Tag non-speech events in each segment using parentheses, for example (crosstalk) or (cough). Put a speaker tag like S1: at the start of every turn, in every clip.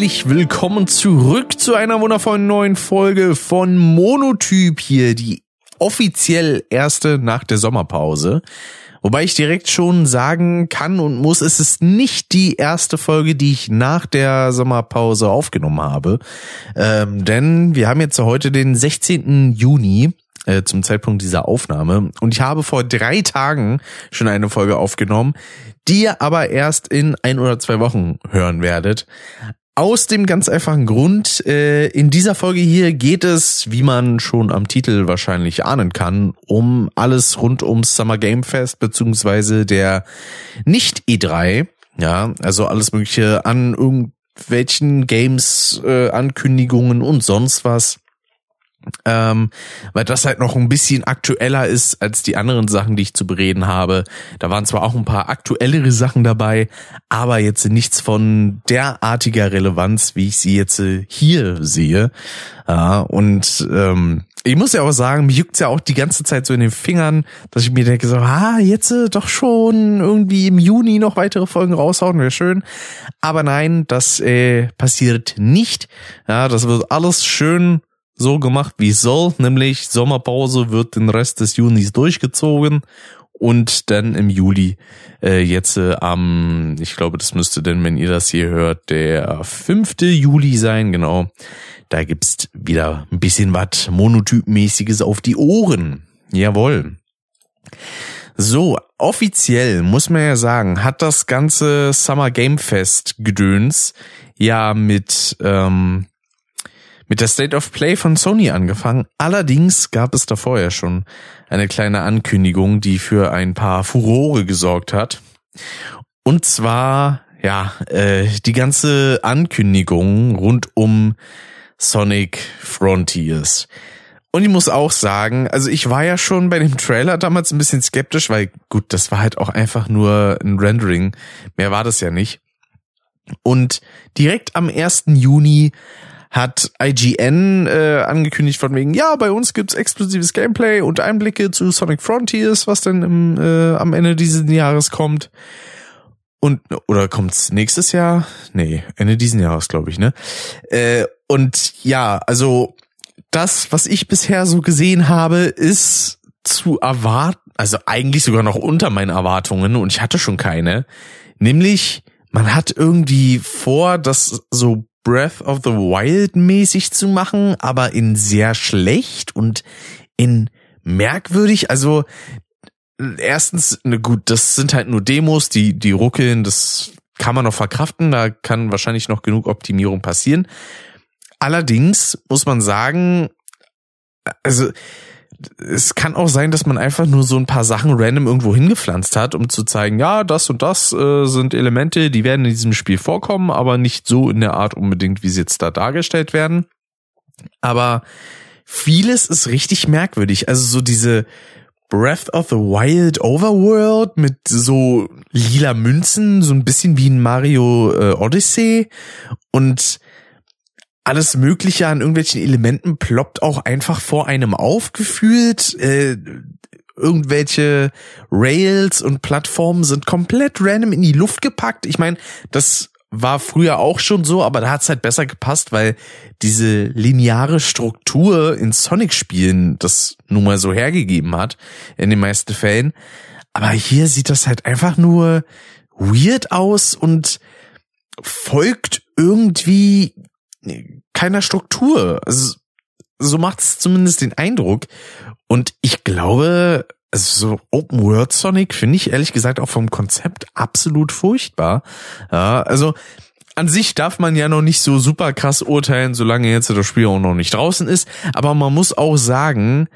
S1: herzlich willkommen zurück zu einer wundervollen neuen Folge von Monotyp hier, die offiziell erste nach der Sommerpause. Wobei ich direkt schon sagen kann und muss, es ist nicht die erste Folge, die ich nach der Sommerpause aufgenommen habe. Ähm, denn wir haben jetzt heute den 16. Juni äh, zum Zeitpunkt dieser Aufnahme. Und ich habe vor drei Tagen schon eine Folge aufgenommen, die ihr aber erst in ein oder zwei Wochen hören werdet. Aus dem ganz einfachen Grund, äh, in dieser Folge hier geht es, wie man schon am Titel wahrscheinlich ahnen kann, um alles rund ums Summer Game Fest beziehungsweise der nicht E3. Ja, also alles mögliche an irgendwelchen Games, äh, Ankündigungen und sonst was ähm, weil das halt noch ein bisschen aktueller ist als die anderen Sachen, die ich zu bereden habe. Da waren zwar auch ein paar aktuellere Sachen dabei, aber jetzt nichts von derartiger Relevanz, wie ich sie jetzt äh, hier sehe. Ja, und ähm, ich muss ja auch sagen, mich juckt's ja auch die ganze Zeit so in den Fingern, dass ich mir denke so, ah, jetzt äh, doch schon irgendwie im Juni noch weitere Folgen raushauen, wäre schön. Aber nein, das äh, passiert nicht. Ja, das wird alles schön so gemacht, wie es soll, nämlich Sommerpause wird den Rest des Junis durchgezogen und dann im Juli äh, jetzt äh, am, ich glaube, das müsste denn, wenn ihr das hier hört, der 5. Juli sein, genau. Da gibt's wieder ein bisschen was Monotypmäßiges auf die Ohren. Jawohl. So, offiziell muss man ja sagen, hat das ganze Summer Game Fest Gedöns ja mit ähm, mit der State of Play von Sony angefangen. Allerdings gab es da vorher schon eine kleine Ankündigung, die für ein paar Furore gesorgt hat. Und zwar, ja, äh, die ganze Ankündigung rund um Sonic Frontiers. Und ich muss auch sagen, also ich war ja schon bei dem Trailer damals ein bisschen skeptisch, weil gut, das war halt auch einfach nur ein Rendering. Mehr war das ja nicht. Und direkt am 1. Juni hat IGN äh, angekündigt von wegen, ja, bei uns gibt's exklusives Gameplay und Einblicke zu Sonic Frontiers, was dann im, äh, am Ende dieses Jahres kommt. Und, oder kommt's nächstes Jahr? Nee, Ende diesen Jahres, glaube ich, ne? Äh, und ja, also das, was ich bisher so gesehen habe, ist zu erwarten, also eigentlich sogar noch unter meinen Erwartungen und ich hatte schon keine. Nämlich, man hat irgendwie vor, das so Breath of the Wild mäßig zu machen, aber in sehr schlecht und in merkwürdig. Also erstens, ne gut, das sind halt nur Demos, die die ruckeln, das kann man noch verkraften, da kann wahrscheinlich noch genug Optimierung passieren. Allerdings muss man sagen, also es kann auch sein, dass man einfach nur so ein paar Sachen random irgendwo hingepflanzt hat, um zu zeigen, ja, das und das äh, sind Elemente, die werden in diesem Spiel vorkommen, aber nicht so in der Art unbedingt, wie sie jetzt da dargestellt werden. Aber vieles ist richtig merkwürdig. Also so diese Breath of the Wild Overworld mit so lila Münzen, so ein bisschen wie in Mario äh, Odyssey und alles Mögliche an irgendwelchen Elementen ploppt auch einfach vor einem aufgefühlt. Äh, irgendwelche Rails und Plattformen sind komplett random in die Luft gepackt. Ich meine, das war früher auch schon so, aber da hat's halt besser gepasst, weil diese lineare Struktur in Sonic-Spielen das nun mal so hergegeben hat, in den meisten Fällen. Aber hier sieht das halt einfach nur weird aus und folgt irgendwie keiner Struktur. Also, so macht es zumindest den Eindruck. Und ich glaube, also so Open World Sonic finde ich ehrlich gesagt auch vom Konzept absolut furchtbar. Ja, also an sich darf man ja noch nicht so super krass urteilen, solange jetzt das Spiel auch noch nicht draußen ist. Aber man muss auch sagen,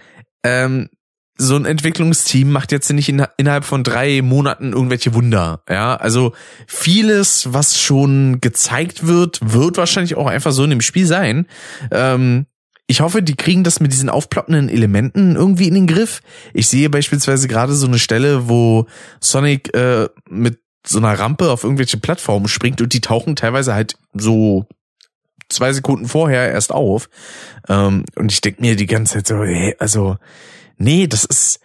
S1: ähm, so ein Entwicklungsteam macht jetzt nicht in, innerhalb von drei Monaten irgendwelche Wunder. Ja, also vieles, was schon gezeigt wird, wird wahrscheinlich auch einfach so in dem Spiel sein. Ähm, ich hoffe, die kriegen das mit diesen aufploppenden Elementen irgendwie in den Griff. Ich sehe beispielsweise gerade so eine Stelle, wo Sonic äh, mit so einer Rampe auf irgendwelche Plattformen springt und die tauchen teilweise halt so zwei Sekunden vorher erst auf. Ähm, und ich denke mir die ganze Zeit so, hey, also nee, das ist,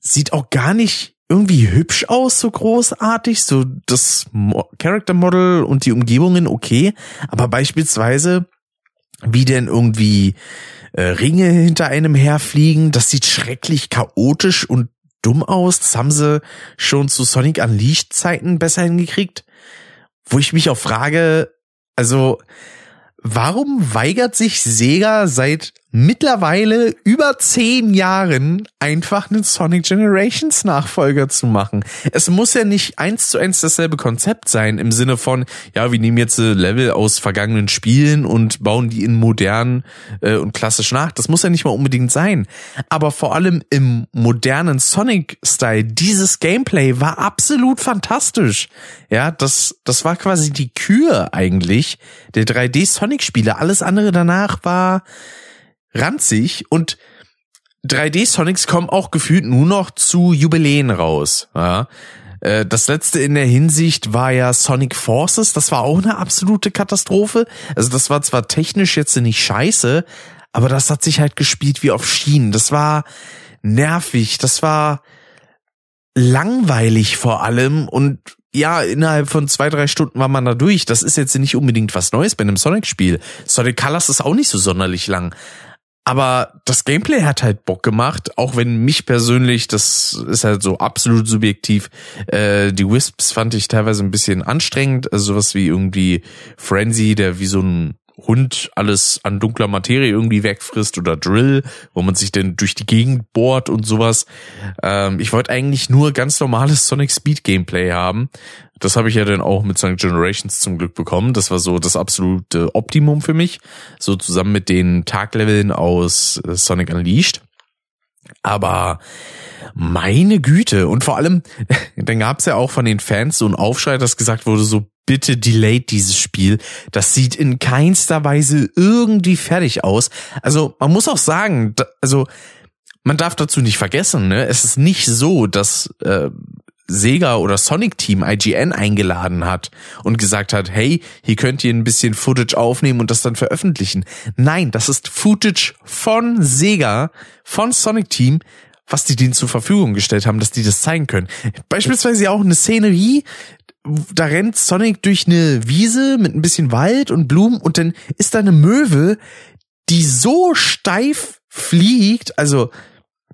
S1: sieht auch gar nicht irgendwie hübsch aus, so großartig, so das Mo Character Model und die Umgebungen okay, aber beispielsweise wie denn irgendwie äh, Ringe hinter einem herfliegen, das sieht schrecklich chaotisch und dumm aus. Das haben sie schon zu Sonic Unleashed Zeiten besser hingekriegt. Wo ich mich auch frage, also warum weigert sich Sega seit mittlerweile über zehn Jahren einfach einen Sonic Generations Nachfolger zu machen. Es muss ja nicht eins zu eins dasselbe Konzept sein im Sinne von, ja, wir nehmen jetzt Level aus vergangenen Spielen und bauen die in modern äh, und klassisch nach. Das muss ja nicht mal unbedingt sein. Aber vor allem im modernen Sonic-Style, dieses Gameplay war absolut fantastisch. Ja, das, das war quasi die Kür eigentlich der 3D-Sonic-Spiele. Alles andere danach war ranzig und 3D Sonics kommen auch gefühlt nur noch zu Jubiläen raus. Ja. Äh, das letzte in der Hinsicht war ja Sonic Forces. Das war auch eine absolute Katastrophe. Also das war zwar technisch jetzt nicht scheiße, aber das hat sich halt gespielt wie auf Schienen. Das war nervig. Das war langweilig vor allem und ja, innerhalb von zwei, drei Stunden war man da durch. Das ist jetzt nicht unbedingt was Neues bei einem Sonic-Spiel. Sonic Colors ist auch nicht so sonderlich lang. Aber das Gameplay hat halt Bock gemacht, auch wenn mich persönlich, das ist halt so absolut subjektiv, äh, die Wisps fand ich teilweise ein bisschen anstrengend. Also sowas wie irgendwie Frenzy, der wie so ein Hund alles an dunkler Materie irgendwie wegfrisst oder Drill, wo man sich denn durch die Gegend bohrt und sowas. Ähm, ich wollte eigentlich nur ganz normales Sonic Speed Gameplay haben. Das habe ich ja dann auch mit Sonic Generations zum Glück bekommen. Das war so das absolute Optimum für mich. So zusammen mit den Tagleveln aus äh, Sonic Unleashed. Aber meine Güte. Und vor allem, (laughs) dann gab es ja auch von den Fans so einen Aufschrei, dass gesagt wurde, so bitte delayed dieses Spiel. Das sieht in keinster Weise irgendwie fertig aus. Also man muss auch sagen, also man darf dazu nicht vergessen, ne? Es ist nicht so, dass äh, Sega oder Sonic Team IGN eingeladen hat und gesagt hat, hey, hier könnt ihr ein bisschen Footage aufnehmen und das dann veröffentlichen. Nein, das ist Footage von Sega, von Sonic Team, was die denen zur Verfügung gestellt haben, dass die das zeigen können. Beispielsweise auch eine Szenerie, da rennt Sonic durch eine Wiese mit ein bisschen Wald und Blumen und dann ist da eine Möwe, die so steif fliegt, also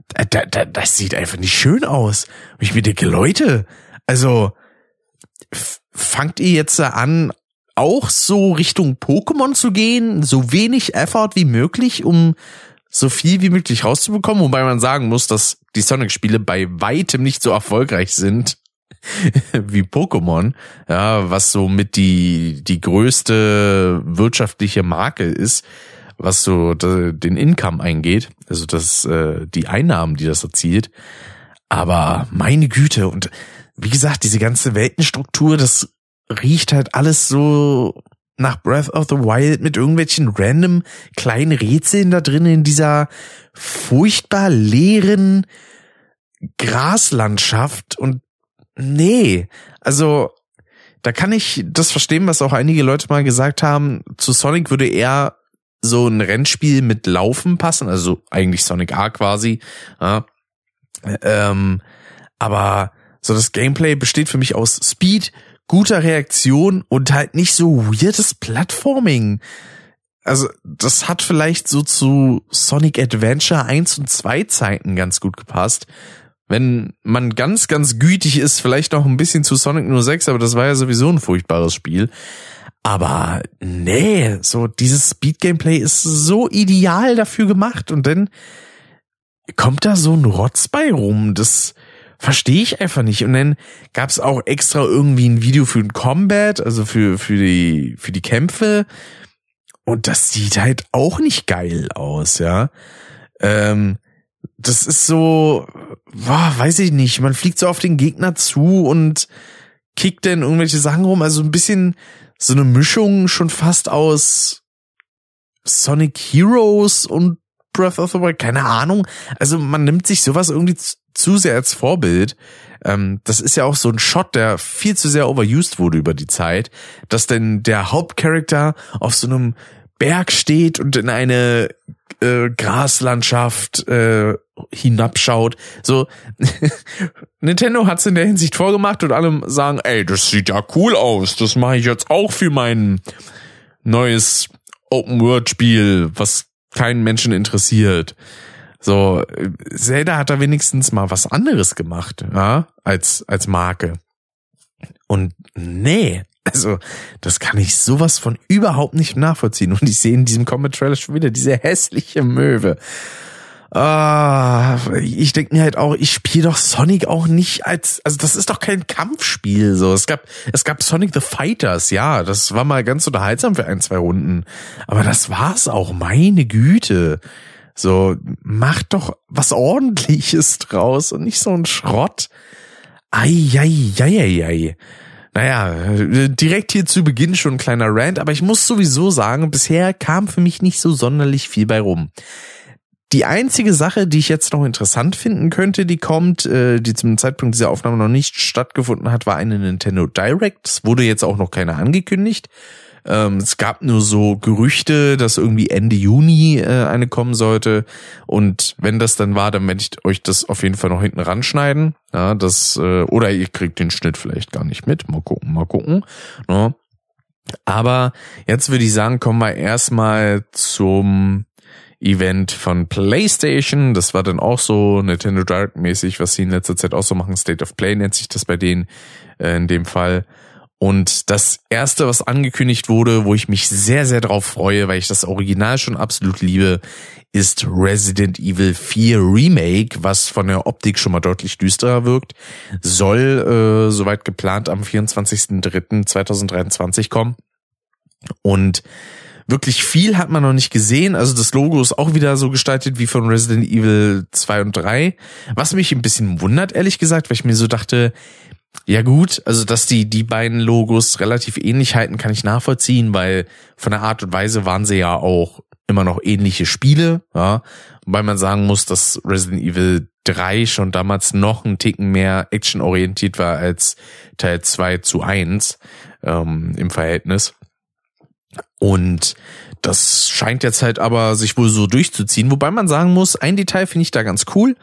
S1: da, da, das sieht einfach nicht schön aus. Und ich mir denke, Leute, also fangt ihr jetzt an, auch so Richtung Pokémon zu gehen, so wenig Effort wie möglich, um so viel wie möglich rauszubekommen, wobei man sagen muss, dass die Sonic-Spiele bei weitem nicht so erfolgreich sind (laughs) wie Pokémon, ja, was so mit die, die größte wirtschaftliche Marke ist, was so den Income eingeht, also das, äh, die Einnahmen, die das erzielt. Aber meine Güte, und wie gesagt, diese ganze Weltenstruktur, das riecht halt alles so nach Breath of the Wild mit irgendwelchen random kleinen Rätseln da drin in dieser furchtbar leeren Graslandschaft und nee, also da kann ich das verstehen, was auch einige Leute mal gesagt haben. Zu Sonic würde eher so ein Rennspiel mit Laufen passen, also eigentlich Sonic A quasi. Ja. Ähm, aber so das Gameplay besteht für mich aus Speed, guter Reaktion und halt nicht so weirdes Plattforming. Also, das hat vielleicht so zu Sonic Adventure 1 und 2 Zeiten ganz gut gepasst. Wenn man ganz, ganz gütig ist, vielleicht noch ein bisschen zu Sonic 06, aber das war ja sowieso ein furchtbares Spiel. Aber nee, so dieses Speed-Gameplay ist so ideal dafür gemacht und dann kommt da so ein Rotz bei rum. Das verstehe ich einfach nicht. Und dann gab's auch extra irgendwie ein Video für ein Combat, also für, für die, für die Kämpfe. Und das sieht halt auch nicht geil aus, ja. Ähm, das ist so, boah, weiß ich nicht. Man fliegt so auf den Gegner zu und kickt dann irgendwelche Sachen rum. Also ein bisschen so eine Mischung schon fast aus Sonic Heroes und Breath of the Wild, keine Ahnung. Also man nimmt sich sowas irgendwie zu sehr als Vorbild. Ähm, das ist ja auch so ein Shot, der viel zu sehr overused wurde über die Zeit, dass denn der Hauptcharakter auf so einem Berg steht und in eine äh, Graslandschaft äh, hinabschaut. So, (laughs) Nintendo hat's in der Hinsicht vorgemacht und alle sagen, ey, das sieht ja cool aus. Das mache ich jetzt auch für mein neues Open-World-Spiel, was keinen Menschen interessiert. So, Zelda hat da wenigstens mal was anderes gemacht, ja, als, als Marke. Und nee, also, das kann ich sowas von überhaupt nicht nachvollziehen. Und ich sehe in diesem Combat Trailer schon wieder diese hässliche Möwe. Ah, ich denke mir halt auch, ich spiele doch Sonic auch nicht als, also das ist doch kein Kampfspiel so. Es gab, es gab Sonic the Fighters, ja, das war mal ganz unterhaltsam für ein, zwei Runden. Aber das war's auch, meine Güte. So, macht doch was ordentliches draus und nicht so ein Schrott. Ei, ei, ei, ei, ei. Naja, direkt hier zu Beginn schon ein kleiner Rant, aber ich muss sowieso sagen, bisher kam für mich nicht so sonderlich viel bei rum. Die einzige Sache, die ich jetzt noch interessant finden könnte, die kommt, äh, die zum Zeitpunkt dieser Aufnahme noch nicht stattgefunden hat, war eine Nintendo Direct. Es wurde jetzt auch noch keiner angekündigt. Ähm, es gab nur so Gerüchte, dass irgendwie Ende Juni äh, eine kommen sollte. Und wenn das dann war, dann werde ich euch das auf jeden Fall noch hinten ranschneiden. Ja, das, äh, oder ihr kriegt den Schnitt vielleicht gar nicht mit. Mal gucken, mal gucken. Ja. Ne? Aber jetzt würde ich sagen, kommen wir erstmal zum Event von PlayStation. Das war dann auch so Nintendo Direct mäßig, was sie in letzter Zeit auch so machen. State of Play nennt sich das bei denen äh, in dem Fall. Und das erste, was angekündigt wurde, wo ich mich sehr, sehr drauf freue, weil ich das Original schon absolut liebe, ist Resident Evil 4 Remake, was von der Optik schon mal deutlich düsterer wirkt, soll äh, soweit geplant am 24.03.2023 kommen. Und wirklich viel hat man noch nicht gesehen. Also das Logo ist auch wieder so gestaltet wie von Resident Evil 2 und 3. Was mich ein bisschen wundert, ehrlich gesagt, weil ich mir so dachte, ja gut, also dass die die beiden Logos relativ ähnlich halten, kann ich nachvollziehen, weil von der Art und Weise waren sie ja auch immer noch ähnliche Spiele, ja, weil man sagen muss, dass Resident Evil 3 schon damals noch ein Ticken mehr actionorientiert war als Teil 2 zu 1 ähm, im Verhältnis. Und das scheint jetzt halt aber sich wohl so durchzuziehen, wobei man sagen muss, ein Detail finde ich da ganz cool.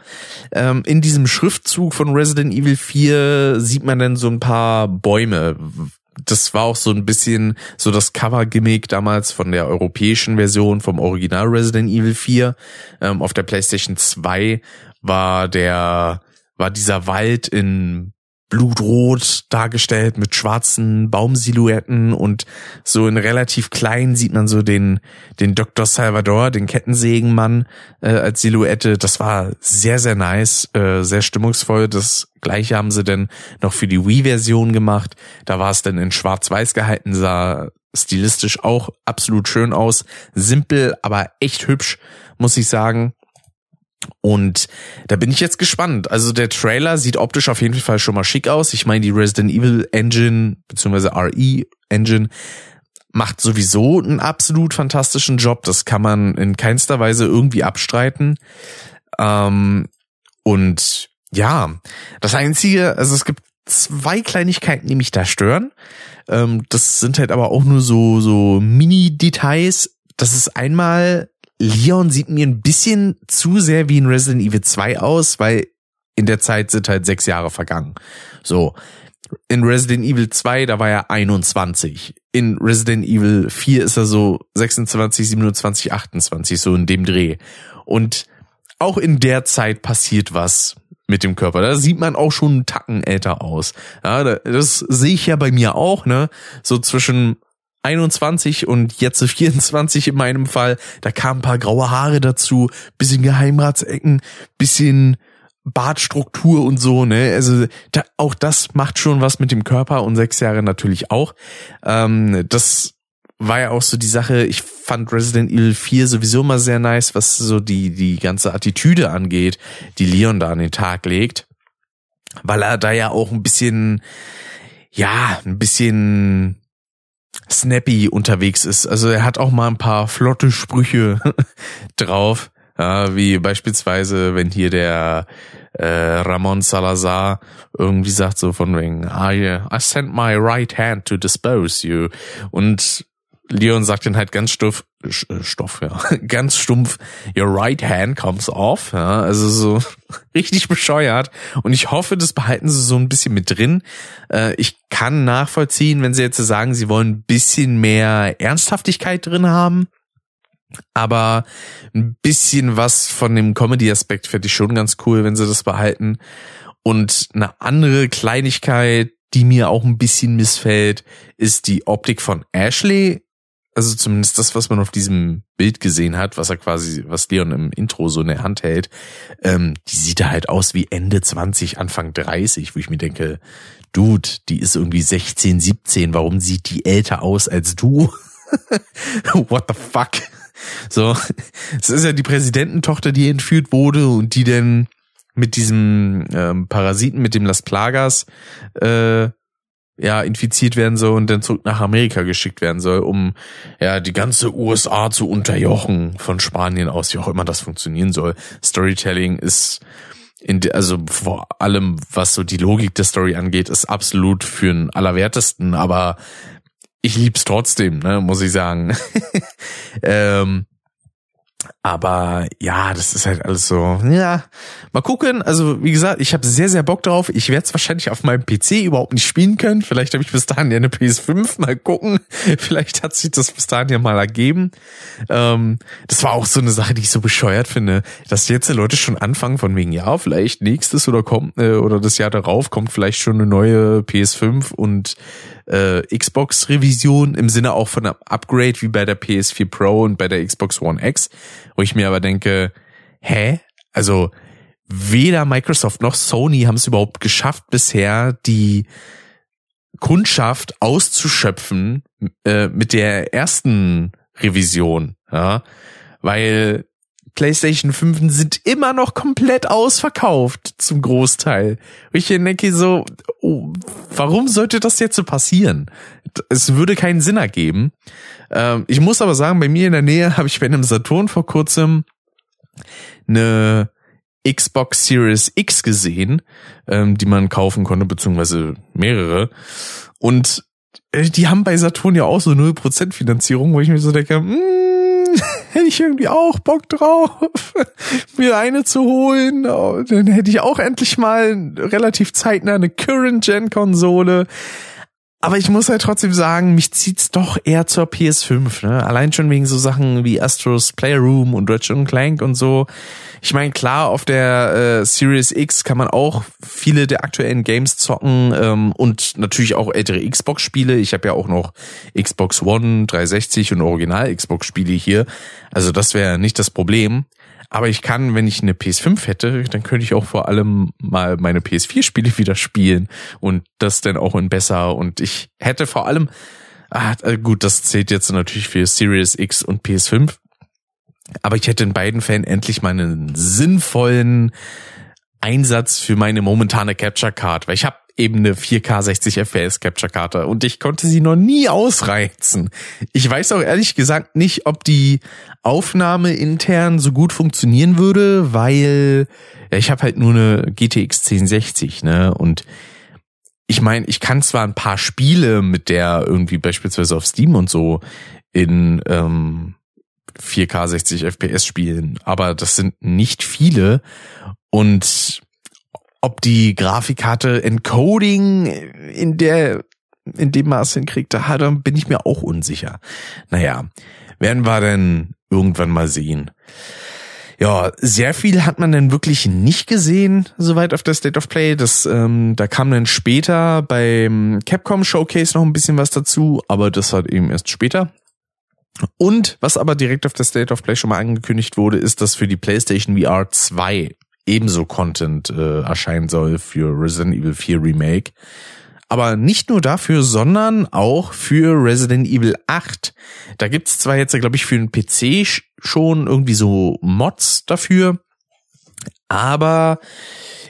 S1: Ähm, in diesem Schriftzug von Resident Evil 4 sieht man dann so ein paar Bäume. Das war auch so ein bisschen so das Cover-Gimmick damals von der europäischen Version vom Original Resident Evil 4. Ähm, auf der PlayStation 2 war der, war dieser Wald in blutrot dargestellt mit schwarzen Baumsilhouetten und so in relativ klein sieht man so den den Dr. Salvador, den Kettensägenmann äh, als Silhouette. Das war sehr sehr nice, äh, sehr stimmungsvoll. Das gleiche haben sie denn noch für die Wii-Version gemacht. Da war es dann in Schwarz-Weiß gehalten, sah stilistisch auch absolut schön aus, simpel, aber echt hübsch, muss ich sagen. Und da bin ich jetzt gespannt. Also der Trailer sieht optisch auf jeden Fall schon mal schick aus. Ich meine, die Resident Evil Engine beziehungsweise RE Engine macht sowieso einen absolut fantastischen Job. Das kann man in keinster Weise irgendwie abstreiten. Ähm, und ja, das Einzige, also es gibt zwei Kleinigkeiten, die mich da stören. Ähm, das sind halt aber auch nur so, so Mini-Details. Das ist einmal Leon sieht mir ein bisschen zu sehr wie in Resident Evil 2 aus, weil in der Zeit sind halt sechs Jahre vergangen. So. In Resident Evil 2, da war er 21. In Resident Evil 4 ist er so 26, 27, 28, so in dem Dreh. Und auch in der Zeit passiert was mit dem Körper. Da sieht man auch schon einen Tacken älter aus. Ja, das sehe ich ja bei mir auch, ne? So zwischen 21 und jetzt 24 in meinem Fall. Da kamen ein paar graue Haare dazu, bisschen Geheimratsecken, bisschen Bartstruktur und so, ne? Also da, auch das macht schon was mit dem Körper und sechs Jahre natürlich auch. Ähm, das war ja auch so die Sache, ich fand Resident Evil 4 sowieso mal sehr nice, was so die, die ganze Attitüde angeht, die Leon da an den Tag legt. Weil er da ja auch ein bisschen, ja, ein bisschen snappy unterwegs ist. Also er hat auch mal ein paar flotte Sprüche (laughs) drauf, ja, wie beispielsweise, wenn hier der äh, Ramon Salazar irgendwie sagt so von wegen, I, I sent my right hand to dispose you und Leon sagt dann halt ganz stumpf, äh, Stoff, ja, (laughs) ganz stumpf, your right hand comes off, ja, also so (laughs) richtig bescheuert. Und ich hoffe, das behalten sie so ein bisschen mit drin. Äh, ich kann nachvollziehen, wenn sie jetzt sagen, sie wollen ein bisschen mehr Ernsthaftigkeit drin haben. Aber ein bisschen was von dem Comedy-Aspekt fände ich schon ganz cool, wenn sie das behalten. Und eine andere Kleinigkeit, die mir auch ein bisschen missfällt, ist die Optik von Ashley. Also zumindest das, was man auf diesem Bild gesehen hat, was er quasi, was Leon im Intro so in der Hand hält, ähm, die sieht da halt aus wie Ende 20, Anfang 30, wo ich mir denke, Dude, die ist irgendwie 16, 17, warum sieht die älter aus als du? (laughs) What the fuck? So, es ist ja die Präsidententochter, die entführt wurde und die denn mit diesem ähm, Parasiten, mit dem Las Plagas, äh, ja, infiziert werden soll und dann zurück nach Amerika geschickt werden soll, um ja die ganze USA zu unterjochen von Spanien aus, wie auch immer das funktionieren soll. Storytelling ist in also vor allem, was so die Logik der Story angeht, ist absolut für den Allerwertesten, aber ich lieb's trotzdem, ne, muss ich sagen. (laughs) ähm, aber ja, das ist halt alles so, ja, mal gucken. Also wie gesagt, ich habe sehr, sehr Bock drauf. Ich werde es wahrscheinlich auf meinem PC überhaupt nicht spielen können. Vielleicht habe ich bis dahin ja eine PS5, (laughs) mal gucken. Vielleicht hat sich das bis dahin ja mal ergeben. Ähm, das war auch so eine Sache, die ich so bescheuert finde, dass jetzt die Leute schon anfangen von wegen, ja, vielleicht nächstes oder kommt, äh, oder das Jahr darauf kommt vielleicht schon eine neue PS5 und äh, Xbox-Revision im Sinne auch von einem Upgrade wie bei der PS4 Pro und bei der Xbox One X, wo ich mir aber denke, hä? Also weder Microsoft noch Sony haben es überhaupt geschafft bisher, die Kundschaft auszuschöpfen äh, mit der ersten Revision, ja, weil PlayStation 5 sind immer noch komplett ausverkauft zum Großteil. ich denke so, oh, warum sollte das jetzt so passieren? Es würde keinen Sinn ergeben. Ähm, ich muss aber sagen, bei mir in der Nähe (laughs) habe ich bei einem Saturn vor kurzem eine Xbox Series X gesehen, ähm, die man kaufen konnte, beziehungsweise mehrere. Und äh, die haben bei Saturn ja auch so 0% Finanzierung, wo ich mir so denke, mh, hm, hätte ich irgendwie auch Bock drauf, (laughs) mir eine zu holen. Dann hätte ich auch endlich mal relativ zeitnah eine Current-Gen-Konsole. Aber ich muss halt trotzdem sagen, mich zieht's doch eher zur PS5. Ne? Allein schon wegen so Sachen wie Astros Playroom und Ratchet Clank und so. Ich meine, klar, auf der äh, Series X kann man auch viele der aktuellen Games zocken ähm, und natürlich auch ältere Xbox-Spiele. Ich habe ja auch noch Xbox One, 360 und Original Xbox-Spiele hier. Also das wäre nicht das Problem. Aber ich kann, wenn ich eine PS5 hätte, dann könnte ich auch vor allem mal meine PS4-Spiele (laughs) wieder spielen und das dann auch in besser. Und ich hätte vor allem, ah, gut, das zählt jetzt natürlich für Series X und PS5. Aber ich hätte in beiden Fällen endlich mal einen sinnvollen Einsatz für meine momentane Capture Card, weil ich habe eben eine 4K 60 FPS Capture Karte und ich konnte sie noch nie ausreizen. Ich weiß auch ehrlich gesagt nicht, ob die Aufnahme intern so gut funktionieren würde, weil ja, ich habe halt nur eine GTX 1060, ne? Und ich meine, ich kann zwar ein paar Spiele mit der irgendwie beispielsweise auf Steam und so in ähm, 4K 60 FPS spielen, aber das sind nicht viele und ob die Grafikkarte Encoding in der in dem Maß hinkriegt, da bin ich mir auch unsicher. Naja, werden wir denn irgendwann mal sehen. Ja, sehr viel hat man dann wirklich nicht gesehen, soweit auf der State of Play. Das, ähm, da kam dann später beim Capcom Showcase noch ein bisschen was dazu, aber das hat eben erst später. Und was aber direkt auf der State of Play schon mal angekündigt wurde, ist, dass für die PlayStation VR 2 ebenso Content äh, erscheinen soll für Resident Evil 4 Remake. Aber nicht nur dafür, sondern auch für Resident Evil 8. Da gibt's zwar jetzt, glaube ich, für den PC schon irgendwie so Mods dafür, aber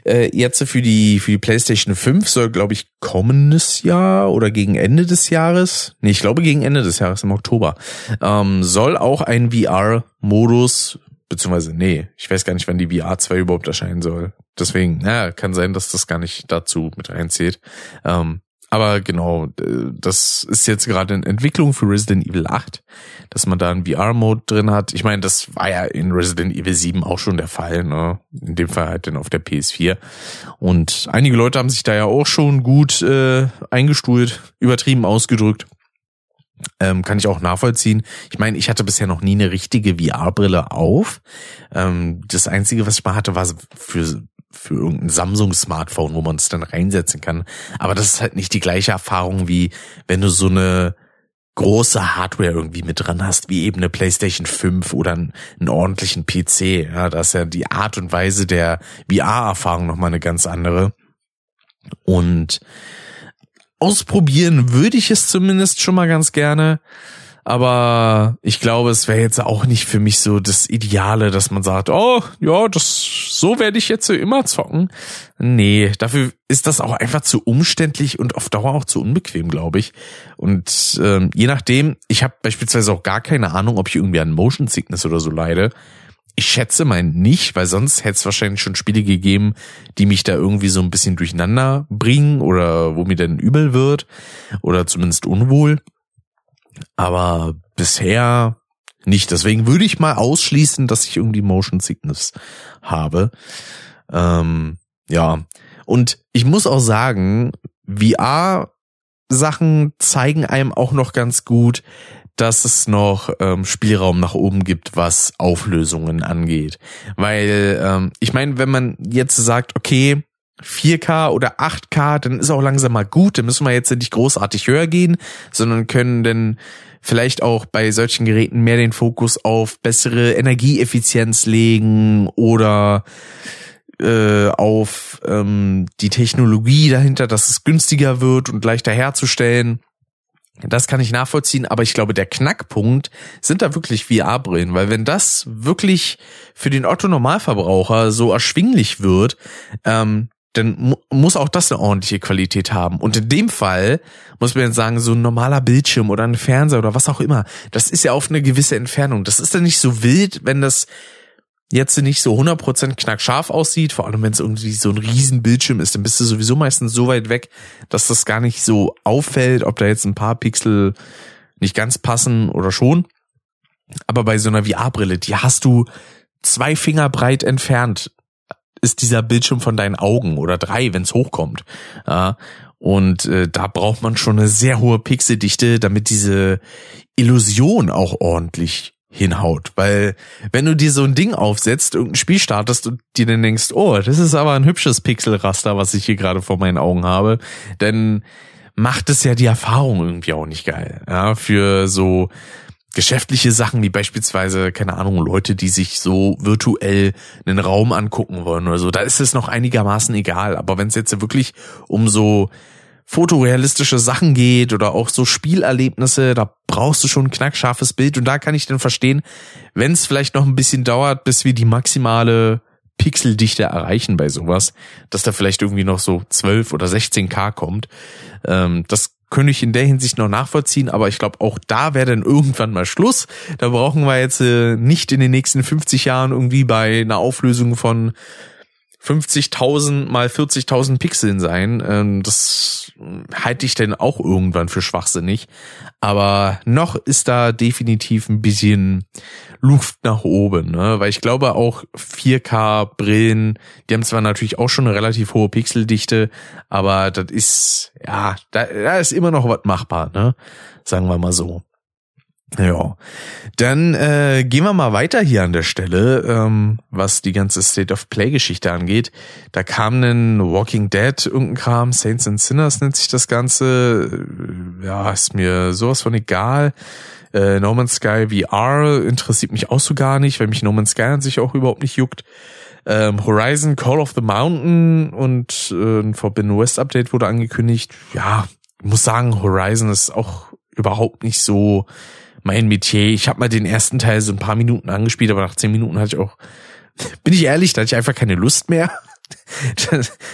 S1: äh, jetzt für die für die PlayStation 5 soll, glaube ich, kommendes Jahr oder gegen Ende des Jahres, nee, ich glaube gegen Ende des Jahres im Oktober, ähm, soll auch ein VR-Modus beziehungsweise nee, ich weiß gar nicht, wann die VR 2 überhaupt erscheinen soll. Deswegen, ja, kann sein, dass das gar nicht dazu mit reinzählt. Ähm, aber genau, das ist jetzt gerade in Entwicklung für Resident Evil 8, dass man da einen VR-Mode drin hat. Ich meine, das war ja in Resident Evil 7 auch schon der Fall, ne? In dem Fall halt dann auf der PS4. Und einige Leute haben sich da ja auch schon gut äh, eingestuhlt, übertrieben ausgedrückt. Ähm, kann ich auch nachvollziehen. Ich meine, ich hatte bisher noch nie eine richtige VR-Brille auf. Ähm, das Einzige, was ich mal hatte, war für für irgendein Samsung-Smartphone, wo man es dann reinsetzen kann. Aber das ist halt nicht die gleiche Erfahrung, wie wenn du so eine große Hardware irgendwie mit dran hast, wie eben eine PlayStation 5 oder einen, ordentlichen PC. Ja, da ist ja die Art und Weise der VR-Erfahrung nochmal eine ganz andere. Und ausprobieren würde ich es zumindest schon mal ganz gerne. Aber ich glaube, es wäre jetzt auch nicht für mich so das Ideale, dass man sagt, oh, ja, das, so werde ich jetzt so immer zocken. Nee, dafür ist das auch einfach zu umständlich und auf Dauer auch zu unbequem, glaube ich. Und ähm, je nachdem, ich habe beispielsweise auch gar keine Ahnung, ob ich irgendwie an Motion Sickness oder so leide. Ich schätze mal nicht, weil sonst hätte es wahrscheinlich schon Spiele gegeben, die mich da irgendwie so ein bisschen durcheinander bringen oder wo mir dann übel wird oder zumindest unwohl. Aber bisher nicht. Deswegen würde ich mal ausschließen, dass ich irgendwie Motion Sickness habe. Ähm, ja. Und ich muss auch sagen, VR-Sachen zeigen einem auch noch ganz gut, dass es noch ähm, Spielraum nach oben gibt, was Auflösungen angeht. Weil ähm, ich meine, wenn man jetzt sagt, okay, 4K oder 8K, dann ist auch langsam mal gut. Dann müssen wir jetzt nicht großartig höher gehen, sondern können dann vielleicht auch bei solchen Geräten mehr den Fokus auf bessere Energieeffizienz legen oder äh, auf ähm, die Technologie dahinter, dass es günstiger wird und leichter herzustellen. Das kann ich nachvollziehen, aber ich glaube, der Knackpunkt sind da wirklich VR-Brillen, weil wenn das wirklich für den Otto-Normalverbraucher so erschwinglich wird, ähm, dann mu muss auch das eine ordentliche Qualität haben. Und in dem Fall muss man jetzt sagen, so ein normaler Bildschirm oder ein Fernseher oder was auch immer, das ist ja auf eine gewisse Entfernung. Das ist dann nicht so wild, wenn das jetzt nicht so 100% knackscharf aussieht, vor allem wenn es irgendwie so ein riesen Bildschirm ist, dann bist du sowieso meistens so weit weg, dass das gar nicht so auffällt, ob da jetzt ein paar Pixel nicht ganz passen oder schon. Aber bei so einer VR-Brille, die hast du zwei Finger breit entfernt ist dieser Bildschirm von deinen Augen oder drei, wenn es hochkommt. Und äh, da braucht man schon eine sehr hohe Pixeldichte, damit diese Illusion auch ordentlich hinhaut. Weil wenn du dir so ein Ding aufsetzt, irgendein Spiel startest und dir dann denkst, oh, das ist aber ein hübsches Pixelraster, was ich hier gerade vor meinen Augen habe, dann macht es ja die Erfahrung irgendwie auch nicht geil. Ja, für so geschäftliche Sachen, wie beispielsweise, keine Ahnung, Leute, die sich so virtuell einen Raum angucken wollen oder so, da ist es noch einigermaßen egal. Aber wenn es jetzt wirklich um so fotorealistische Sachen geht oder auch so Spielerlebnisse, da brauchst du schon ein knackscharfes Bild und da kann ich dann verstehen, wenn es vielleicht noch ein bisschen dauert, bis wir die maximale Pixeldichte erreichen bei sowas, dass da vielleicht irgendwie noch so 12 oder 16k kommt. Ähm, das könnte ich in der Hinsicht noch nachvollziehen, aber ich glaube, auch da wäre dann irgendwann mal Schluss. Da brauchen wir jetzt äh, nicht in den nächsten 50 Jahren irgendwie bei einer Auflösung von 50.000 mal 40.000 Pixeln sein. Ähm, das halte ich denn auch irgendwann für schwachsinnig. Aber noch ist da definitiv ein bisschen Luft nach oben, ne? weil ich glaube auch 4K-Brillen, die haben zwar natürlich auch schon eine relativ hohe Pixeldichte, aber das ist, ja, da, da ist immer noch was machbar, ne? sagen wir mal so. Ja, dann äh, gehen wir mal weiter hier an der Stelle, ähm, was die ganze State of Play-Geschichte angeht. Da kam ein Walking Dead, irgendein Kram, Saints and Sinners nennt sich das Ganze. Ja, ist mir sowas von egal. Äh, no Man's Sky VR interessiert mich auch so gar nicht, weil mich No Man's Sky an sich auch überhaupt nicht juckt. Ähm, Horizon Call of the Mountain und äh, ein Forbidden West Update wurde angekündigt. Ja, muss sagen, Horizon ist auch überhaupt nicht so mein Metier. Ich habe mal den ersten Teil so ein paar Minuten angespielt, aber nach zehn Minuten hatte ich auch, bin ich ehrlich, da hatte ich einfach keine Lust mehr.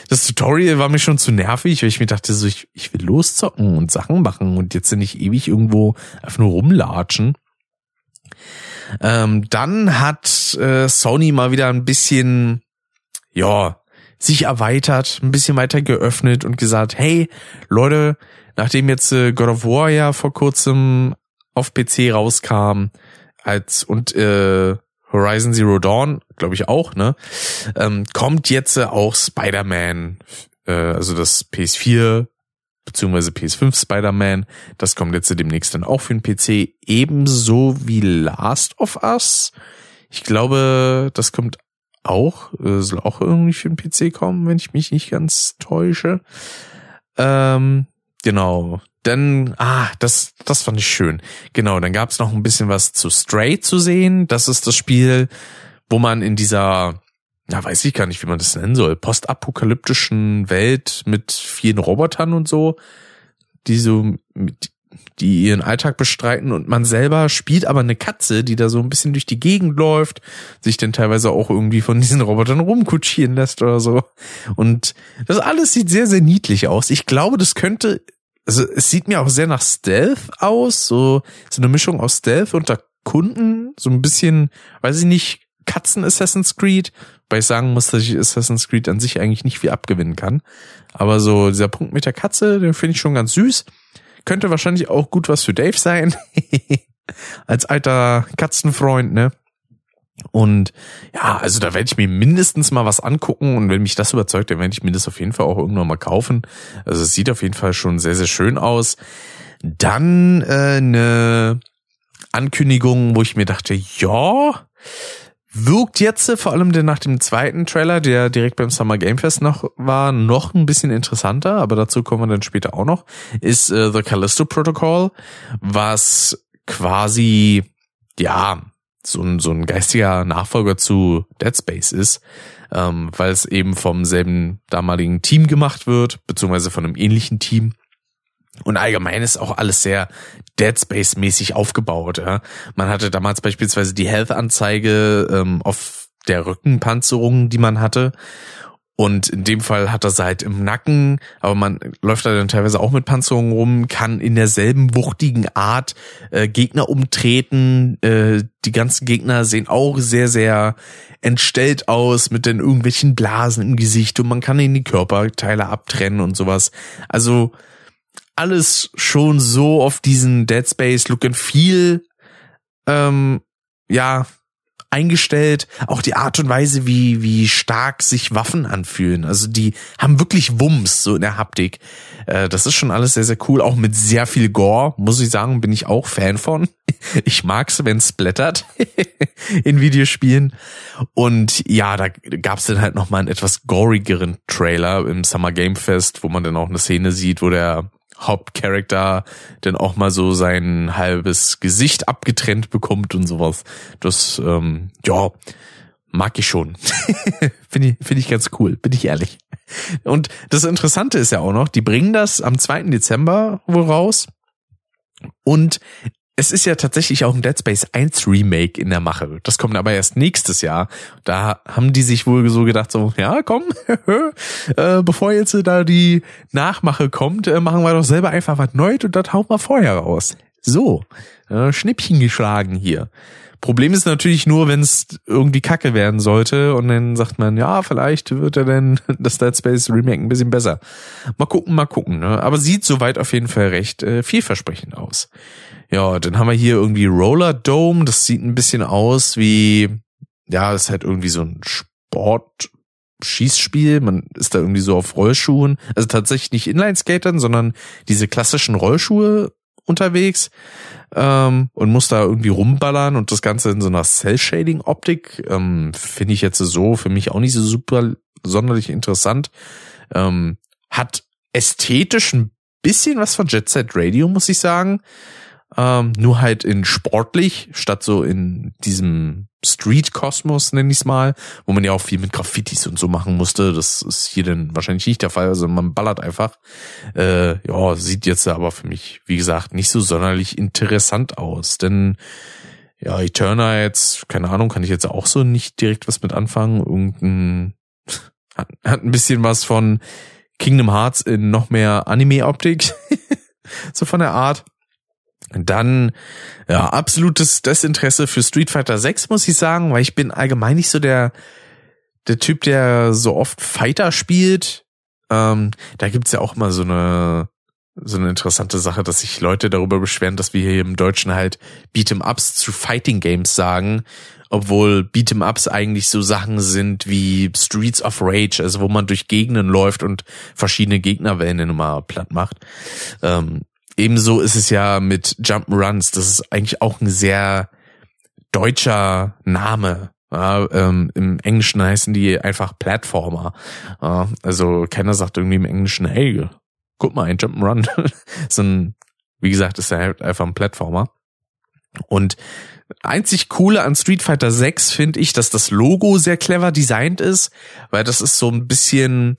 S1: Das, Tutorial war mir schon zu nervig, weil ich mir dachte, so, ich, ich will loszocken und Sachen machen und jetzt nicht ewig irgendwo einfach nur rumlatschen. Ähm, dann hat äh, Sony mal wieder ein bisschen, ja, sich erweitert, ein bisschen weiter geöffnet und gesagt, hey, Leute, nachdem jetzt äh, God of War ja vor kurzem auf PC rauskam, als und äh, Horizon Zero Dawn, glaube ich auch, ne, ähm, kommt jetzt äh, auch Spider-Man, äh, also das PS4 beziehungsweise PS5 Spider-Man, das kommt jetzt demnächst dann auch für den PC, ebenso wie Last of Us. Ich glaube, das kommt auch, äh, soll auch irgendwie für den PC kommen, wenn ich mich nicht ganz täusche. Ähm, genau. Dann, ah, das, das fand ich schön. Genau, dann gab's noch ein bisschen was zu Stray zu sehen. Das ist das Spiel, wo man in dieser, ja, weiß ich gar nicht, wie man das nennen soll, postapokalyptischen Welt mit vielen Robotern und so, die so, die ihren Alltag bestreiten und man selber spielt aber eine Katze, die da so ein bisschen durch die Gegend läuft, sich dann teilweise auch irgendwie von diesen Robotern rumkutschieren lässt oder so. Und das alles sieht sehr, sehr niedlich aus. Ich glaube, das könnte, also es sieht mir auch sehr nach Stealth aus, so, so eine Mischung aus Stealth und der Kunden, so ein bisschen, weiß ich nicht, Katzen Assassin's Creed, weil ich sagen muss, dass ich Assassin's Creed an sich eigentlich nicht viel abgewinnen kann. Aber so dieser Punkt mit der Katze, den finde ich schon ganz süß. Könnte wahrscheinlich auch gut was für Dave sein. (laughs) Als alter Katzenfreund, ne? Und ja, also da werde ich mir mindestens mal was angucken und wenn mich das überzeugt, dann werde ich mir das auf jeden Fall auch irgendwann mal kaufen. Also es sieht auf jeden Fall schon sehr, sehr schön aus. Dann äh, eine Ankündigung, wo ich mir dachte, ja, wirkt jetzt vor allem denn nach dem zweiten Trailer, der direkt beim Summer Game Fest noch war, noch ein bisschen interessanter, aber dazu kommen wir dann später auch noch, ist äh, The Callisto Protocol, was quasi, ja, so ein, so ein geistiger Nachfolger zu Dead Space ist, ähm, weil es eben vom selben damaligen Team gemacht wird, beziehungsweise von einem ähnlichen Team. Und allgemein ist auch alles sehr Dead Space mäßig aufgebaut. Ja. Man hatte damals beispielsweise die Health-Anzeige ähm, auf der Rückenpanzerung, die man hatte. Und in dem Fall hat er sie halt im Nacken, aber man läuft da dann teilweise auch mit Panzerungen rum, kann in derselben wuchtigen Art äh, Gegner umtreten. Äh, die ganzen Gegner sehen auch sehr, sehr entstellt aus mit den irgendwelchen Blasen im Gesicht und man kann ihnen die Körperteile abtrennen und sowas. Also alles schon so auf diesen Dead Space Look and Feel ähm, ja eingestellt. Auch die Art und Weise, wie wie stark sich Waffen anfühlen. Also die haben wirklich Wumms so in der Haptik. Äh, das ist schon alles sehr sehr cool. Auch mit sehr viel Gore muss ich sagen, bin ich auch Fan von. (laughs) Ich mag's, wenn es splattert (laughs) in Videospielen. Und ja, da gab's dann halt noch mal einen etwas gorigeren Trailer im Summer Game Fest, wo man dann auch eine Szene sieht, wo der Hauptcharakter dann auch mal so sein halbes Gesicht abgetrennt bekommt und sowas. Das, ähm, ja, mag ich schon. (laughs) Finde ich, finde ich ganz cool, bin ich ehrlich. Und das Interessante ist ja auch noch, die bringen das am 2. Dezember wohl raus. Und es ist ja tatsächlich auch ein Dead Space 1 Remake in der Mache. Das kommt aber erst nächstes Jahr. Da haben die sich wohl so gedacht, so, ja, komm, (laughs) äh, bevor jetzt da die Nachmache kommt, äh, machen wir doch selber einfach was Neues und das hauen wir vorher raus. So, äh, Schnippchen geschlagen hier. Problem ist natürlich nur, wenn es irgendwie kacke werden sollte und dann sagt man, ja, vielleicht wird er denn (laughs) das Dead Space Remake ein bisschen besser. Mal gucken, mal gucken. Ne? Aber sieht soweit auf jeden Fall recht äh, vielversprechend aus. Ja, dann haben wir hier irgendwie Roller Dome. Das sieht ein bisschen aus wie, ja, das ist halt irgendwie so ein Sport. Schießspiel, man ist da irgendwie so auf Rollschuhen, also tatsächlich nicht Inline-Skatern, sondern diese klassischen Rollschuhe unterwegs ähm, und muss da irgendwie rumballern und das Ganze in so einer Cell-Shading-Optik ähm, finde ich jetzt so für mich auch nicht so super sonderlich interessant. Ähm, hat ästhetisch ein bisschen was von Jet Set Radio, muss ich sagen ähm, nur halt in sportlich, statt so in diesem Street-Kosmos, nenne ich es mal, wo man ja auch viel mit Graffitis und so machen musste. Das ist hier dann wahrscheinlich nicht der Fall. Also man ballert einfach. Äh, ja, sieht jetzt aber für mich, wie gesagt, nicht so sonderlich interessant aus. Denn ja, Eterna jetzt, keine Ahnung, kann ich jetzt auch so nicht direkt was mit anfangen. Irgendein (laughs) hat, hat ein bisschen was von Kingdom Hearts in noch mehr Anime-Optik. (laughs) so von der Art. Dann, ja, absolutes Desinteresse für Street Fighter 6, muss ich sagen, weil ich bin allgemein nicht so der der Typ, der so oft Fighter spielt, ähm, da gibt's ja auch mal so eine so eine interessante Sache, dass sich Leute darüber beschweren, dass wir hier im Deutschen halt Beat'em Ups zu Fighting Games sagen, obwohl Beat'em Ups eigentlich so Sachen sind wie Streets of Rage, also wo man durch Gegenden läuft und verschiedene Gegnerwellen immer platt macht. Ähm, ebenso ist es ja mit Jump'n'Runs, das ist eigentlich auch ein sehr deutscher Name. Ja, ähm, Im Englischen heißen die einfach Platformer. Ja, also keiner sagt irgendwie im Englischen, hey, guck mal, ein Jump'n'Run. (laughs) so ein, wie gesagt, ist ja halt einfach ein Plattformer. Und einzig coole an Street Fighter 6 finde ich, dass das Logo sehr clever designt ist, weil das ist so ein bisschen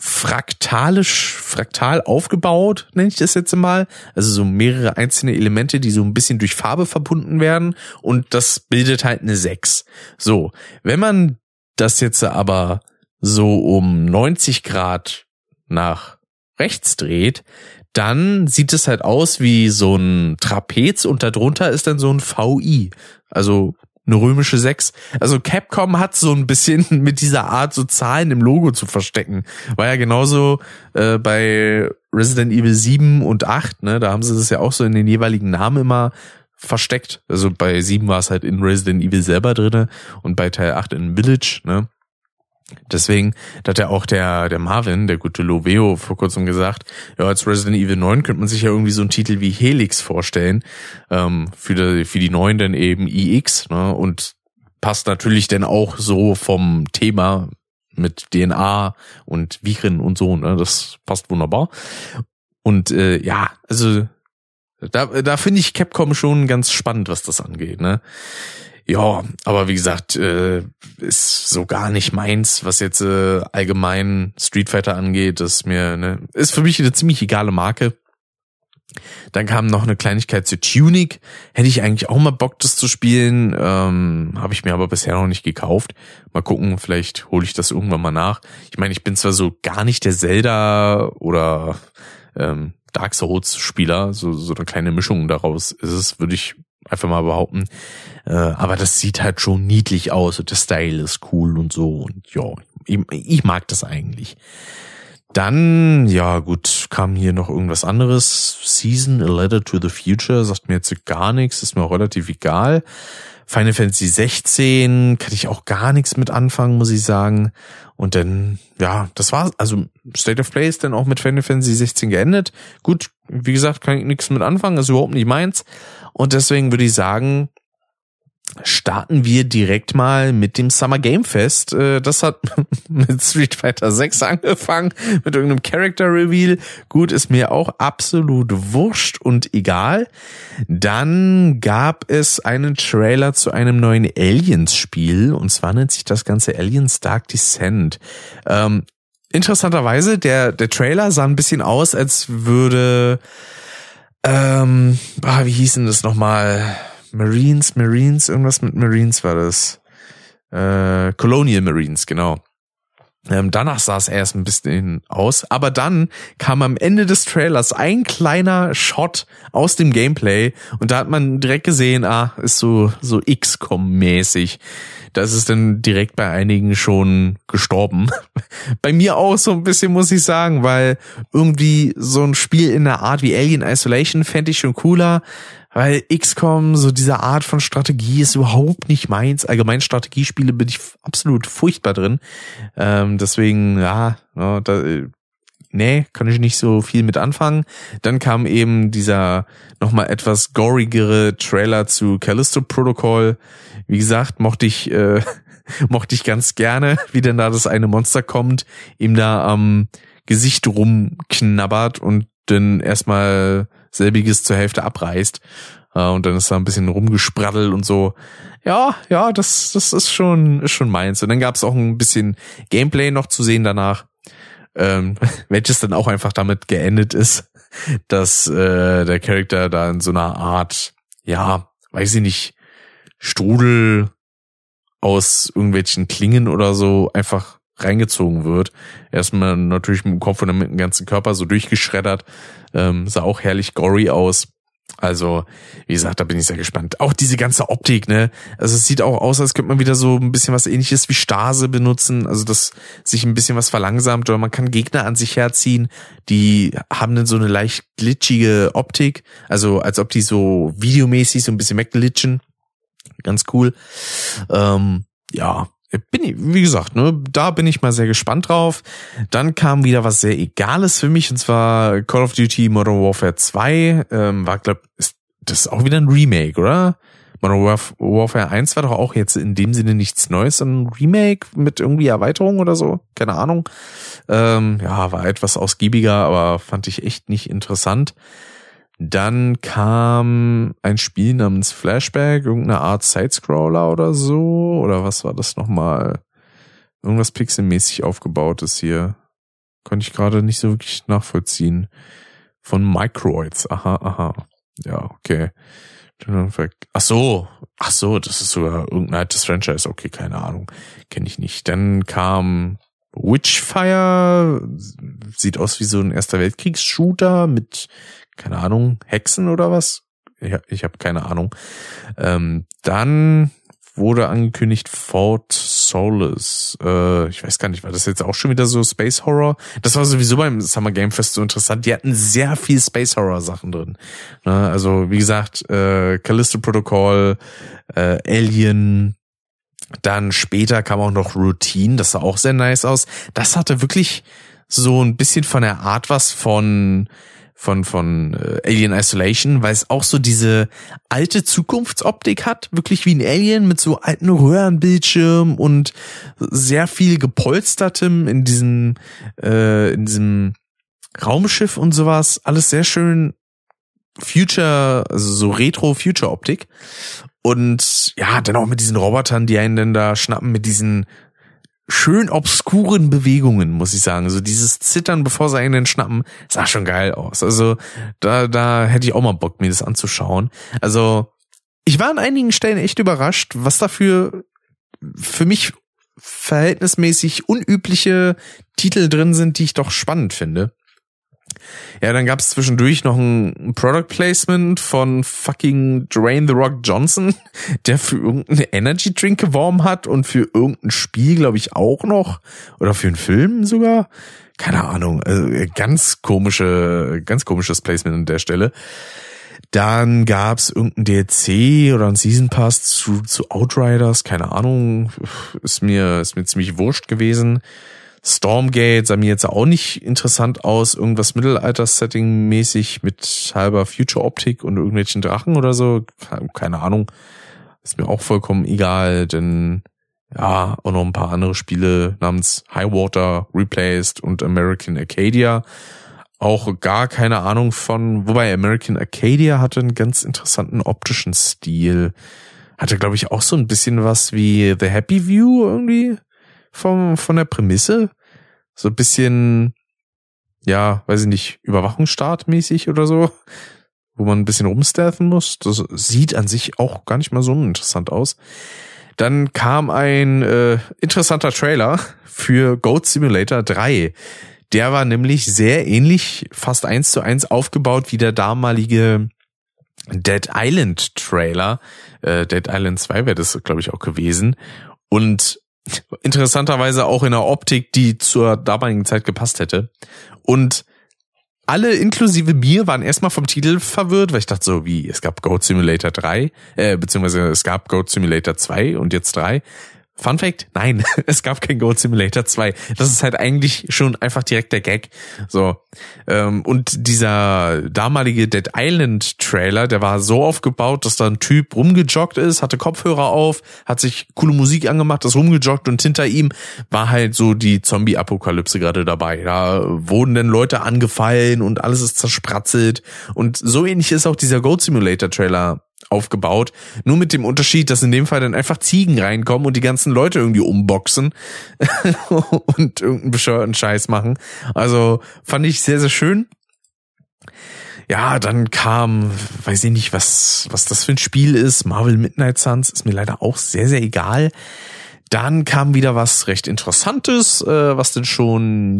S1: fraktalisch, fraktal aufgebaut, nenne ich das jetzt mal. Also so mehrere einzelne Elemente, die so ein bisschen durch Farbe verbunden werden und das bildet halt eine 6. So, wenn man das jetzt aber so um 90 Grad nach rechts dreht, dann sieht es halt aus wie so ein Trapez und darunter ist dann so ein VI. Also eine römische 6. Also Capcom hat so ein bisschen (laughs) mit dieser Art so Zahlen im Logo zu verstecken. War ja genauso äh, bei Resident Evil 7 und 8, ne? Da haben sie das ja auch so in den jeweiligen Namen immer versteckt. Also bei 7 war es halt in Resident Evil selber drinne und bei Teil 8 in Village, ne? Deswegen da hat ja auch der, der Marvin, der gute Loveo, vor kurzem gesagt, ja, als Resident Evil 9 könnte man sich ja irgendwie so einen Titel wie Helix vorstellen. Ähm, für, die, für die neuen dann eben iX, ne? Und passt natürlich dann auch so vom Thema mit DNA und Viren und so, ne? Das passt wunderbar. Und äh, ja, also da, da finde ich Capcom schon ganz spannend, was das angeht, ne? Ja, aber wie gesagt, äh, ist so gar nicht meins, was jetzt äh, allgemein Street Fighter angeht. Das ist mir ne, ist für mich eine ziemlich egale Marke. Dann kam noch eine Kleinigkeit zu Tunic. Hätte ich eigentlich auch mal Bock, das zu spielen. Ähm, Habe ich mir aber bisher noch nicht gekauft. Mal gucken, vielleicht hole ich das irgendwann mal nach. Ich meine, ich bin zwar so gar nicht der Zelda oder ähm, Dark Souls Spieler, so, so eine kleine Mischung daraus ist es, würde ich einfach mal behaupten. Äh, aber das sieht halt schon niedlich aus und der Style ist cool und so. Und ja, ich, ich mag das eigentlich. Dann, ja gut, kam hier noch irgendwas anderes. Season, A Letter to the Future, sagt mir jetzt gar nichts, ist mir auch relativ egal. Final Fantasy 16 kann ich auch gar nichts mit anfangen, muss ich sagen. Und dann, ja, das war, also State of Play ist dann auch mit Final Fantasy 16 geendet. Gut, wie gesagt, kann ich nichts mit anfangen, ist überhaupt nicht meins. Und deswegen würde ich sagen, starten wir direkt mal mit dem Summer Game Fest. Äh, das hat (laughs) mit Street Fighter 6 angefangen, mit irgendeinem Character Reveal. Gut, ist mir auch absolut wurscht und egal. Dann gab es einen Trailer zu einem neuen Aliens-Spiel und zwar nennt sich das Ganze Aliens Dark Descent. Ähm, interessanterweise, der, der Trailer sah ein bisschen aus, als würde ähm, ah, wie hieß denn das nochmal? Marines, Marines, irgendwas mit Marines war das. Äh, Colonial Marines, genau. Ähm, danach sah es erst ein bisschen aus, aber dann kam am Ende des Trailers ein kleiner Shot aus dem Gameplay und da hat man direkt gesehen, ah, ist so so XCOM-mäßig. Das ist dann direkt bei einigen schon gestorben. (laughs) bei mir auch so ein bisschen, muss ich sagen, weil irgendwie so ein Spiel in der Art wie Alien Isolation fände ich schon cooler. Weil XCOM, so diese Art von Strategie ist überhaupt nicht meins. Allgemein Strategiespiele bin ich absolut furchtbar drin. Ähm, deswegen, ja, ja da, nee, kann ich nicht so viel mit anfangen. Dann kam eben dieser nochmal etwas gorigere Trailer zu Callisto Protocol. Wie gesagt, mochte ich, äh, (laughs) mochte ich ganz gerne, (laughs) wie denn da das eine Monster kommt, ihm da am Gesicht rumknabbert und dann erstmal selbiges zur Hälfte abreißt. Äh, und dann ist da ein bisschen rumgespraddelt und so. Ja, ja, das, das ist schon, ist schon meins. Und dann gab es auch ein bisschen Gameplay noch zu sehen danach, ähm, (laughs) welches dann auch einfach damit geendet ist, dass äh, der Charakter da in so einer Art, ja, weiß ich nicht, Strudel aus irgendwelchen Klingen oder so einfach reingezogen wird. Erstmal natürlich mit dem Kopf und dann mit dem ganzen Körper so durchgeschreddert. Ähm, sah auch herrlich gory aus. Also, wie gesagt, da bin ich sehr gespannt. Auch diese ganze Optik, ne? Also es sieht auch aus, als könnte man wieder so ein bisschen was ähnliches wie Stase benutzen. Also, dass sich ein bisschen was verlangsamt oder man kann Gegner an sich herziehen, die haben dann so eine leicht glitschige Optik. Also, als ob die so videomäßig so ein bisschen wegglitschen. Ganz cool. Ähm, ja, bin ich, wie gesagt, ne, da bin ich mal sehr gespannt drauf. Dann kam wieder was sehr Egales für mich, und zwar Call of Duty Modern Warfare 2. Ähm, war, glaub, ist das ist auch wieder ein Remake, oder? Modern Warf Warfare 1 war doch auch jetzt in dem Sinne nichts Neues, ein Remake mit irgendwie Erweiterung oder so. Keine Ahnung. Ähm, ja, war etwas ausgiebiger, aber fand ich echt nicht interessant. Dann kam ein Spiel namens Flashback, irgendeine Art Sidescroller oder so. Oder was war das nochmal? Irgendwas pixelmäßig aufgebautes hier. Konnte ich gerade nicht so wirklich nachvollziehen. Von Microids. Aha, aha. Ja, okay. Ach so, ach so, das ist sogar irgendein altes Franchise. Okay, keine Ahnung, kenne ich nicht. Dann kam Witchfire, sieht aus wie so ein Erster Weltkriegs-Shooter mit keine Ahnung, Hexen oder was? Ich, ich habe keine Ahnung. Ähm, dann wurde angekündigt Fort Solace. Äh, ich weiß gar nicht, war das jetzt auch schon wieder so Space Horror? Das war sowieso beim Summer Game Fest so interessant. Die hatten sehr viel Space Horror Sachen drin. Ne? Also wie gesagt, äh, Callisto Protocol, äh, Alien, dann später kam auch noch Routine, das sah auch sehr nice aus. Das hatte wirklich so ein bisschen von der Art was von von von äh, Alien Isolation, weil es auch so diese alte Zukunftsoptik hat, wirklich wie ein Alien mit so alten Röhrenbildschirm und sehr viel gepolstertem in diesem äh, in diesem Raumschiff und sowas, alles sehr schön Future, also so Retro Future Optik und ja, dann auch mit diesen Robotern, die einen dann da schnappen mit diesen schön obskuren Bewegungen, muss ich sagen. So dieses Zittern, bevor sie einen schnappen, sah schon geil aus. Also da, da hätte ich auch mal Bock, mir das anzuschauen. Also ich war an einigen Stellen echt überrascht, was dafür für mich verhältnismäßig unübliche Titel drin sind, die ich doch spannend finde. Ja, dann gab es zwischendurch noch ein Product Placement von fucking Dwayne The Rock Johnson, (laughs) der für irgendeinen Energy Drink geworben hat und für irgendein Spiel, glaube ich, auch noch. Oder für einen Film sogar. Keine Ahnung. Also ganz komische, ganz komisches Placement an der Stelle. Dann gab's irgendein DLC oder ein Season Pass zu, zu Outriders, keine Ahnung, ist mir ist mir ziemlich wurscht gewesen. Stormgate sah mir jetzt auch nicht interessant aus. Irgendwas Mittelalter-Setting-mäßig mit halber Future-Optik und irgendwelchen Drachen oder so. Keine Ahnung. Ist mir auch vollkommen egal, denn ja, auch noch ein paar andere Spiele namens Highwater Replaced und American Arcadia. Auch gar keine Ahnung von, wobei American Arcadia hatte einen ganz interessanten optischen Stil. Hatte, glaube ich, auch so ein bisschen was wie The Happy View irgendwie vom, von der Prämisse. So ein bisschen, ja, weiß ich nicht, Überwachungsstaat-mäßig oder so, wo man ein bisschen rumstealthen muss. Das sieht an sich auch gar nicht mal so interessant aus. Dann kam ein äh, interessanter Trailer für Goat Simulator 3. Der war nämlich sehr ähnlich, fast eins zu eins aufgebaut wie der damalige Dead Island Trailer. Äh, Dead Island 2 wäre das, glaube ich, auch gewesen. Und interessanterweise auch in der Optik, die zur damaligen Zeit gepasst hätte. Und alle inklusive mir waren erstmal vom Titel verwirrt, weil ich dachte so, wie, es gab Goat Simulator 3, äh, beziehungsweise es gab Goat Simulator 2 und jetzt 3. Fun Fact, nein, (laughs) es gab kein Goat Simulator 2. Das ist halt eigentlich schon einfach direkt der Gag. So. Ähm, und dieser damalige Dead Island Trailer, der war so aufgebaut, dass da ein Typ rumgejoggt ist, hatte Kopfhörer auf, hat sich coole Musik angemacht, ist rumgejoggt und hinter ihm war halt so die Zombie-Apokalypse gerade dabei. Da wurden dann Leute angefallen und alles ist zerspratzelt. Und so ähnlich ist auch dieser Goat Simulator Trailer aufgebaut. Nur mit dem Unterschied, dass in dem Fall dann einfach Ziegen reinkommen und die ganzen Leute irgendwie umboxen (laughs) und irgendeinen bescheuerten Scheiß machen. Also fand ich sehr, sehr schön. Ja, dann kam, weiß ich nicht, was, was das für ein Spiel ist. Marvel Midnight Suns ist mir leider auch sehr, sehr egal. Dann kam wieder was recht Interessantes, äh, was denn schon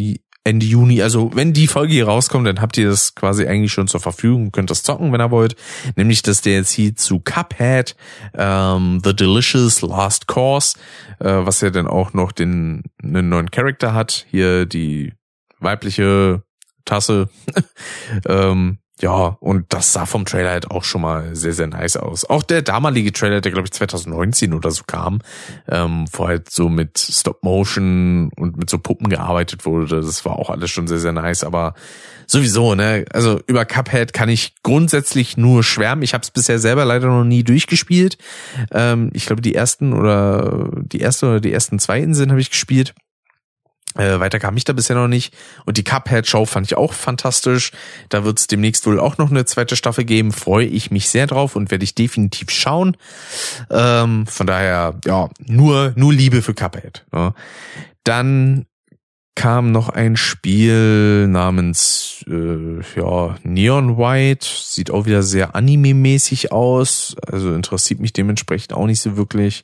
S1: Ende Juni. Also wenn die Folge hier rauskommt, dann habt ihr das quasi eigentlich schon zur Verfügung, könnt das zocken, wenn ihr wollt. Nämlich das DLC zu Cuphead, ähm, The Delicious Last Course, äh, was ja dann auch noch den einen neuen Charakter hat. Hier die weibliche Tasse. (laughs) ähm, ja, und das sah vom Trailer halt auch schon mal sehr, sehr nice aus. Auch der damalige Trailer, der glaube ich 2019 oder so kam, ähm, wo halt so mit Stop Motion und mit so Puppen gearbeitet wurde, das war auch alles schon sehr, sehr nice. Aber sowieso, ne, also über Cuphead kann ich grundsätzlich nur schwärmen. Ich habe es bisher selber leider noch nie durchgespielt. Ähm, ich glaube, die ersten oder die erste oder die ersten zwei Inseln habe ich gespielt. Äh, weiter kam ich da bisher noch nicht. Und die Cuphead-Show fand ich auch fantastisch. Da wird es demnächst wohl auch noch eine zweite Staffel geben. Freue ich mich sehr drauf und werde ich definitiv schauen. Ähm, von daher, ja, nur, nur Liebe für Cuphead. Ja. Dann kam noch ein Spiel namens äh, ja, Neon White. Sieht auch wieder sehr anime-mäßig aus. Also interessiert mich dementsprechend auch nicht so wirklich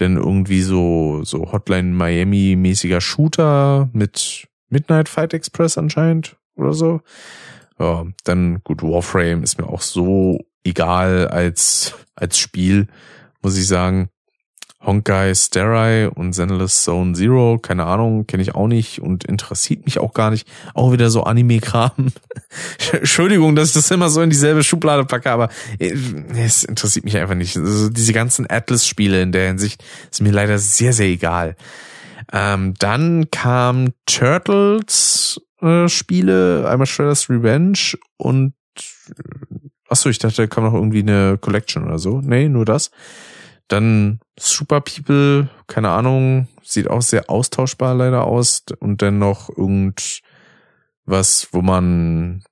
S1: denn irgendwie so, so Hotline Miami mäßiger Shooter mit Midnight Fight Express anscheinend oder so. Ja, dann gut, Warframe ist mir auch so egal als, als Spiel, muss ich sagen. Honkai Sterai und Zenless Zone Zero, keine Ahnung, kenne ich auch nicht und interessiert mich auch gar nicht. Auch wieder so Anime-Kram. (laughs) Entschuldigung, dass ich das immer so in dieselbe Schublade packe, aber äh, es interessiert mich einfach nicht. Also diese ganzen Atlas-Spiele in der Hinsicht ist mir leider sehr, sehr egal. Ähm, dann kam Turtles äh, Spiele, einmal Shredder's Revenge und äh, achso, ich dachte, da kam noch irgendwie eine Collection oder so. Nee, nur das. Dann Super People, keine Ahnung, sieht auch sehr austauschbar leider aus. Und dann noch irgendwas, wo man,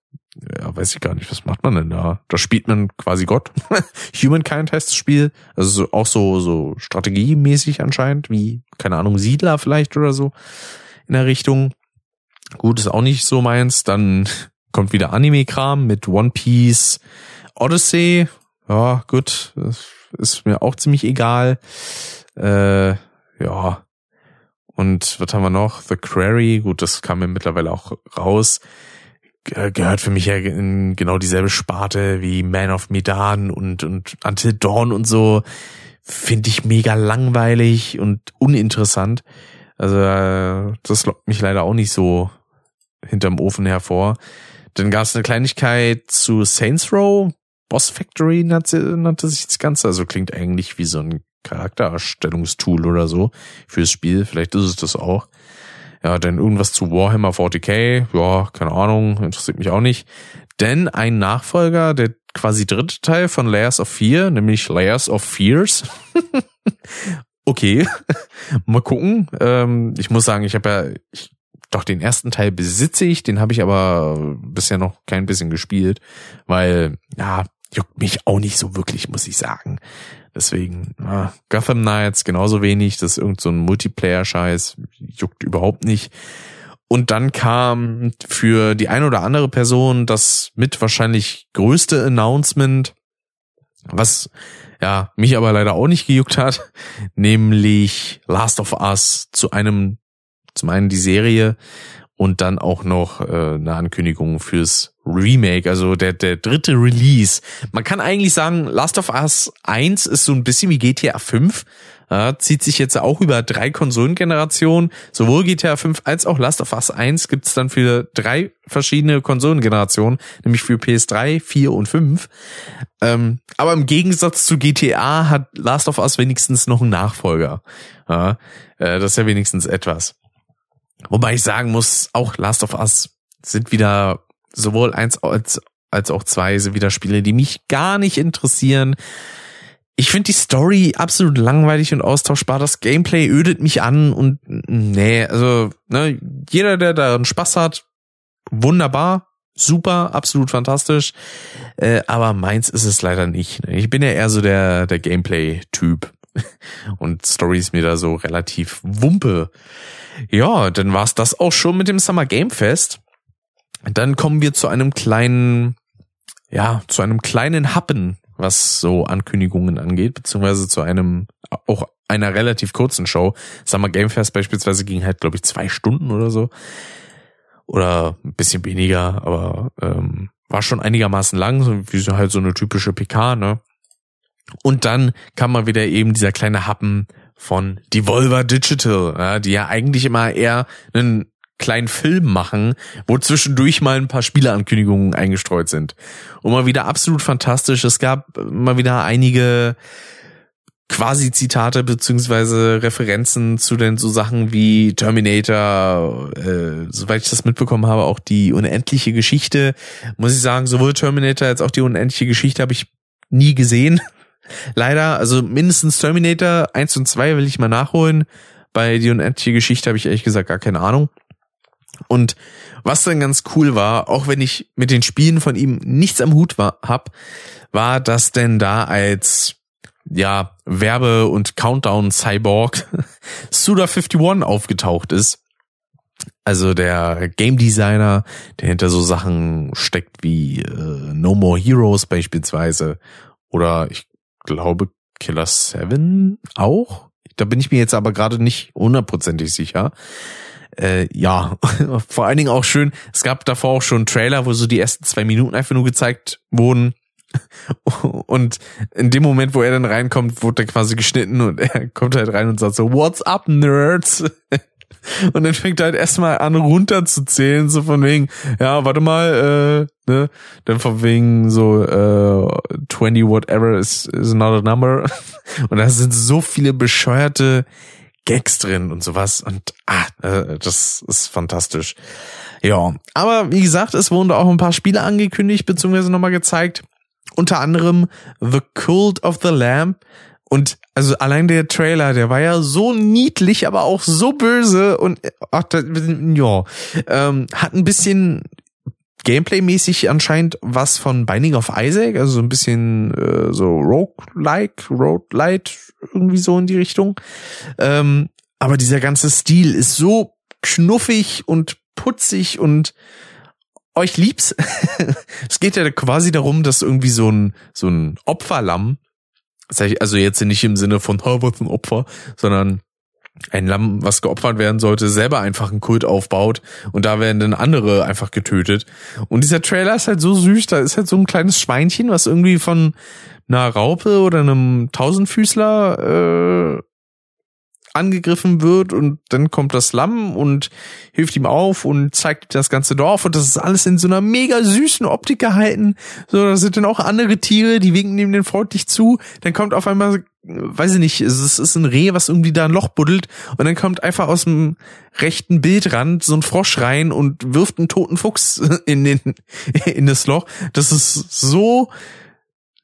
S1: ja, weiß ich gar nicht, was macht man denn da? Da spielt man quasi Gott. (laughs) Humankind heißt das Spiel. Also auch so, so strategiemäßig anscheinend, wie, keine Ahnung, Siedler vielleicht oder so in der Richtung. Gut, ist auch nicht so meins. Dann (laughs) kommt wieder Anime-Kram mit One Piece, Odyssey. Ja, gut, ist mir auch ziemlich egal. Äh, ja. Und was haben wir noch? The Quarry, gut, das kam mir mittlerweile auch raus. Gehört für mich ja in genau dieselbe Sparte wie Man of Medan und, und Until Dawn und so. Finde ich mega langweilig und uninteressant. Also äh, das lockt mich leider auch nicht so hinterm Ofen hervor. Dann gab es eine Kleinigkeit zu Saints Row, Boss Factory nannte, nannte sich das Ganze. Also klingt eigentlich wie so ein Charaktererstellungstool oder so fürs Spiel. Vielleicht ist es das auch. Ja, denn irgendwas zu Warhammer 40k, ja, keine Ahnung, interessiert mich auch nicht. Denn ein Nachfolger, der quasi dritte Teil von Layers of Fear, nämlich Layers of Fears. (laughs) okay, (laughs) mal gucken. Ähm, ich muss sagen, ich habe ja, ich, doch den ersten Teil besitze ich, den habe ich aber bisher noch kein bisschen gespielt, weil ja, juckt mich auch nicht so wirklich, muss ich sagen. Deswegen, ja, Gotham Knights genauso wenig, das ist irgend so ein Multiplayer-Scheiß, juckt überhaupt nicht. Und dann kam für die eine oder andere Person das mit wahrscheinlich größte Announcement, was ja mich aber leider auch nicht gejuckt hat, nämlich Last of Us zu einem, zum einen die Serie und dann auch noch äh, eine Ankündigung fürs Remake, also der, der dritte Release. Man kann eigentlich sagen, Last of Us 1 ist so ein bisschen wie GTA 5. Ja, zieht sich jetzt auch über drei Konsolengenerationen. Sowohl GTA 5 als auch Last of Us 1 gibt's dann für drei verschiedene Konsolengenerationen, nämlich für PS3, 4 und 5. Ähm, aber im Gegensatz zu GTA hat Last of Us wenigstens noch einen Nachfolger. Ja, äh, das ist ja wenigstens etwas. Wobei ich sagen muss, auch Last of Us sind wieder sowohl eins als, als auch zwei sind wieder Spiele, die mich gar nicht interessieren. Ich finde die Story absolut langweilig und austauschbar. Das Gameplay ödet mich an und nee, also ne, jeder, der daran Spaß hat, wunderbar, super, absolut fantastisch. Äh, aber meins ist es leider nicht. Ich bin ja eher so der der Gameplay-Typ (laughs) und Story ist mir da so relativ wumpe. Ja, dann war's das auch schon mit dem Summer Game Fest. Dann kommen wir zu einem kleinen, ja, zu einem kleinen Happen, was so Ankündigungen angeht, beziehungsweise zu einem, auch einer relativ kurzen Show. Summer Game Fest beispielsweise ging halt, glaube ich, zwei Stunden oder so. oder ein bisschen weniger, aber ähm, war schon einigermaßen lang, so wie so halt so eine typische PK, ne? Und dann kam mal wieder eben dieser kleine Happen von Devolver Digital, ja, die ja eigentlich immer eher einen kleinen Film machen, wo zwischendurch mal ein paar Spieleankündigungen eingestreut sind. Und mal wieder absolut fantastisch. Es gab mal wieder einige quasi Zitate beziehungsweise Referenzen zu den so Sachen wie Terminator, äh, soweit ich das mitbekommen habe, auch die unendliche Geschichte. Muss ich sagen, sowohl Terminator als auch die unendliche Geschichte habe ich nie gesehen. Leider, also mindestens Terminator 1 und 2 will ich mal nachholen. Bei die unendliche Geschichte habe ich ehrlich gesagt gar keine Ahnung. Und was dann ganz cool war, auch wenn ich mit den Spielen von ihm nichts am Hut war, hab, war, dass denn da als ja Werbe- und Countdown-Cyborg (laughs) Suda51 aufgetaucht ist. Also der Game Designer, der hinter so Sachen steckt wie äh, No More Heroes beispielsweise oder ich glaube Killer 7 auch. Da bin ich mir jetzt aber gerade nicht hundertprozentig sicher äh, ja, (laughs) vor allen Dingen auch schön, es gab davor auch schon einen Trailer, wo so die ersten zwei Minuten einfach nur gezeigt wurden. (laughs) Und in dem Moment, wo er dann reinkommt, wurde er quasi geschnitten und (laughs) er kommt halt rein und sagt so, What's up, Nerds? Und dann fängt er halt erstmal an runterzuzählen, so von wegen, ja, warte mal, äh, ne, dann von wegen so, äh, 20 whatever is, is not a number. (laughs) Und da sind so viele bescheuerte Gags drin und sowas und ah, äh, das ist fantastisch. Ja, aber wie gesagt, es wurden auch ein paar Spiele angekündigt beziehungsweise nochmal gezeigt. Unter anderem The Cult of the Lamb. Und also allein der Trailer, der war ja so niedlich, aber auch so böse und ach, das, ja, ähm, hat ein bisschen Gameplay-mäßig anscheinend was von Binding of Isaac, also so ein bisschen äh, so Roguelike, Roadlight, irgendwie so in die Richtung. Ähm, aber dieser ganze Stil ist so knuffig und putzig und euch lieb's. (laughs) es geht ja quasi darum, dass irgendwie so ein, so ein Opferlamm, also jetzt nicht im Sinne von, oh, was ein Opfer, sondern ein Lamm, was geopfert werden sollte, selber einfach einen Kult aufbaut und da werden dann andere einfach getötet. Und dieser Trailer ist halt so süß, da ist halt so ein kleines Schweinchen, was irgendwie von einer Raupe oder einem Tausendfüßler äh, angegriffen wird und dann kommt das Lamm und hilft ihm auf und zeigt das ganze Dorf und das ist alles in so einer mega süßen Optik gehalten. So, da sind dann auch andere Tiere, die winken ihm den freundlich zu. Dann kommt auf einmal, weiß ich nicht, es ist ein Reh, was irgendwie da ein Loch buddelt und dann kommt einfach aus dem rechten Bildrand so ein Frosch rein und wirft einen toten Fuchs (laughs) in den, in das Loch. Das ist so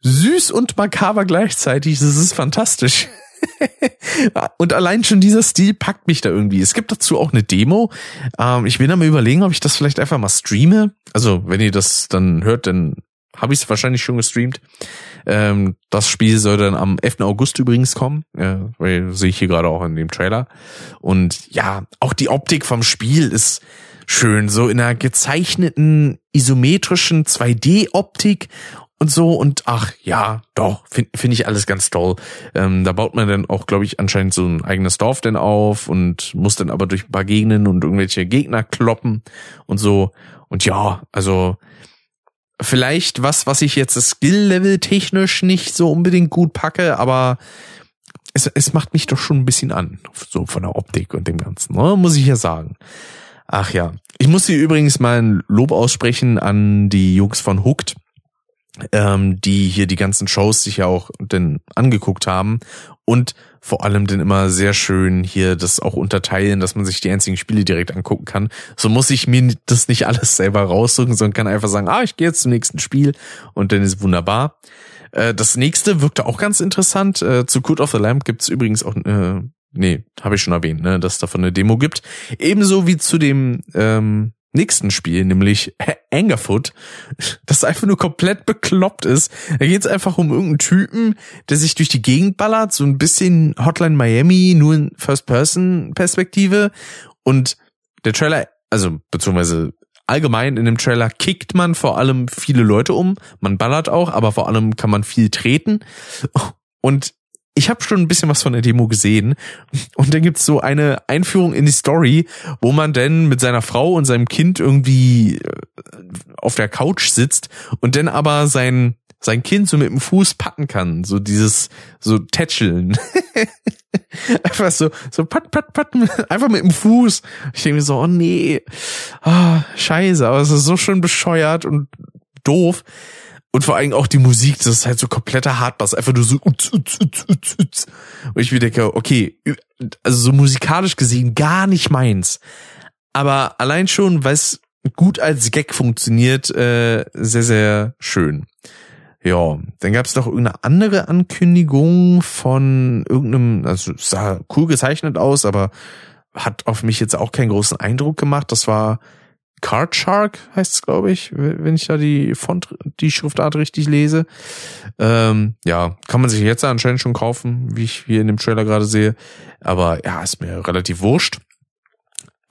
S1: süß und makaber gleichzeitig. Das ist fantastisch. (laughs) und allein schon dieser Stil packt mich da irgendwie. Es gibt dazu auch eine Demo. Ähm, ich will da mal überlegen, ob ich das vielleicht einfach mal streame. Also, wenn ihr das dann hört, dann habe ich es wahrscheinlich schon gestreamt. Ähm, das Spiel soll dann am 11. August übrigens kommen, äh, weil sehe ich hier gerade auch in dem Trailer. Und ja, auch die Optik vom Spiel ist schön, so in einer gezeichneten isometrischen 2D-Optik und so und ach ja, doch, finde find ich alles ganz toll. Ähm, da baut man dann auch, glaube ich, anscheinend so ein eigenes Dorf denn auf und muss dann aber durch ein paar Gegenden und irgendwelche Gegner kloppen und so. Und ja, also vielleicht was, was ich jetzt Skill-Level technisch nicht so unbedingt gut packe, aber es, es macht mich doch schon ein bisschen an, so von der Optik und dem Ganzen, ne? muss ich ja sagen. Ach ja, ich muss hier übrigens mal ein Lob aussprechen an die Jungs von Hooked ähm, die hier die ganzen Shows sich ja auch denn angeguckt haben und vor allem dann immer sehr schön hier das auch unterteilen, dass man sich die einzigen Spiele direkt angucken kann. So muss ich mir das nicht alles selber raussuchen, sondern kann einfach sagen, ah, ich gehe jetzt zum nächsten Spiel und dann ist wunderbar. Äh, das nächste wirkte auch ganz interessant. Äh, zu Code of the Lamp gibt's übrigens auch, äh, nee, habe ich schon erwähnt, ne, dass es davon eine Demo gibt. Ebenso wie zu dem ähm, nächsten Spiel, nämlich (laughs) Angerfoot, das einfach nur komplett bekloppt ist. Da geht es einfach um irgendeinen Typen, der sich durch die Gegend ballert, so ein bisschen Hotline Miami, nur in First-Person-Perspektive. Und der Trailer, also beziehungsweise allgemein in dem Trailer kickt man vor allem viele Leute um. Man ballert auch, aber vor allem kann man viel treten. Und ich habe schon ein bisschen was von der Demo gesehen und dann gibt's so eine Einführung in die Story, wo man denn mit seiner Frau und seinem Kind irgendwie äh, auf der Couch sitzt und dann aber sein sein Kind so mit dem Fuß patten kann, so dieses so tätscheln. (laughs) einfach so so pat pat pat einfach mit dem Fuß. Ich denke mir so, oh nee. Oh, scheiße, aber es ist so schön bescheuert und doof. Und vor allem auch die Musik, das ist halt so kompletter Hardbass, einfach nur so utz, utz, utz, utz, utz. Und ich mir denke, okay, also so musikalisch gesehen gar nicht meins. Aber allein schon, weil es gut als Gag funktioniert, äh, sehr, sehr schön. Ja, dann gab es noch irgendeine andere Ankündigung von irgendeinem, also sah cool gezeichnet aus, aber hat auf mich jetzt auch keinen großen Eindruck gemacht. Das war Card Shark, heißt es, glaube ich, wenn ich da die Font, die Schriftart richtig lese. Ähm, ja, kann man sich jetzt anscheinend schon kaufen, wie ich hier in dem Trailer gerade sehe. Aber ja, ist mir relativ wurscht.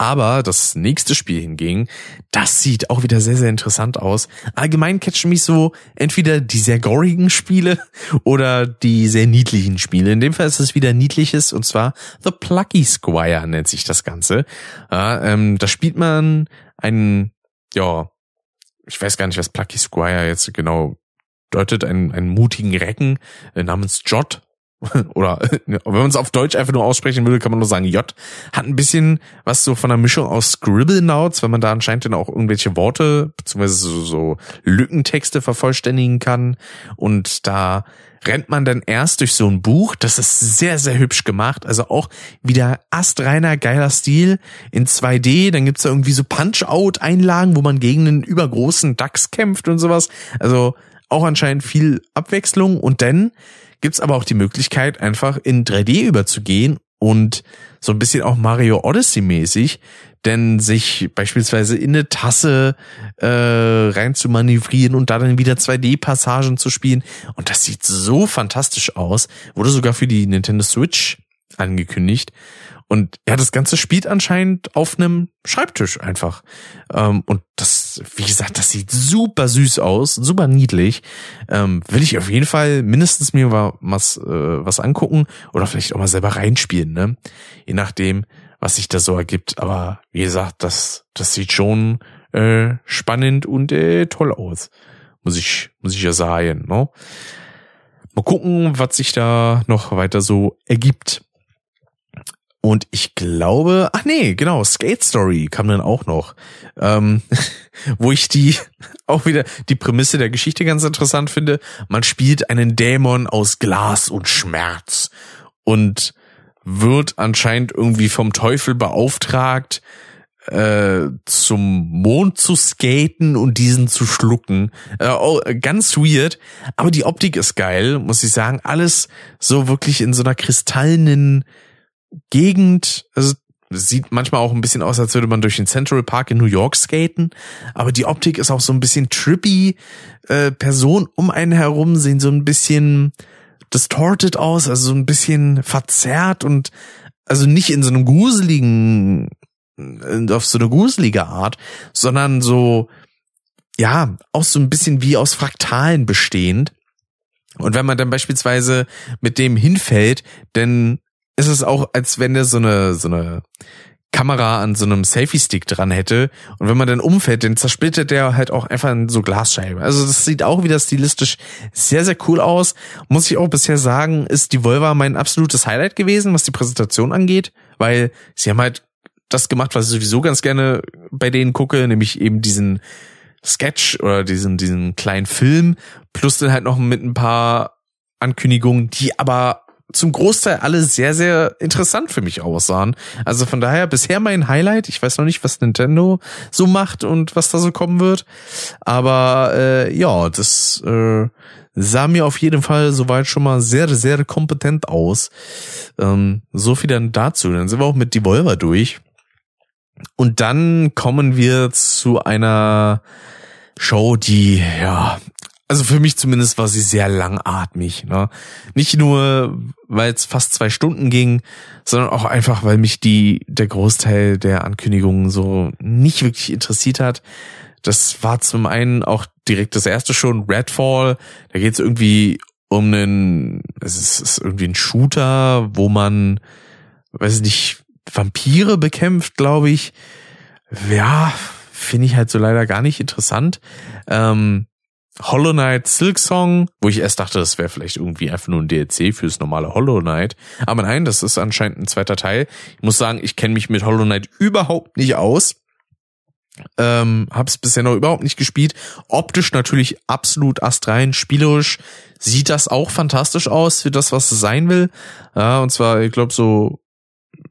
S1: Aber das nächste Spiel hingegen, das sieht auch wieder sehr, sehr interessant aus. Allgemein catchen mich so entweder die sehr gorigen Spiele (laughs) oder die sehr niedlichen Spiele. In dem Fall ist es wieder niedliches und zwar The Plucky Squire nennt sich das Ganze. Ja, ähm, da spielt man einen, ja, ich weiß gar nicht, was Plucky Squire jetzt genau deutet, einen, einen mutigen Recken äh, namens Jot (laughs) oder (laughs) wenn man es auf Deutsch einfach nur aussprechen würde, kann man nur sagen J, hat ein bisschen was so von einer Mischung aus Scribblenauts, wenn man da anscheinend dann auch irgendwelche Worte beziehungsweise so, so Lückentexte vervollständigen kann. Und da rennt man dann erst durch so ein Buch, das ist sehr, sehr hübsch gemacht, also auch wieder astreiner, geiler Stil in 2D, dann gibt's da irgendwie so Punch-Out-Einlagen, wo man gegen einen übergroßen Dachs kämpft und sowas, also auch anscheinend viel Abwechslung. Und dann gibt's aber auch die Möglichkeit, einfach in 3D überzugehen und so ein bisschen auch Mario Odyssey mäßig, denn sich beispielsweise in eine Tasse äh, rein zu manövrieren und da dann wieder 2D-Passagen zu spielen. Und das sieht so fantastisch aus. Wurde sogar für die Nintendo Switch angekündigt. Und ja, das Ganze spielt anscheinend auf einem Schreibtisch einfach. Ähm, und das, wie gesagt, das sieht super süß aus, super niedlich. Ähm, will ich auf jeden Fall mindestens mir was, äh, was angucken oder vielleicht auch mal selber reinspielen, ne? Je nachdem, was sich da so ergibt. Aber wie gesagt, das, das sieht schon äh, spannend und äh, toll aus. Muss ich, muss ich ja sagen, ne? Mal gucken, was sich da noch weiter so ergibt. Und ich glaube, ach nee, genau, Skate Story kam dann auch noch, ähm, (laughs) wo ich die (laughs) auch wieder die Prämisse der Geschichte ganz interessant finde. Man spielt einen Dämon aus Glas und Schmerz und wird anscheinend irgendwie vom Teufel beauftragt, äh, zum Mond zu skaten und diesen zu schlucken. Äh, oh, ganz weird, aber die Optik ist geil, muss ich sagen. Alles so wirklich in so einer kristallenen Gegend, also sieht manchmal auch ein bisschen aus, als würde man durch den Central Park in New York skaten, aber die Optik ist auch so ein bisschen trippy. Äh, Personen um einen herum sehen so ein bisschen distorted aus, also so ein bisschen verzerrt und also nicht in so einem gruseligen, auf so eine gruselige Art, sondern so, ja, auch so ein bisschen wie aus Fraktalen bestehend. Und wenn man dann beispielsweise mit dem hinfällt, dann ist es auch, als wenn der so eine, so eine Kamera an so einem Selfie-Stick dran hätte. Und wenn man dann umfällt, dann zersplittert der halt auch einfach in so Glasscheiben. Also das sieht auch wieder stilistisch sehr, sehr cool aus. Muss ich auch bisher sagen, ist die Volva mein absolutes Highlight gewesen, was die Präsentation angeht, weil sie haben halt das gemacht, was ich sowieso ganz gerne bei denen gucke, nämlich eben diesen Sketch oder diesen, diesen kleinen Film, plus dann halt noch mit ein paar Ankündigungen, die aber zum Großteil alle sehr, sehr interessant für mich aussahen. Also von daher bisher mein Highlight. Ich weiß noch nicht, was Nintendo so macht und was da so kommen wird. Aber äh, ja, das äh, sah mir auf jeden Fall soweit schon mal sehr, sehr kompetent aus. Ähm, so viel dann dazu. Dann sind wir auch mit Devolver durch. Und dann kommen wir zu einer Show, die ja also für mich zumindest war sie sehr langatmig. Ne? Nicht nur, weil es fast zwei Stunden ging, sondern auch einfach, weil mich die der Großteil der Ankündigungen so nicht wirklich interessiert hat. Das war zum einen auch direkt das erste schon, Redfall. Da geht es irgendwie um einen, es ist, ist irgendwie ein Shooter, wo man, weiß ich nicht, Vampire bekämpft, glaube ich. Ja, finde ich halt so leider gar nicht interessant. Ähm, Hollow Knight Silk Song, wo ich erst dachte, das wäre vielleicht irgendwie einfach nur ein DLC fürs normale Hollow Knight. Aber nein, das ist anscheinend ein zweiter Teil. Ich muss sagen, ich kenne mich mit Hollow Knight überhaupt nicht aus. Ähm, hab's bisher noch überhaupt nicht gespielt. Optisch natürlich absolut astrein, spielerisch sieht das auch fantastisch aus für das, was es sein will. Ja, und zwar, ich glaube, so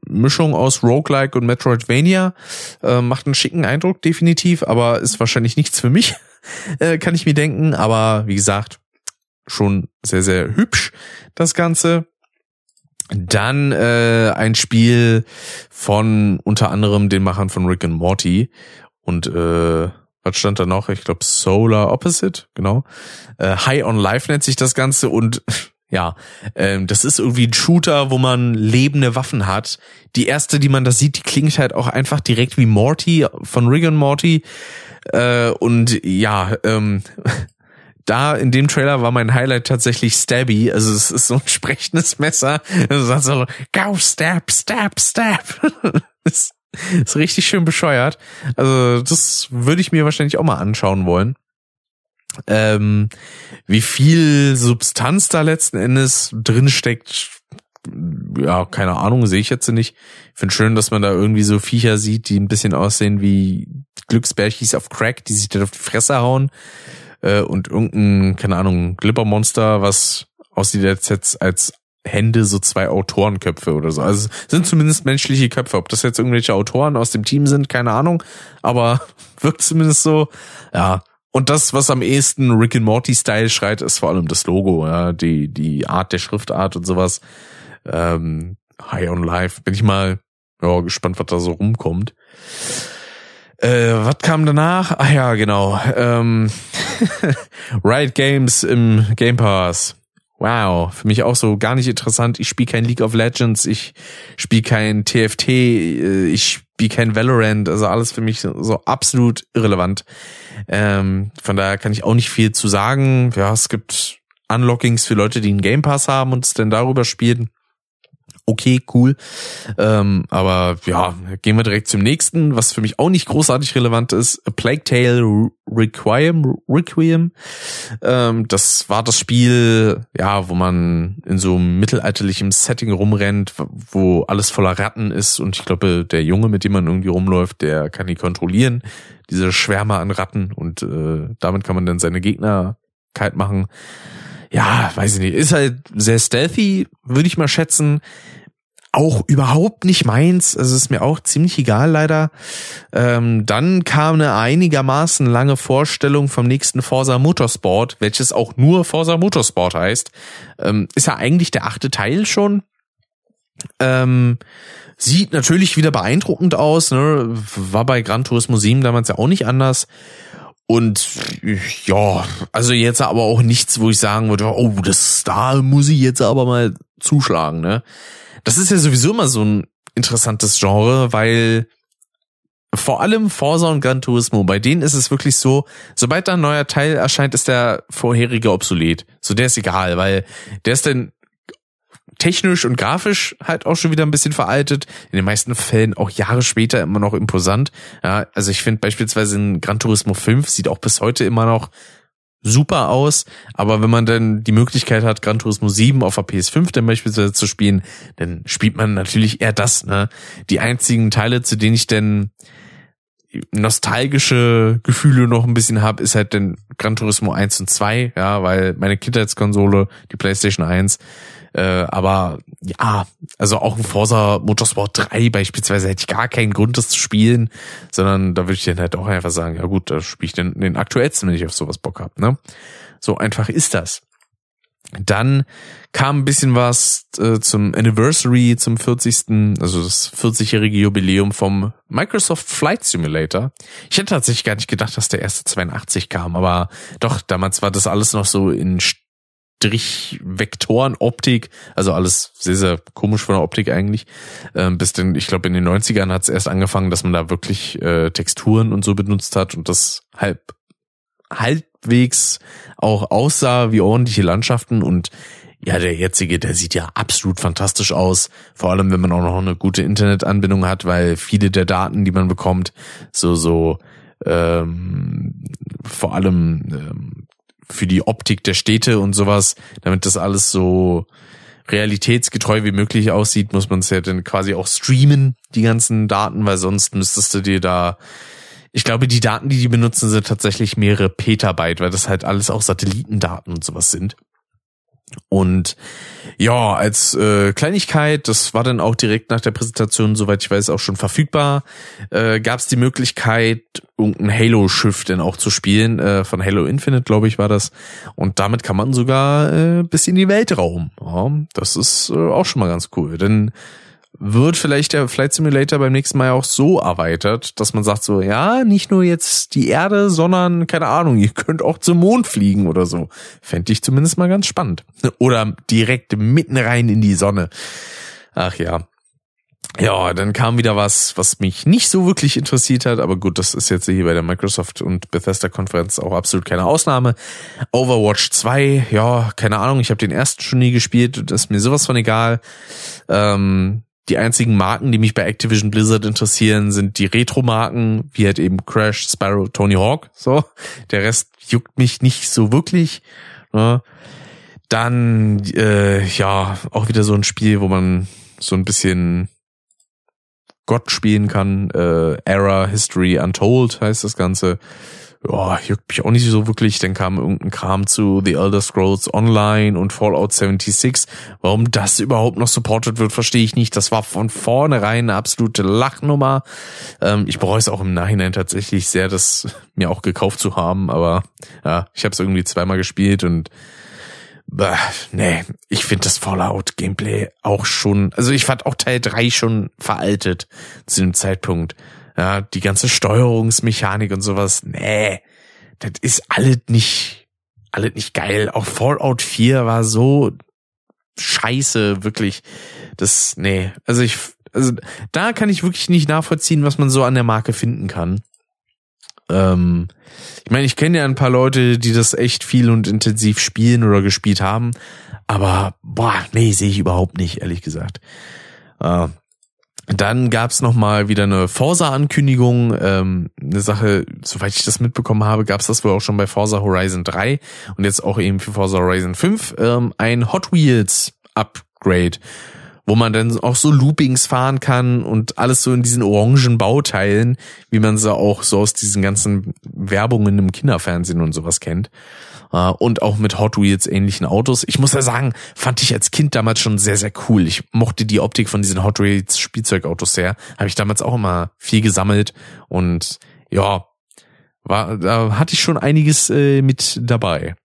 S1: Mischung aus Roguelike und Metroidvania. Äh, macht einen schicken Eindruck, definitiv, aber ist wahrscheinlich nichts für mich, (laughs) (laughs) äh, kann ich mir denken. Aber wie gesagt, schon sehr, sehr hübsch, das Ganze. Dann äh, ein Spiel von unter anderem den Machern von Rick and Morty und äh, was stand da noch? Ich glaube Solar Opposite, genau. Äh, High on Life nennt sich das Ganze und (laughs) ja, ähm, das ist irgendwie ein Shooter, wo man lebende Waffen hat. Die erste, die man da sieht, die klingt halt auch einfach direkt wie Morty von Rick and Morty. Äh, und ja, ähm, (laughs) da in dem Trailer war mein Highlight tatsächlich Stabby. Also es ist so ein sprechendes Messer. Also sagt so, go stab, stab, stab. (laughs) das ist richtig schön bescheuert. Also das würde ich mir wahrscheinlich auch mal anschauen wollen ähm, wie viel Substanz da letzten Endes drin steckt, ja, keine Ahnung, sehe ich jetzt nicht. Ich finde schön, dass man da irgendwie so Viecher sieht, die ein bisschen aussehen wie Glücksbärchis auf Crack, die sich dann auf die Fresse hauen. Äh, und irgendein, keine Ahnung, Glippermonster, was aussieht jetzt als Hände so zwei Autorenköpfe oder so. Also sind zumindest menschliche Köpfe. Ob das jetzt irgendwelche Autoren aus dem Team sind, keine Ahnung. Aber (laughs) wirkt zumindest so. Ja, und das, was am ehesten Rick and Morty Style schreit, ist vor allem das Logo, ja, die, die Art der Schriftart und sowas. Ähm, High on Life. Bin ich mal ja, gespannt, was da so rumkommt. Äh, was kam danach? Ah ja, genau. Ähm, (laughs) Riot Games im Game Pass. Wow, für mich auch so gar nicht interessant. Ich spiele kein League of Legends, ich spiele kein TFT, äh, ich spiele kein Valorant, also alles für mich so absolut irrelevant. Ähm, von daher kann ich auch nicht viel zu sagen. Ja, es gibt Unlockings für Leute, die einen Game Pass haben und es dann darüber spielen okay, cool. Ähm, aber ja, gehen wir direkt zum nächsten, was für mich auch nicht großartig relevant ist. A Plague Tale Requiem. Requiem. Ähm, das war das Spiel, ja, wo man in so einem mittelalterlichen Setting rumrennt, wo alles voller Ratten ist und ich glaube, der Junge, mit dem man irgendwie rumläuft, der kann die kontrollieren, diese Schwärme an Ratten und äh, damit kann man dann seine Gegner kalt machen ja, weiß ich nicht, ist halt sehr stealthy, würde ich mal schätzen. Auch überhaupt nicht meins. Also ist mir auch ziemlich egal leider. Ähm, dann kam eine einigermaßen lange Vorstellung vom nächsten Forza Motorsport, welches auch nur Forza Motorsport heißt. Ähm, ist ja eigentlich der achte Teil schon. Ähm, sieht natürlich wieder beeindruckend aus. Ne? War bei Gran Turismo 7 damals ja auch nicht anders. Und ja, also jetzt aber auch nichts, wo ich sagen würde, oh, das da muss ich jetzt aber mal zuschlagen, ne? Das ist ja sowieso immer so ein interessantes Genre, weil vor allem Forza und Gran Turismo, bei denen ist es wirklich so, sobald da ein neuer Teil erscheint, ist der vorherige obsolet. So, der ist egal, weil der ist dann technisch und grafisch halt auch schon wieder ein bisschen veraltet. In den meisten Fällen auch Jahre später immer noch imposant. Ja, also ich finde beispielsweise in Gran Turismo 5 sieht auch bis heute immer noch super aus, aber wenn man dann die Möglichkeit hat, Gran Turismo 7 auf der PS5 dann beispielsweise zu spielen, dann spielt man natürlich eher das, ne? Die einzigen Teile, zu denen ich denn nostalgische Gefühle noch ein bisschen habe, ist halt den Gran Turismo 1 und 2, ja, weil meine Kindheitskonsole, die PlayStation 1, äh, aber ja, also auch ein Forza Motorsport 3 beispielsweise hätte ich gar keinen Grund, das zu spielen, sondern da würde ich dann halt auch einfach sagen, ja gut, da spiele ich den, den aktuellsten, wenn ich auf sowas Bock habe. Ne? So einfach ist das. Dann kam ein bisschen was äh, zum Anniversary, zum 40. also das 40-jährige Jubiläum vom Microsoft Flight Simulator. Ich hätte tatsächlich gar nicht gedacht, dass der erste 82 kam, aber doch, damals war das alles noch so in Strichvektoren-Optik, also alles sehr, sehr komisch von der Optik eigentlich. Ähm, bis denn, ich glaube, in den 90ern hat es erst angefangen, dass man da wirklich äh, Texturen und so benutzt hat und das halb halbwegs auch aussah wie ordentliche Landschaften und ja, der jetzige, der sieht ja absolut fantastisch aus. Vor allem, wenn man auch noch eine gute Internetanbindung hat, weil viele der Daten, die man bekommt, so, so, ähm, vor allem ähm, für die Optik der Städte und sowas, damit das alles so realitätsgetreu wie möglich aussieht, muss man es ja dann quasi auch streamen, die ganzen Daten, weil sonst müsstest du dir da ich glaube, die Daten, die die benutzen, sind tatsächlich mehrere Petabyte, weil das halt alles auch Satellitendaten und sowas sind. Und ja, als äh, Kleinigkeit, das war dann auch direkt nach der Präsentation, soweit ich weiß, auch schon verfügbar, äh, gab es die Möglichkeit, irgendein Halo-Schiff dann auch zu spielen, äh, von Halo Infinite, glaube ich, war das. Und damit kann man sogar äh, bis in die Weltraum. Ja, das ist äh, auch schon mal ganz cool. Denn wird vielleicht der Flight Simulator beim nächsten Mal auch so erweitert, dass man sagt so, ja, nicht nur jetzt die Erde, sondern, keine Ahnung, ihr könnt auch zum Mond fliegen oder so. Fände ich zumindest mal ganz spannend. Oder direkt mitten rein in die Sonne. Ach ja. Ja, dann kam wieder was, was mich nicht so wirklich interessiert hat, aber gut, das ist jetzt hier bei der Microsoft und Bethesda Konferenz auch absolut keine Ausnahme. Overwatch 2, ja, keine Ahnung, ich habe den ersten schon nie gespielt, das ist mir sowas von egal. Ähm, die einzigen Marken, die mich bei Activision Blizzard interessieren, sind die Retro-Marken, wie halt eben Crash, Spyro, Tony Hawk. So, der Rest juckt mich nicht so wirklich. Ne? Dann äh, ja auch wieder so ein Spiel, wo man so ein bisschen Gott spielen kann. Äh, Era History Untold heißt das Ganze ja, juckt mich auch nicht so wirklich. Dann kam irgendein Kram zu The Elder Scrolls Online und Fallout 76. Warum das überhaupt noch supported wird, verstehe ich nicht. Das war von vornherein eine absolute Lachnummer. Ähm, ich bereue es auch im Nachhinein tatsächlich sehr, das mir auch gekauft zu haben. Aber ja, ich habe es irgendwie zweimal gespielt und Bah, nee, ich finde das Fallout-Gameplay auch schon, also ich fand auch Teil 3 schon veraltet zu dem Zeitpunkt. Ja, die ganze Steuerungsmechanik und sowas, nee, das ist alles nicht, alles nicht geil. Auch Fallout 4 war so scheiße, wirklich. Das, nee, also ich, also da kann ich wirklich nicht nachvollziehen, was man so an der Marke finden kann. Ähm, ich meine, ich kenne ja ein paar Leute, die das echt viel und intensiv spielen oder gespielt haben, aber boah, nee, sehe ich überhaupt nicht, ehrlich gesagt. Äh, dann gab's noch mal wieder eine Forza-Ankündigung. Ähm, eine Sache, soweit ich das mitbekommen habe, gab's das wohl auch schon bei Forza Horizon 3 und jetzt auch eben für Forza Horizon 5 ähm, ein Hot Wheels Upgrade, wo man dann auch so Loopings fahren kann und alles so in diesen orangen Bauteilen, wie man sie auch so aus diesen ganzen Werbungen im Kinderfernsehen und sowas kennt. Äh, und auch mit Hot Wheels ähnlichen Autos. Ich muss ja sagen, fand ich als Kind damals schon sehr, sehr cool. Ich mochte die Optik von diesen Hot Wheels Spielzeugautos sehr. Habe ich damals auch immer viel gesammelt und ja, war, da hatte ich schon einiges äh, mit dabei.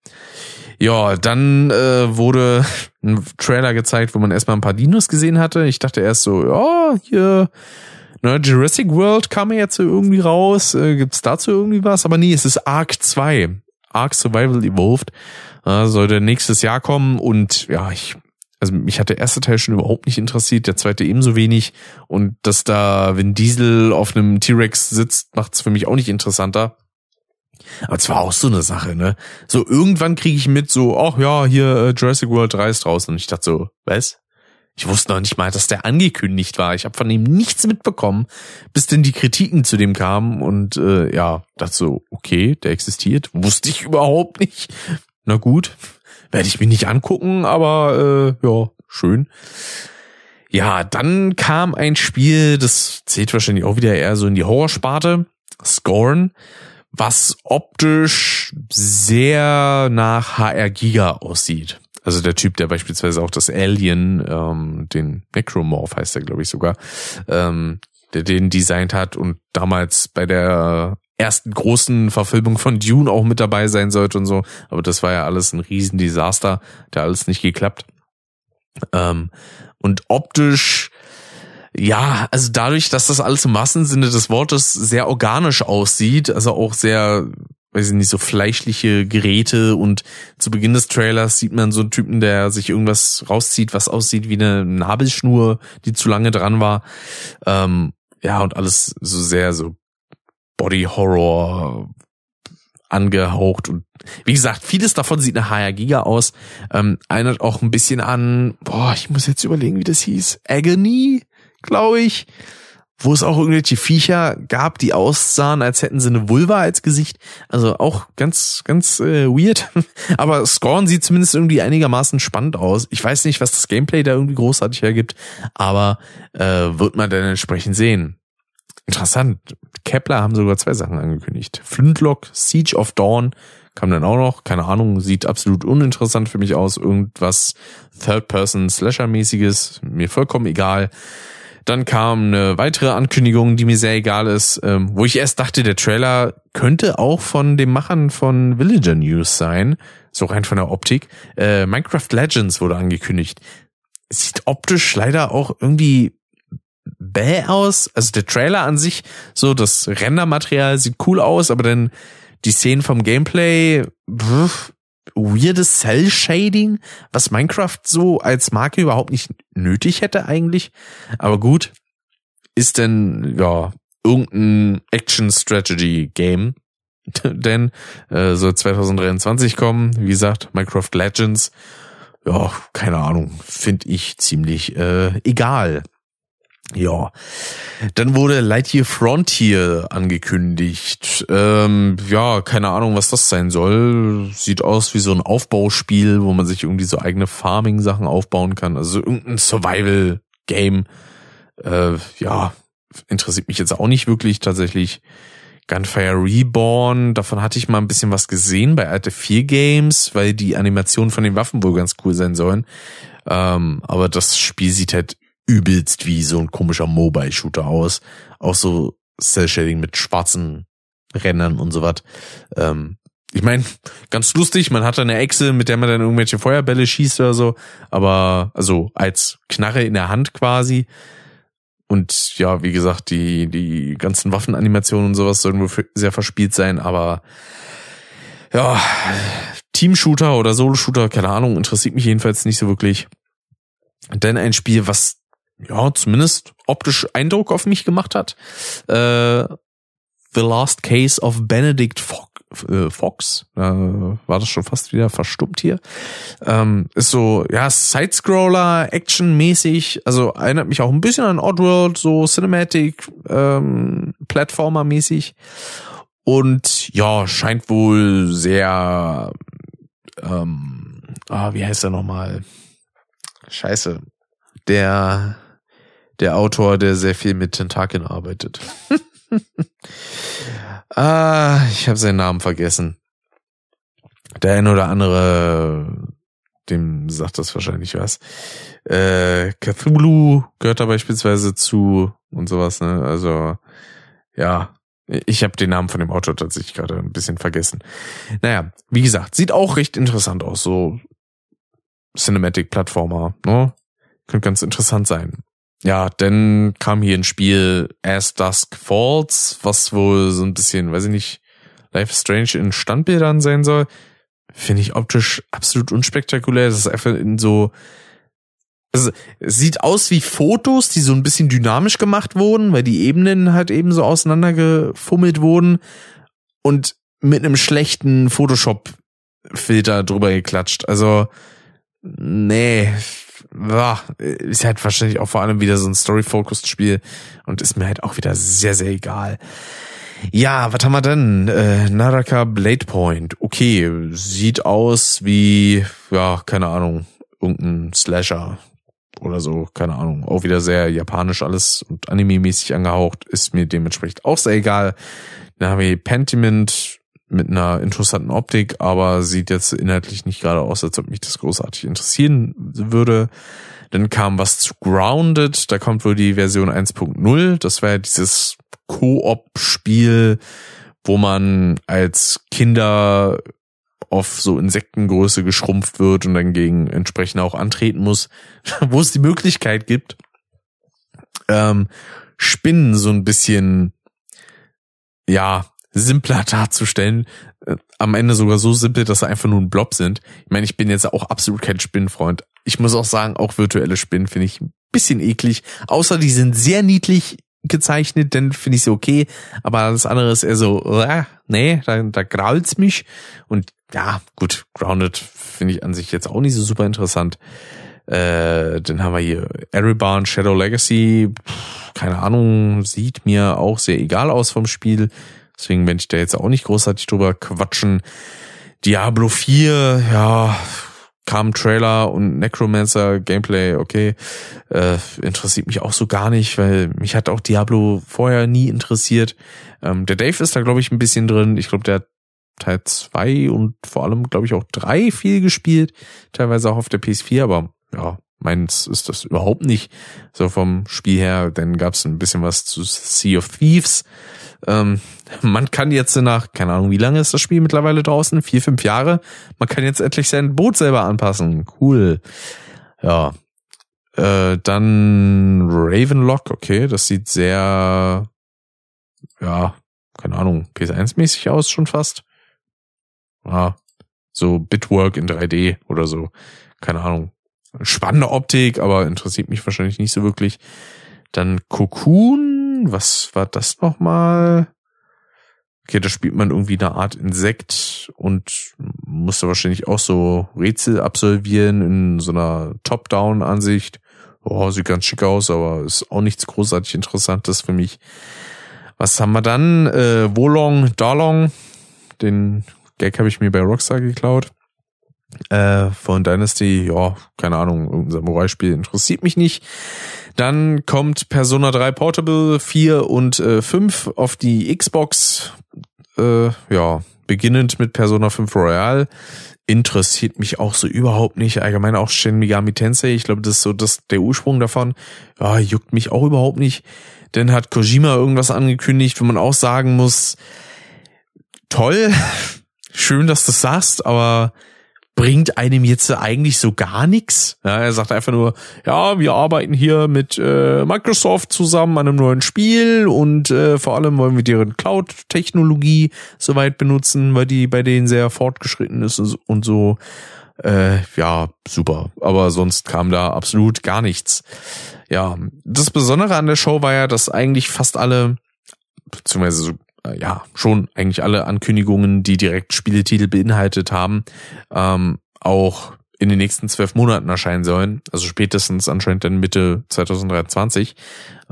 S1: Ja, dann äh, wurde ein Trailer gezeigt, wo man erstmal ein paar Dinos gesehen hatte. Ich dachte erst so, ja, hier, ne, Jurassic World kam ja jetzt irgendwie raus. Äh, gibt's dazu irgendwie was? Aber nee, es ist Ark 2. Ark Survival Evolved. Äh, sollte nächstes Jahr kommen und ja, ich, also mich hat der erste Teil schon überhaupt nicht interessiert, der zweite ebenso wenig. Und dass da Vin Diesel auf einem T-Rex sitzt, macht's für mich auch nicht interessanter. Aber es war auch so eine Sache, ne? So irgendwann kriege ich mit, so, ach ja, hier äh, Jurassic World 3 ist draußen. Und ich dachte so, was? Ich wusste noch nicht mal, dass der angekündigt war. Ich habe von ihm nichts mitbekommen, bis denn die Kritiken zu dem kamen und äh, ja, dachte so, okay, der existiert. Wusste ich überhaupt nicht. Na gut, werde ich mir nicht angucken, aber äh, ja, schön. Ja, dann kam ein Spiel, das zählt wahrscheinlich auch wieder eher so in die Horrorsparte, Scorn, was optisch sehr nach HR Giga aussieht. Also der Typ, der beispielsweise auch das Alien, ähm, den Necromorph heißt er, glaube ich sogar, ähm, der den designt hat und damals bei der ersten großen Verfilmung von Dune auch mit dabei sein sollte und so. Aber das war ja alles ein Riesendesaster, der alles nicht geklappt. Ähm, und optisch, ja, also dadurch, dass das alles im Massensinne des Wortes sehr organisch aussieht, also auch sehr weiß ich nicht, so fleischliche Geräte und zu Beginn des Trailers sieht man so einen Typen, der sich irgendwas rauszieht, was aussieht wie eine Nabelschnur, die zu lange dran war. Ähm, ja, und alles so sehr so Body Horror, angehaucht und wie gesagt, vieles davon sieht nach HR Giga aus. Ähm, erinnert auch ein bisschen an, boah, ich muss jetzt überlegen, wie das hieß. Agony, glaube ich wo es auch irgendwelche Viecher gab, die aussahen, als hätten sie eine Vulva als Gesicht. Also auch ganz, ganz äh, weird. (laughs) Aber Scorn sieht zumindest irgendwie einigermaßen spannend aus. Ich weiß nicht, was das Gameplay da irgendwie großartig hergibt, aber äh, wird man dann entsprechend sehen. Interessant. Kepler haben sogar zwei Sachen angekündigt. Flintlock, Siege of Dawn kam dann auch noch. Keine Ahnung, sieht absolut uninteressant für mich aus. Irgendwas Third-Person-Slasher-mäßiges. Mir vollkommen egal. Dann kam eine weitere Ankündigung, die mir sehr egal ist, ähm, wo ich erst dachte, der Trailer könnte auch von dem Machern von Villager News sein, so rein von der Optik. Äh, Minecraft Legends wurde angekündigt. Sieht optisch leider auch irgendwie bäh aus. Also der Trailer an sich, so das Rendermaterial sieht cool aus, aber dann die Szenen vom Gameplay, pff, weirdes Cell-Shading, was Minecraft so als Marke überhaupt nicht nötig hätte eigentlich. Aber gut, ist denn, ja, irgendein Action-Strategy-Game. (laughs) denn äh, soll 2023 kommen, wie gesagt, Minecraft Legends. Ja, keine Ahnung, finde ich ziemlich äh, egal. Ja, dann wurde Lightyear Frontier angekündigt. Ähm, ja, keine Ahnung, was das sein soll. Sieht aus wie so ein Aufbauspiel, wo man sich irgendwie so eigene Farming-Sachen aufbauen kann. Also irgendein Survival-Game. Äh, ja, interessiert mich jetzt auch nicht wirklich tatsächlich. Gunfire Reborn, davon hatte ich mal ein bisschen was gesehen bei Alte 4 Games, weil die Animationen von den Waffen wohl ganz cool sein sollen. Ähm, aber das Spiel sieht halt übelst wie so ein komischer Mobile-Shooter aus. Auch so Cell-Shading mit schwarzen Rändern und so was. Ähm, ich meine, ganz lustig, man hat da eine Echse, mit der man dann irgendwelche Feuerbälle schießt oder so, aber also als Knarre in der Hand quasi. Und ja, wie gesagt, die, die ganzen Waffenanimationen und sowas sollen wohl sehr verspielt sein, aber ja, Team-Shooter oder Solo-Shooter, keine Ahnung, interessiert mich jedenfalls nicht so wirklich. Denn ein Spiel, was ja, zumindest optisch Eindruck auf mich gemacht hat. Äh, The Last Case of Benedict äh, Fox, äh, war das schon fast wieder verstummt hier. Ähm, ist so, ja, Sidescroller, Action-mäßig, also erinnert mich auch ein bisschen an Oddworld, so Cinematic, ähm, Plattformer-mäßig. Und ja, scheint wohl sehr, ähm, ah, wie heißt er nochmal? Scheiße. Der der Autor, der sehr viel mit Tentakeln arbeitet. (laughs) ah, ich habe seinen Namen vergessen. Der ein oder andere, dem sagt das wahrscheinlich was. Äh, Cthulhu gehört da beispielsweise zu und sowas, ne? Also, ja, ich habe den Namen von dem Autor tatsächlich gerade ein bisschen vergessen. Naja, wie gesagt, sieht auch recht interessant aus, so Cinematic Plattformer, ne? Könnte ganz interessant sein. Ja, dann kam hier ein Spiel As Dusk Falls, was wohl so ein bisschen, weiß ich nicht, Life Strange in Standbildern sein soll. Finde ich optisch absolut unspektakulär. Das ist einfach in so, also, es sieht aus wie Fotos, die so ein bisschen dynamisch gemacht wurden, weil die Ebenen halt eben so auseinandergefummelt wurden und mit einem schlechten Photoshop-Filter drüber geklatscht. Also, nee, ja, ist halt wahrscheinlich auch vor allem wieder so ein Story-Focused Spiel und ist mir halt auch wieder sehr, sehr egal. Ja, was haben wir denn? Äh, Naraka Blade Point. Okay, sieht aus wie, ja, keine Ahnung, irgendein Slasher oder so, keine Ahnung. Auch wieder sehr japanisch alles und anime-mäßig angehaucht, ist mir dementsprechend auch sehr egal. Dann haben wir Pentiment, mit einer interessanten Optik, aber sieht jetzt inhaltlich nicht gerade aus, als ob mich das großartig interessieren würde. Dann kam was zu Grounded, da kommt wohl die Version 1.0. Das war ja dieses Koop-Spiel, wo man als Kinder auf so Insektengröße geschrumpft wird und dann gegen entsprechend auch antreten muss, (laughs) wo es die Möglichkeit gibt, ähm, Spinnen so ein bisschen, ja, simpler darzustellen. Äh, am Ende sogar so simpel, dass sie einfach nur ein Blob sind. Ich meine, ich bin jetzt auch absolut kein Spinnenfreund. Ich muss auch sagen, auch virtuelle Spinnen finde ich ein bisschen eklig. Außer die sind sehr niedlich gezeichnet, dann finde ich sie okay. Aber alles andere ist eher so, äh, nee, da, da grault's mich. Und ja, gut, Grounded finde ich an sich jetzt auch nicht so super interessant. Äh, dann haben wir hier Ereban Shadow Legacy. Keine Ahnung, sieht mir auch sehr egal aus vom Spiel. Deswegen werde ich da jetzt auch nicht großartig drüber quatschen. Diablo 4, ja, kam Trailer und Necromancer Gameplay, okay, äh, interessiert mich auch so gar nicht, weil mich hat auch Diablo vorher nie interessiert. Ähm, der Dave ist da, glaube ich, ein bisschen drin. Ich glaube, der hat Teil 2 und vor allem, glaube ich, auch 3 viel gespielt, teilweise auch auf der PS4, aber ja, meins ist das überhaupt nicht so vom Spiel her. Dann gab es ein bisschen was zu Sea of Thieves. Ähm, man kann jetzt nach, keine Ahnung, wie lange ist das Spiel mittlerweile draußen? Vier, fünf Jahre. Man kann jetzt endlich sein Boot selber anpassen. Cool. Ja. Äh, dann Ravenlock, okay, das sieht sehr, ja, keine Ahnung, PS1-mäßig aus schon fast. Ja, so Bitwork in 3D oder so. Keine Ahnung spannende Optik, aber interessiert mich wahrscheinlich nicht so wirklich. Dann Cocoon, was war das nochmal? Okay, da spielt man irgendwie eine Art Insekt und musste wahrscheinlich auch so Rätsel absolvieren in so einer Top-Down-Ansicht. Oh, sieht ganz schick aus, aber ist auch nichts großartig Interessantes für mich. Was haben wir dann? Äh, Wolong Dalong. Den Gag habe ich mir bei Rockstar geklaut äh, von Dynasty, ja, keine Ahnung, irgendein Samurai-Spiel interessiert mich nicht. Dann kommt Persona 3 Portable 4 und äh, 5 auf die Xbox. Äh, ja, beginnend mit Persona 5 Royal. Interessiert mich auch so überhaupt nicht. Allgemein auch Shin Megami Tensei. Ich glaube, das ist so das, der Ursprung davon. Ja, juckt mich auch überhaupt nicht. Dann hat Kojima irgendwas angekündigt, wo man auch sagen muss, toll, (laughs) schön, dass du das sagst, aber bringt einem jetzt eigentlich so gar nichts. Ja, er sagt einfach nur, ja, wir arbeiten hier mit äh, Microsoft zusammen an einem neuen Spiel und äh, vor allem wollen wir deren Cloud-Technologie soweit benutzen, weil die bei denen sehr fortgeschritten ist und so. Äh, ja, super. Aber sonst kam da absolut gar nichts. Ja, das Besondere an der Show war ja, dass eigentlich fast alle, beziehungsweise so äh, ja, schon eigentlich alle Ankündigungen, die direkt Spieletitel beinhaltet haben, ähm, auch in den nächsten zwölf Monaten erscheinen sollen. Also spätestens anscheinend dann Mitte 2023.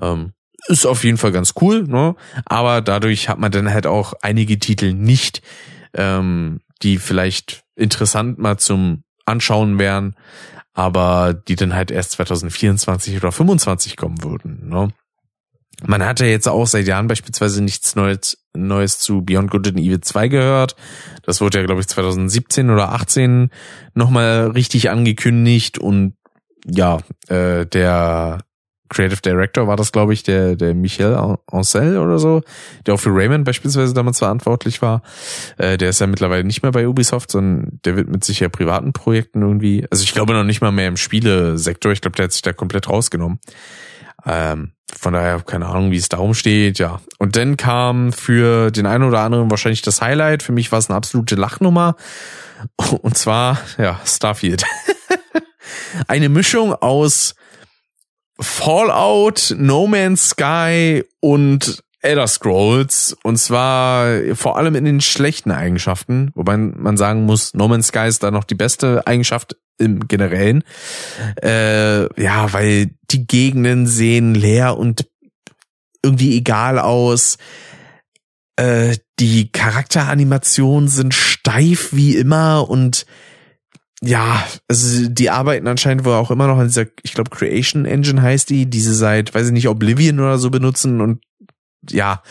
S1: Ähm, ist auf jeden Fall ganz cool, ne? Aber dadurch hat man dann halt auch einige Titel nicht, ähm, die vielleicht interessant mal zum Anschauen wären, aber die dann halt erst 2024 oder 2025 kommen würden, ne? Man hat ja jetzt auch seit Jahren beispielsweise nichts Neues, Neues zu Beyond Good and Evil 2 gehört. Das wurde ja, glaube ich, 2017 oder 18 nochmal richtig angekündigt und ja, äh, der Creative Director war das, glaube ich, der, der Michel Ancel oder so, der auch für Rayman beispielsweise damals verantwortlich war. Äh, der ist ja mittlerweile nicht mehr bei Ubisoft, sondern der wird mit sicher privaten Projekten irgendwie, also ich glaube noch nicht mal mehr im Spielesektor, ich glaube, der hat sich da komplett rausgenommen. Ähm, von daher, keine Ahnung, wie es darum steht, ja. Und dann kam für den einen oder anderen wahrscheinlich das Highlight. Für mich war es eine absolute Lachnummer. (laughs) Und zwar, ja, Starfield. (laughs) eine Mischung aus Fallout, No Man's Sky und Elder Scrolls und zwar vor allem in den schlechten Eigenschaften, wobei man sagen muss, No Man's Sky ist da noch die beste Eigenschaft im Generellen. Äh, ja, weil die Gegenden sehen leer und irgendwie egal aus. Äh, die Charakteranimationen sind steif wie immer und ja, also die arbeiten anscheinend wohl auch immer noch an dieser, ich glaube, Creation Engine heißt die, diese seit, weiß ich nicht, Oblivion oder so benutzen und ja,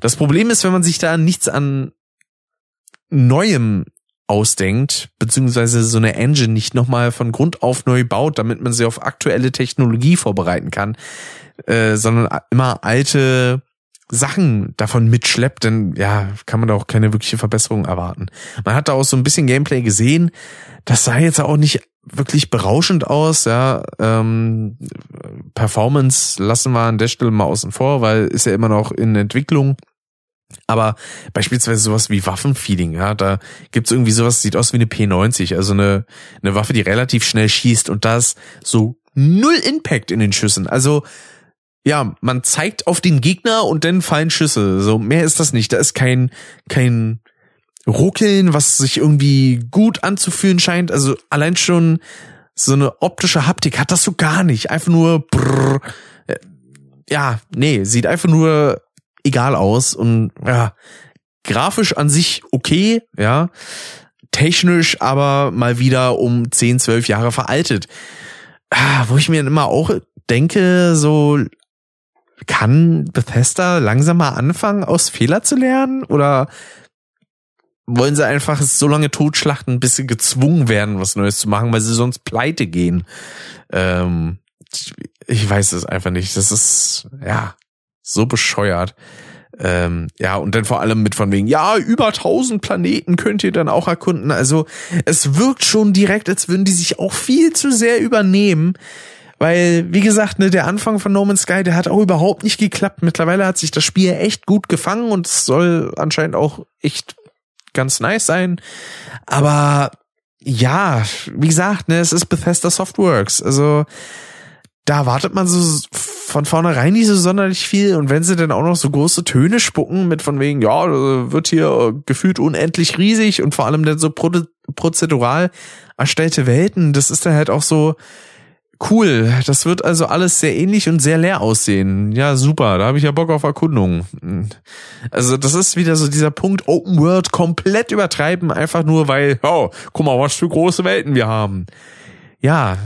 S1: das Problem ist, wenn man sich da nichts an Neuem ausdenkt, beziehungsweise so eine Engine nicht nochmal von Grund auf neu baut, damit man sie auf aktuelle Technologie vorbereiten kann, äh, sondern immer alte Sachen davon mitschleppt, dann ja, kann man da auch keine wirkliche Verbesserung erwarten. Man hat da auch so ein bisschen Gameplay gesehen, das sah jetzt auch nicht wirklich berauschend aus, ja. Ähm, Performance lassen wir an der Stelle mal außen vor, weil ist ja immer noch in Entwicklung. Aber beispielsweise sowas wie Waffenfeeling, ja, da gibt's irgendwie sowas, sieht aus wie eine P90, also eine, eine Waffe, die relativ schnell schießt und da ist so null Impact in den Schüssen. Also ja, man zeigt auf den Gegner und dann fallen Schüsse. So mehr ist das nicht. Da ist kein kein Ruckeln, was sich irgendwie gut anzufühlen scheint. Also allein schon so eine optische Haptik hat das so gar nicht. Einfach nur brrr. Ja, nee, sieht einfach nur egal aus und ja, grafisch an sich okay, ja. Technisch aber mal wieder um 10, 12 Jahre veraltet. Ah, wo ich mir immer auch denke, so kann Bethesda langsam mal anfangen, aus Fehler zu lernen? Oder wollen sie einfach so lange totschlachten, bis sie gezwungen werden, was Neues zu machen, weil sie sonst pleite gehen? Ähm, ich weiß es einfach nicht. Das ist, ja, so bescheuert. Ähm, ja, und dann vor allem mit von wegen, ja, über tausend Planeten könnt ihr dann auch erkunden. Also es wirkt schon direkt, als würden die sich auch viel zu sehr übernehmen. Weil, wie gesagt, ne, der Anfang von No Man's Sky, der hat auch überhaupt nicht geklappt. Mittlerweile hat sich das Spiel echt gut gefangen und es soll anscheinend auch echt ganz nice sein. Aber ja, wie gesagt, ne, es ist Bethesda Softworks. Also da wartet man so von vornherein nicht so sonderlich viel. Und wenn sie dann auch noch so große Töne spucken mit von wegen, ja, wird hier gefühlt unendlich riesig und vor allem dann so prozedural erstellte Welten, das ist dann halt auch so, Cool, das wird also alles sehr ähnlich und sehr leer aussehen. Ja, super, da habe ich ja Bock auf Erkundung. Also das ist wieder so dieser Punkt Open World komplett übertreiben, einfach nur weil, oh, guck mal, was für große Welten wir haben. Ja,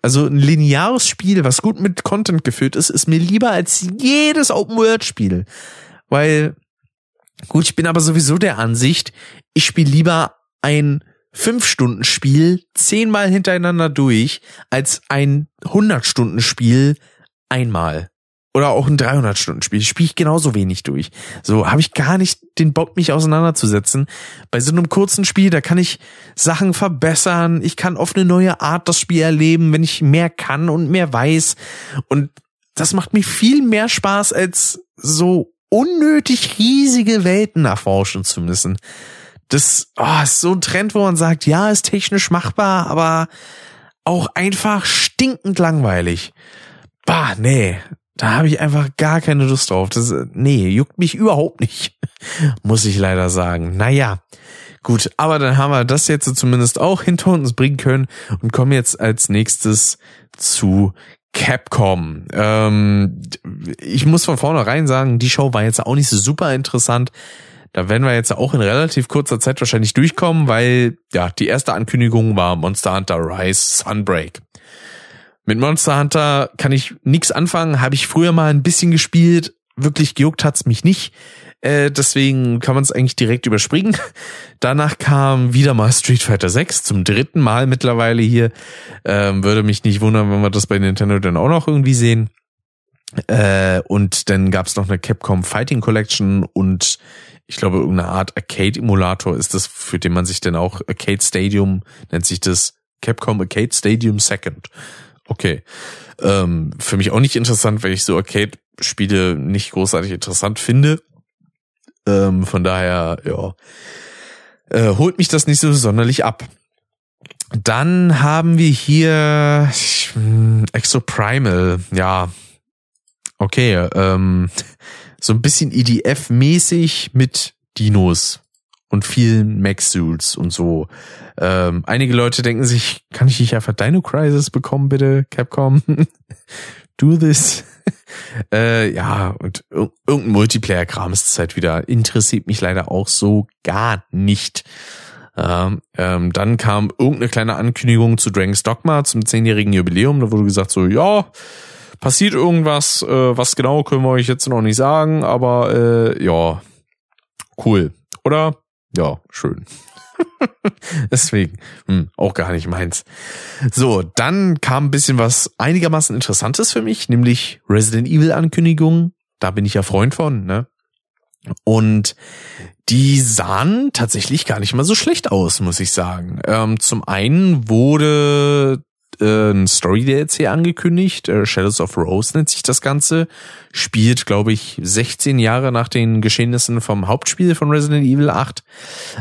S1: also ein lineares Spiel, was gut mit Content gefüllt ist, ist mir lieber als jedes Open World Spiel. Weil, gut, ich bin aber sowieso der Ansicht, ich spiele lieber ein Fünf-Stunden-Spiel zehnmal hintereinander durch als ein 100-Stunden-Spiel einmal. Oder auch ein 300-Stunden-Spiel. Spiele ich genauso wenig durch. So habe ich gar nicht den Bock, mich auseinanderzusetzen. Bei so einem kurzen Spiel, da kann ich Sachen verbessern. Ich kann auf eine neue Art das Spiel erleben, wenn ich mehr kann und mehr weiß. Und das macht mir viel mehr Spaß, als so unnötig riesige Welten erforschen zu müssen das oh, ist so ein Trend, wo man sagt, ja, ist technisch machbar, aber auch einfach stinkend langweilig. Bah, nee, da habe ich einfach gar keine Lust drauf. Das, nee, juckt mich überhaupt nicht, (laughs) muss ich leider sagen. Naja, gut, aber dann haben wir das jetzt zumindest auch hinter uns bringen können und kommen jetzt als nächstes zu Capcom. Ähm, ich muss von vornherein sagen, die Show war jetzt auch nicht so super interessant. Da werden wir jetzt auch in relativ kurzer Zeit wahrscheinlich durchkommen, weil ja, die erste Ankündigung war Monster Hunter Rise Sunbreak. Mit Monster Hunter kann ich nichts anfangen, habe ich früher mal ein bisschen gespielt, wirklich gejuckt hat's mich nicht. Äh, deswegen kann man es eigentlich direkt überspringen. (laughs) Danach kam wieder mal Street Fighter 6 zum dritten Mal mittlerweile hier. Ähm, würde mich nicht wundern, wenn wir das bei Nintendo dann auch noch irgendwie sehen. Äh, und dann gab's noch eine Capcom Fighting Collection und ich glaube, irgendeine Art Arcade-Emulator ist das, für den man sich dann auch Arcade Stadium, nennt sich das Capcom Arcade Stadium Second. Okay. Ähm, für mich auch nicht interessant, weil ich so Arcade-Spiele nicht großartig interessant finde. Ähm, von daher, ja, äh, holt mich das nicht so sonderlich ab. Dann haben wir hier hm, Exoprimal, ja. Okay, ähm, (laughs) so ein bisschen EDF-mäßig mit Dinos und vielen Mech-Suits und so. Ähm, einige Leute denken sich, kann ich nicht einfach Dino Crisis bekommen, bitte, Capcom? (laughs) Do this. (laughs) äh, ja, und irgendein Multiplayer-Kram ist es halt wieder. Interessiert mich leider auch so gar nicht. Ähm, ähm, dann kam irgendeine kleine Ankündigung zu Dragon's Dogma zum zehnjährigen Jubiläum. Da wurde gesagt so, ja, passiert irgendwas, äh, was genau können wir euch jetzt noch nicht sagen, aber äh, ja, cool. Oder? Ja, schön. (laughs) Deswegen, hm, auch gar nicht meins. So, dann kam ein bisschen was einigermaßen Interessantes für mich, nämlich Resident Evil Ankündigungen. Da bin ich ja Freund von, ne? Und die sahen tatsächlich gar nicht mal so schlecht aus, muss ich sagen. Ähm, zum einen wurde äh, ein Story-DLC angekündigt. Äh, Shadows of Rose nennt sich das Ganze. Spielt, glaube ich, 16 Jahre nach den Geschehnissen vom Hauptspiel von Resident Evil 8.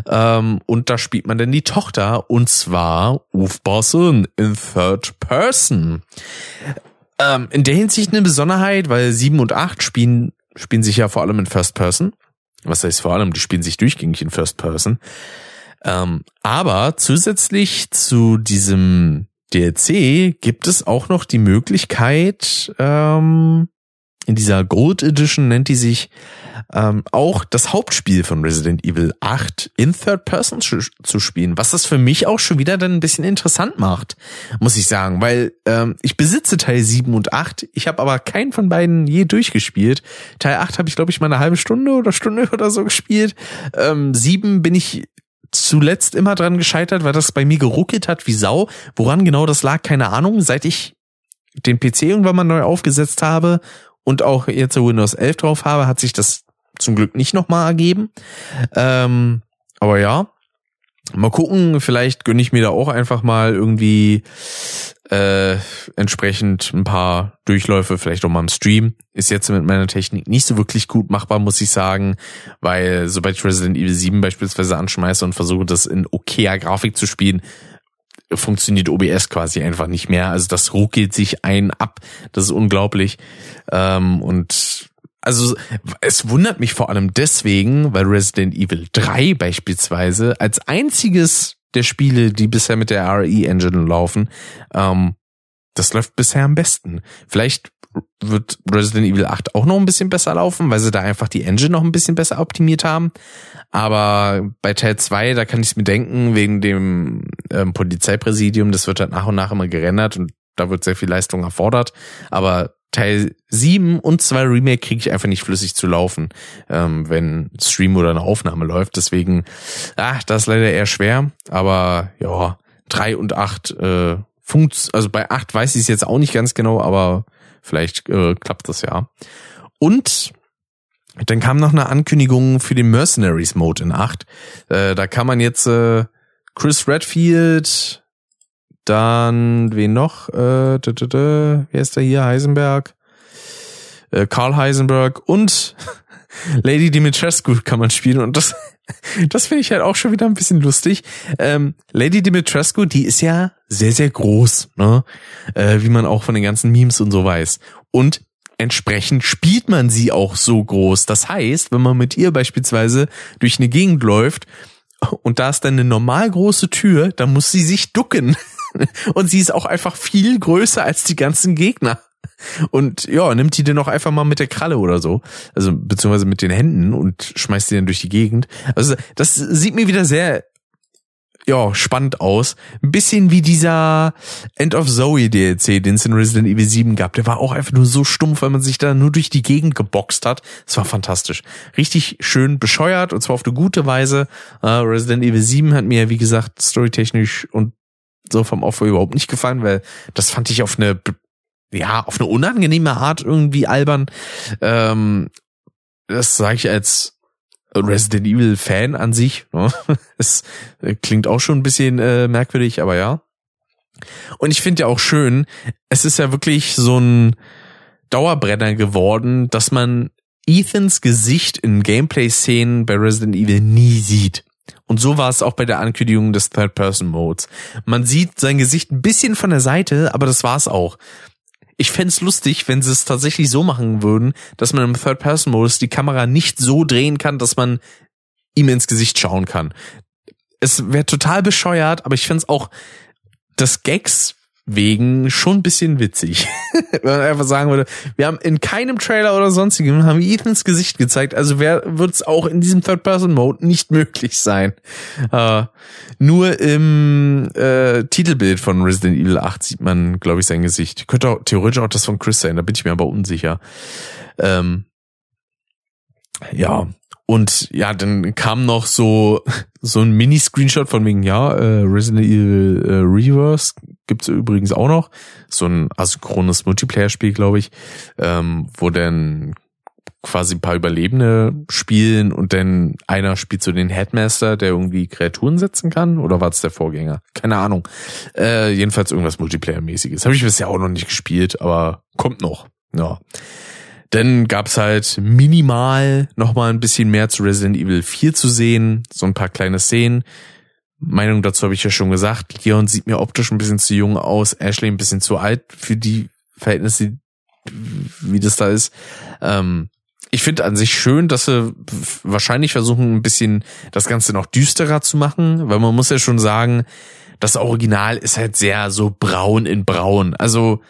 S1: Ähm, und da spielt man dann die Tochter, und zwar Uf Bosson in Third Person. Ähm, in der Hinsicht eine Besonderheit, weil 7 und 8 spielen, spielen sich ja vor allem in First Person. Was heißt vor allem, die spielen sich durchgängig in First Person. Ähm, aber zusätzlich zu diesem DLC gibt es auch noch die Möglichkeit, ähm, in dieser Gold Edition nennt die sich ähm, auch das Hauptspiel von Resident Evil 8 in Third Person zu, spielen, was das für mich auch schon wieder dann ein bisschen interessant macht, muss ich sagen, weil ähm, ich besitze Teil 7 und 8, ich habe aber keinen von beiden je durchgespielt. Teil 8 habe ich glaube ich mal eine halbe Stunde oder Stunde (laughs) oder so gespielt. Ähm, 7 bin ich zuletzt immer dran gescheitert, weil das bei mir geruckelt hat wie Sau. Woran genau das lag, keine Ahnung. Seit ich den PC irgendwann mal neu aufgesetzt habe und auch jetzt Windows 11 drauf habe, hat sich das zum Glück nicht nochmal ergeben. Ähm, aber ja, mal gucken, vielleicht gönne ich mir da auch einfach mal irgendwie äh, entsprechend ein paar Durchläufe, vielleicht auch mal im Stream. Ist jetzt mit meiner Technik nicht so wirklich gut machbar, muss ich sagen, weil sobald ich Resident Evil 7 beispielsweise anschmeiße und versuche, das in okayer Grafik zu spielen, funktioniert OBS quasi einfach nicht mehr. Also das ruckelt sich ein ab. Das ist unglaublich. Ähm, und also es wundert mich vor allem deswegen, weil Resident Evil 3 beispielsweise als einziges der Spiele, die bisher mit der RE Engine laufen, ähm, das läuft bisher am besten. Vielleicht wird Resident Evil 8 auch noch ein bisschen besser laufen, weil sie da einfach die Engine noch ein bisschen besser optimiert haben. Aber bei Teil 2, da kann ich es mir denken, wegen dem ähm, Polizeipräsidium, das wird halt nach und nach immer gerendert und da wird sehr viel Leistung erfordert. Aber Teil 7 und 2 Remake kriege ich einfach nicht flüssig zu laufen, ähm, wenn Stream oder eine Aufnahme läuft. Deswegen, ach, das ist leider eher schwer. Aber ja, 3 und 8 äh, funkt, also bei 8 weiß ich es jetzt auch nicht ganz genau, aber vielleicht äh, klappt das ja. Und dann kam noch eine Ankündigung für den Mercenaries Mode in 8. Äh, da kann man jetzt äh, Chris Redfield, dann, wen noch? Äh, da, da, da, wer ist der hier? Heisenberg. Äh, Karl Heisenberg und (laughs) Lady Dimitrescu kann man spielen und das, (laughs) das finde ich halt auch schon wieder ein bisschen lustig. Ähm, Lady Dimitrescu, die ist ja sehr, sehr groß, ne? Äh, wie man auch von den ganzen Memes und so weiß. Und entsprechend spielt man sie auch so groß. Das heißt, wenn man mit ihr beispielsweise durch eine Gegend läuft und da ist dann eine normal große Tür, dann muss sie sich ducken. (laughs) (laughs) Und sie ist auch einfach viel größer als die ganzen Gegner. Und ja, nimmt die dann auch einfach mal mit der Kralle oder so. Also, beziehungsweise mit den Händen und schmeißt die dann durch die Gegend. Also, das sieht mir wieder sehr, ja, spannend aus. Ein bisschen wie dieser End of Zoe DLC, den es in Resident Evil 7 gab. Der war auch einfach nur so stumpf, weil man sich da nur durch die Gegend geboxt hat. Das war fantastisch. Richtig schön bescheuert und zwar auf eine gute Weise. Uh, Resident Evil 7 hat mir, wie gesagt, storytechnisch und so vom Aufbau überhaupt nicht gefallen, weil das fand ich auf eine, ja, auf eine unangenehme Art irgendwie albern. Ähm, das sage ich als Resident Evil Fan an sich. Ne? (laughs) Es klingt auch schon ein bisschen äh, merkwürdig, aber ja. Und ich finde ja auch schön, es ist ja wirklich so ein Dauerbrenner geworden, dass man Ethans Gesicht in Gameplay-Szenen bei Resident Evil nie sieht. Und so war es auch bei der Ankündigung des Third-Person-Modes. Man sieht sein Gesicht ein bisschen von der Seite, aber das war's auch. Ich fände lustig, wenn sie es tatsächlich so machen würden, dass man im Third-Person-Modus die Kamera nicht so drehen kann, dass man ihm ins Gesicht schauen kann. Es wäre total bescheuert, aber ich fände auch das Gags wegen schon ein bisschen witzig. (laughs) Wenn man einfach sagen würde, wir haben in keinem Trailer oder sonstigem haben wir Ethans Gesicht gezeigt, also wird es auch in diesem Third-Person-Mode nicht möglich sein. Äh, nur im äh, Titelbild von Resident Evil 8 sieht man, glaube ich, sein Gesicht. Könnte auch theoretisch auch das von Chris sein, da bin ich mir aber unsicher. Ähm, ja, und ja, dann kam noch so so ein Mini-Screenshot von wegen, ja, äh, Resident Evil äh, Reverse gibt's übrigens auch noch. So ein asynchrones Multiplayer-Spiel, glaube ich, ähm, wo dann quasi ein paar Überlebende spielen und dann einer spielt so den Headmaster, der irgendwie Kreaturen setzen kann. Oder war es der Vorgänger? Keine Ahnung. Äh, jedenfalls irgendwas Multiplayer-mäßiges. Habe ich bisher auch noch nicht gespielt, aber kommt noch. Ja. Dann gab's halt minimal nochmal ein bisschen mehr zu Resident Evil 4 zu sehen, so ein paar kleine Szenen. Meinung dazu habe ich ja schon gesagt. Leon sieht mir optisch ein bisschen zu jung aus, Ashley ein bisschen zu alt für die Verhältnisse, wie das da ist. Ähm, ich finde an sich schön, dass sie wahrscheinlich versuchen, ein bisschen das Ganze noch düsterer zu machen, weil man muss ja schon sagen, das Original ist halt sehr so braun in braun. Also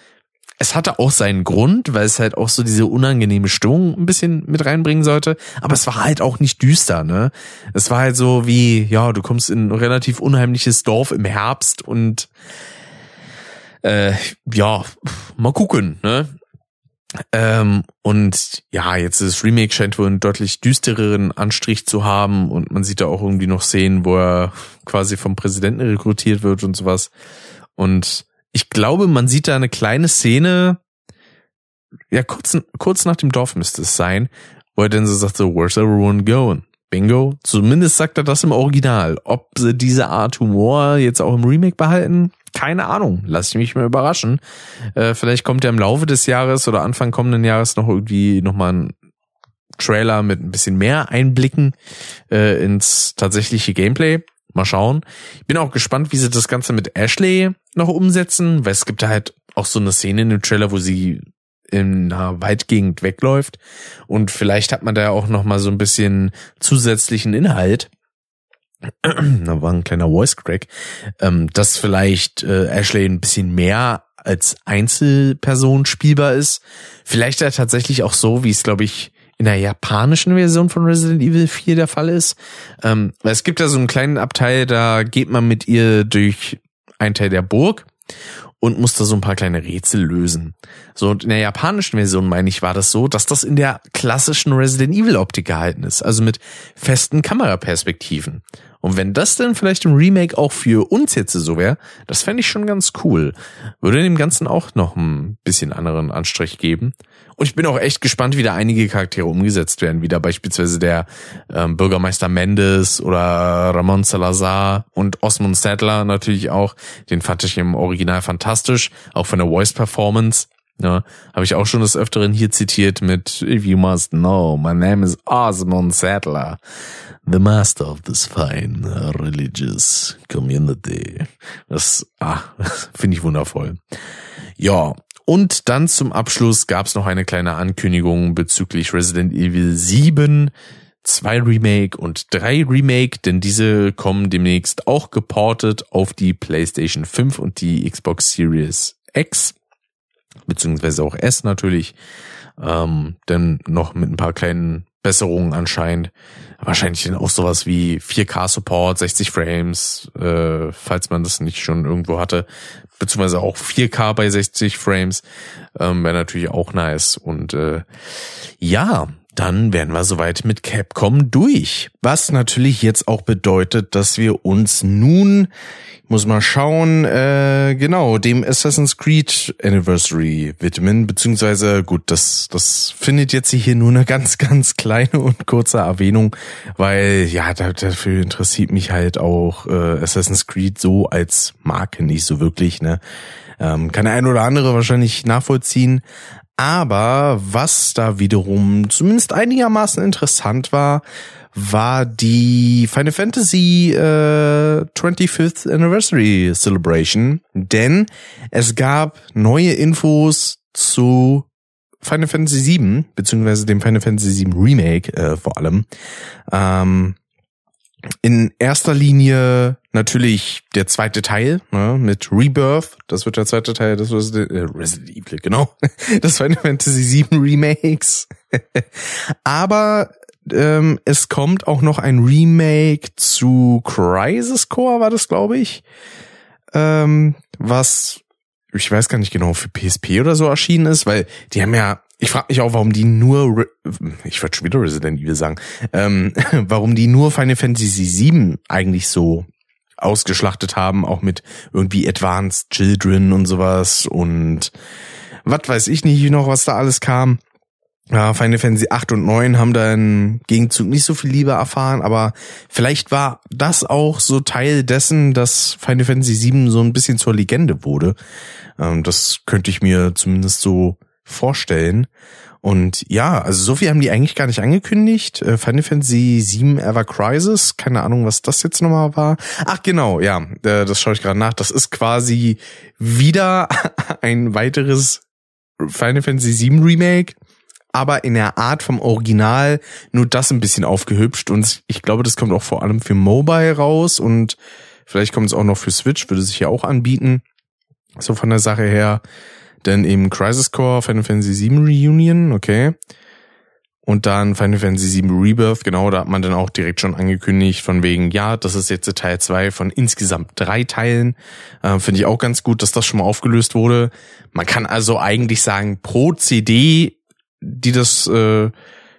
S1: es hatte auch seinen Grund, weil es halt auch so diese unangenehme Stimmung ein bisschen mit reinbringen sollte. Aber es war halt auch nicht düster, ne? Es war halt so wie, ja, du kommst in ein relativ unheimliches Dorf im Herbst und äh, ja, mal gucken, ne? Ähm, und ja, jetzt das Remake scheint wohl einen deutlich düstereren Anstrich zu haben und man sieht da auch irgendwie noch Szenen, wo er quasi vom Präsidenten rekrutiert wird und sowas. Und ich glaube, man sieht da eine kleine Szene, ja, kurz, kurz nach dem Dorf müsste es sein, wo er dann so sagt, so, where's everyone going? Bingo. Zumindest sagt er das im Original. Ob sie diese Art Humor jetzt auch im Remake behalten, keine Ahnung. Lass ich mich mal überraschen. Äh, vielleicht kommt ja im Laufe des Jahres oder Anfang kommenden Jahres noch irgendwie nochmal ein Trailer mit ein bisschen mehr Einblicken äh, ins tatsächliche Gameplay. Mal schauen. Ich bin auch gespannt, wie sie das Ganze mit Ashley noch umsetzen, weil es gibt da halt auch so eine Szene in dem Trailer, wo sie in einer Waldgegend wegläuft und vielleicht hat man da auch noch mal so ein bisschen zusätzlichen Inhalt. (clears throat) da war ein kleiner Voice Crack, ähm, dass vielleicht äh, Ashley ein bisschen mehr als Einzelperson spielbar ist. Vielleicht ja tatsächlich auch so, wie es glaube ich in der japanischen Version von Resident Evil 4 der Fall ist. Ähm, es gibt ja so einen kleinen Abteil, da geht man mit ihr durch einen Teil der Burg und muss da so ein paar kleine Rätsel lösen. So, und in der japanischen Version, meine ich, war das so, dass das in der klassischen Resident Evil Optik gehalten ist. Also mit festen Kameraperspektiven. Und wenn das dann vielleicht im Remake auch für uns jetzt so wäre, das fände ich schon ganz cool. Würde dem Ganzen auch noch ein bisschen anderen Anstrich geben. Und ich bin auch echt gespannt, wie da einige Charaktere umgesetzt werden. Wieder beispielsweise der ähm, Bürgermeister Mendes oder Ramon Salazar und Osmond Sadler natürlich auch. Den fand ich im Original fantastisch. Auch von der Voice Performance. Ja, habe ich auch schon des Öfteren hier zitiert mit If you must know, my name is Osmond Sadler the master of this fine uh, religious community. Das ah, (laughs) finde ich wundervoll. Ja, und dann zum Abschluss gab es noch eine kleine Ankündigung bezüglich Resident Evil 7, 2 Remake und 3 Remake, denn diese kommen demnächst auch geportet auf die PlayStation 5 und die Xbox Series X, beziehungsweise auch S natürlich, ähm, denn noch mit ein paar kleinen Besserungen anscheinend. Wahrscheinlich dann auch sowas wie 4K-Support, 60 Frames, äh, falls man das nicht schon irgendwo hatte. Beziehungsweise auch 4K bei 60 Frames. Ähm, Wäre natürlich auch nice. Und äh, ja, dann wären wir soweit mit Capcom durch. Was natürlich jetzt auch bedeutet, dass wir uns nun muss mal schauen, äh, genau, dem Assassin's Creed Anniversary widmen, beziehungsweise gut, das, das findet jetzt hier nur eine ganz, ganz kleine und kurze Erwähnung, weil ja, dafür interessiert mich halt auch äh, Assassin's Creed so als Marke nicht so wirklich, ne? Ähm, kann der ein oder andere wahrscheinlich nachvollziehen. Aber was da wiederum zumindest einigermaßen interessant war, war die Final Fantasy äh, 25th Anniversary Celebration, denn es gab neue Infos zu Final Fantasy 7, beziehungsweise dem Final Fantasy 7 Remake äh, vor allem. Ähm, in erster Linie natürlich der zweite Teil ne, mit Rebirth. Das wird der zweite Teil des Resident, äh, Resident Evil, genau. (laughs) Das Final Fantasy 7 Remakes. (laughs) Aber ähm, es kommt auch noch ein Remake zu Crisis Core, war das, glaube ich. Ähm, was, ich weiß gar nicht genau, für PSP oder so erschienen ist, weil die haben ja, ich frage mich auch, warum die nur, Re ich würde schon wieder Resident Evil sagen, ähm, (laughs) warum die nur Final Fantasy VII eigentlich so ausgeschlachtet haben, auch mit irgendwie Advanced Children und sowas und was weiß ich nicht noch, was da alles kam. Ja, Final Fantasy 8 und 9 haben da im Gegenzug nicht so viel Liebe erfahren, aber vielleicht war das auch so Teil dessen, dass Final Fantasy 7 so ein bisschen zur Legende wurde. Ähm, das könnte ich mir zumindest so vorstellen. Und ja, also so viel haben die eigentlich gar nicht angekündigt. Äh, Final Fantasy 7 Ever Crisis, keine Ahnung, was das jetzt nochmal war. Ach genau, ja, äh, das schaue ich gerade nach. Das ist quasi wieder (laughs) ein weiteres Final Fantasy VII Remake, aber in der Art vom Original nur das ein bisschen aufgehübscht und ich glaube, das kommt auch vor allem für Mobile raus und vielleicht kommt es auch noch für Switch, würde sich ja auch anbieten. So von der Sache her. Denn eben Crisis Core, Final Fantasy VII Reunion, okay. Und dann Final Fantasy VII Rebirth, genau, da hat man dann auch direkt schon angekündigt, von wegen, ja, das ist jetzt Teil zwei von insgesamt drei Teilen. Äh, Finde ich auch ganz gut, dass das schon mal aufgelöst wurde. Man kann also eigentlich sagen, pro CD, die das äh,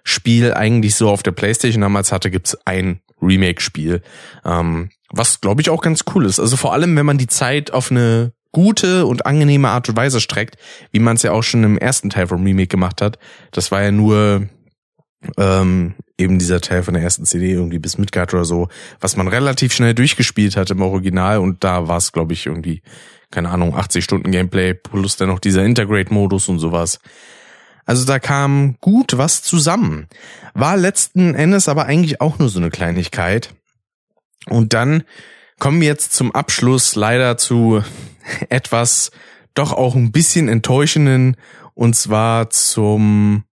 S1: Spiel eigentlich so auf der Playstation damals hatte, gibt's ein Remake-Spiel. Ähm, was, glaube ich, auch ganz cool ist. Also vor allem, wenn man die Zeit auf eine gute und angenehme Art und Weise streckt, wie man es ja auch schon im ersten Teil vom Remake gemacht hat. Das war ja nur ähm, eben dieser Teil von der ersten CD irgendwie bis Midgard oder so, was man relativ schnell durchgespielt hat im Original und da war es, glaube ich, irgendwie, keine Ahnung, 80 Stunden Gameplay plus dann noch dieser Integrate-Modus und sowas. Also da kam gut was zusammen. War letzten Endes aber eigentlich auch nur so eine Kleinigkeit. Und dann kommen wir jetzt zum Abschluss leider zu (laughs) etwas doch auch ein bisschen enttäuschenden und zwar zum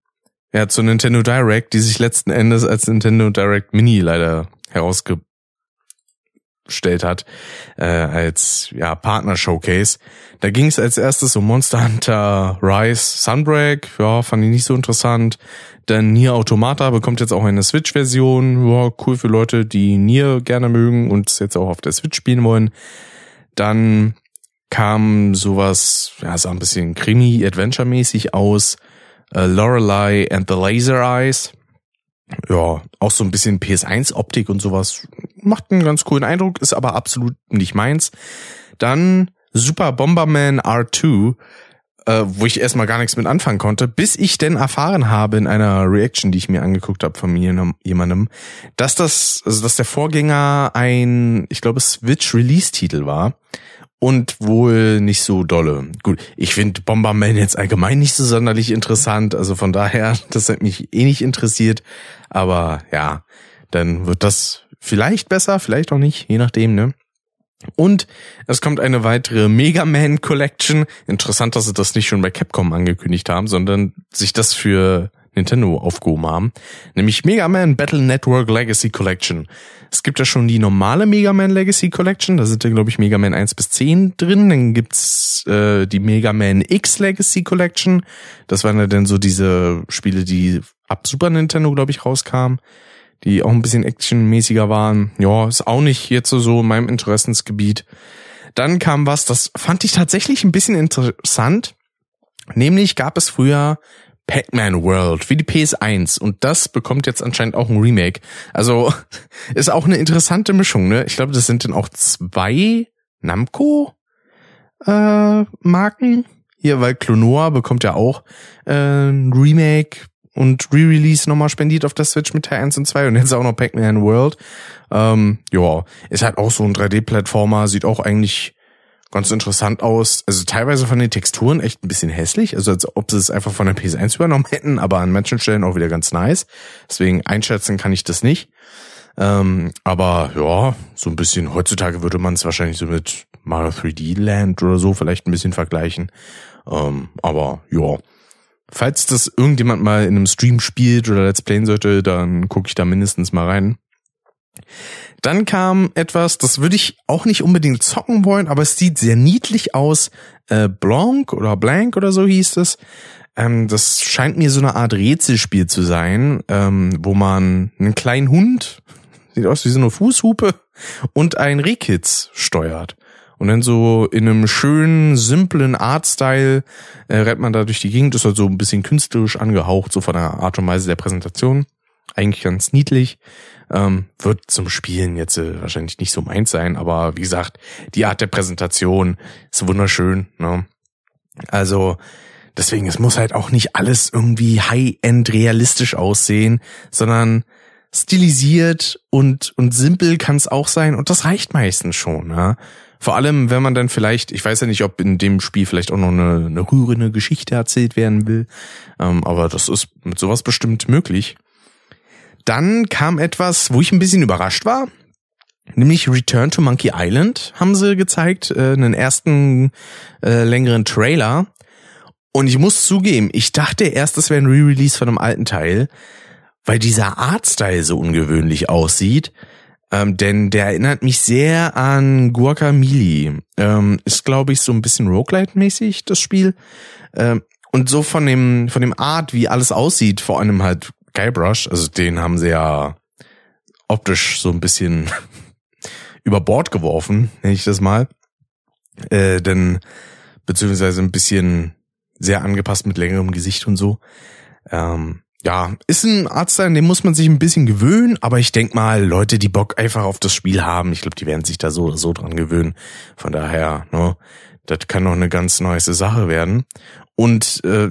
S1: ja, zu Nintendo Direct, die sich letzten Endes als Nintendo Direct Mini leider herausgestellt hat, äh, als ja, Partner-Showcase. Da ging es als erstes um Monster Hunter Rise Sunbreak, ja, fand ich nicht so interessant. Dann Nier Automata bekommt jetzt auch eine Switch-Version, ja, cool für Leute, die Nier gerne mögen und jetzt auch auf der Switch spielen wollen. Dann kam sowas, ja, sah ein bisschen Krimi-Adventure-mäßig aus äh, Lorelei and the Laser Eyes. Ja, auch so ein bisschen PS1-Optik und sowas. Macht einen ganz coolen Eindruck, ist aber absolut nicht meins. Dann Super Bomberman R2, äh, wo ich erstmal gar nichts mit anfangen konnte, bis ich denn erfahren habe in einer Reaction, die ich mir angeguckt habe von jemandem, dass das, also dass der Vorgänger ein, ich glaube, Switch-Release-Titel war und wohl nicht so dolle. Gut, ich finde Bomberman jetzt allgemein nicht so sonderlich interessant, also von daher, (laughs) das hat mich eh nicht interessiert, aber ja, dann wird das vielleicht besser, vielleicht auch nicht, je nachdem, ne? Und es kommt eine weitere Mega Man Collection. Interessant, dass sie das nicht schon bei Capcom angekündigt haben, sondern sich das für Nintendo aufgehoben haben. Nämlich Mega Man Battle Network Legacy Collection. Es gibt ja schon die normale Mega Man Legacy Collection, da sind ja, glaube ich, Mega Man 1 bis 10 drin. Dann gibt's äh, die Mega Man X Legacy Collection. Das waren ja dann so diese Spiele, die ab Super Nintendo, glaube ich, rauskamen, die auch ein bisschen actionmäßiger waren. Ja, ist auch nicht jetzt so in meinem Interessensgebiet. Dann kam was, das fand ich tatsächlich ein bisschen interessant. Nämlich gab es früher Pac-Man World wie die PS1 und das bekommt jetzt anscheinend auch ein Remake. Also (laughs) ist auch eine interessante Mischung, ne? Ich glaube, das sind dann auch zwei Namco äh, Marken hier, weil Clonoa bekommt ja auch äh, ein Remake und Re-Release nochmal spendiert auf der Switch mit Teil 1 und 2 und jetzt auch noch Pac-Man World. Ähm, ja, ist halt auch so ein 3D-Plattformer, sieht auch eigentlich ganz interessant aus. Also teilweise von den Texturen echt ein bisschen hässlich, also als ob sie es einfach von der PS1 übernommen (laughs) hätten, aber an manchen Stellen auch wieder ganz nice. Deswegen einschätzen kann ich das nicht. Ähm, aber ja, so ein bisschen, heutzutage würde man es wahrscheinlich so mit Mario 3D Land oder so vielleicht ein bisschen vergleichen. Ähm, aber ja. Falls das irgendjemand mal in einem Stream spielt oder Let's Playen sollte, dann gucke ich da mindestens mal rein. Dann kam etwas, das würde ich auch nicht unbedingt zocken wollen, aber es sieht sehr niedlich aus. Äh, Blanc oder Blank oder so hieß es. Ähm, das scheint mir so eine Art Rätselspiel zu sein, ähm, wo man einen kleinen Hund, sieht aus wie so eine Fußhupe, und ein Rehkitz steuert. Und dann so in einem schönen, simplen Artstyle äh, rennt man da durch die Gegend. Ist halt so ein bisschen künstlerisch angehaucht, so von der Art und Weise der Präsentation. Eigentlich ganz niedlich. Ähm, wird zum Spielen jetzt äh, wahrscheinlich nicht so meins sein, aber wie gesagt, die Art der Präsentation ist wunderschön. Ne? Also deswegen, es muss halt auch nicht alles irgendwie high-end realistisch aussehen, sondern stilisiert und, und simpel kann es auch sein und das reicht meistens schon. Ne? Vor allem, wenn man dann vielleicht, ich weiß ja nicht, ob in dem Spiel vielleicht auch noch eine, eine rührende Geschichte erzählt werden will, ähm, aber das ist mit sowas bestimmt möglich. Dann kam etwas, wo ich ein bisschen überrascht war. Nämlich Return to Monkey Island haben sie gezeigt, äh, einen ersten äh, längeren Trailer. Und ich muss zugeben, ich dachte erst, das wäre ein Re-Release von einem alten Teil, weil dieser Artstyle so ungewöhnlich aussieht. Ähm, denn der erinnert mich sehr an Guacamole. Ähm, ist, glaube ich, so ein bisschen Roguelite-mäßig, das Spiel. Ähm, und so von dem, von dem Art, wie alles aussieht, vor allem halt Guybrush, also den haben sie ja optisch so ein bisschen (laughs) über Bord geworfen, nenne ich das mal. Äh, denn, beziehungsweise ein bisschen sehr angepasst mit längerem Gesicht und so. Ähm, ja, ist ein Arzt, an dem muss man sich ein bisschen gewöhnen, aber ich denk mal, Leute, die Bock einfach auf das Spiel haben, ich glaube, die werden sich da so oder so dran gewöhnen. Von daher, ne, das kann noch eine ganz neue Sache werden. Und äh,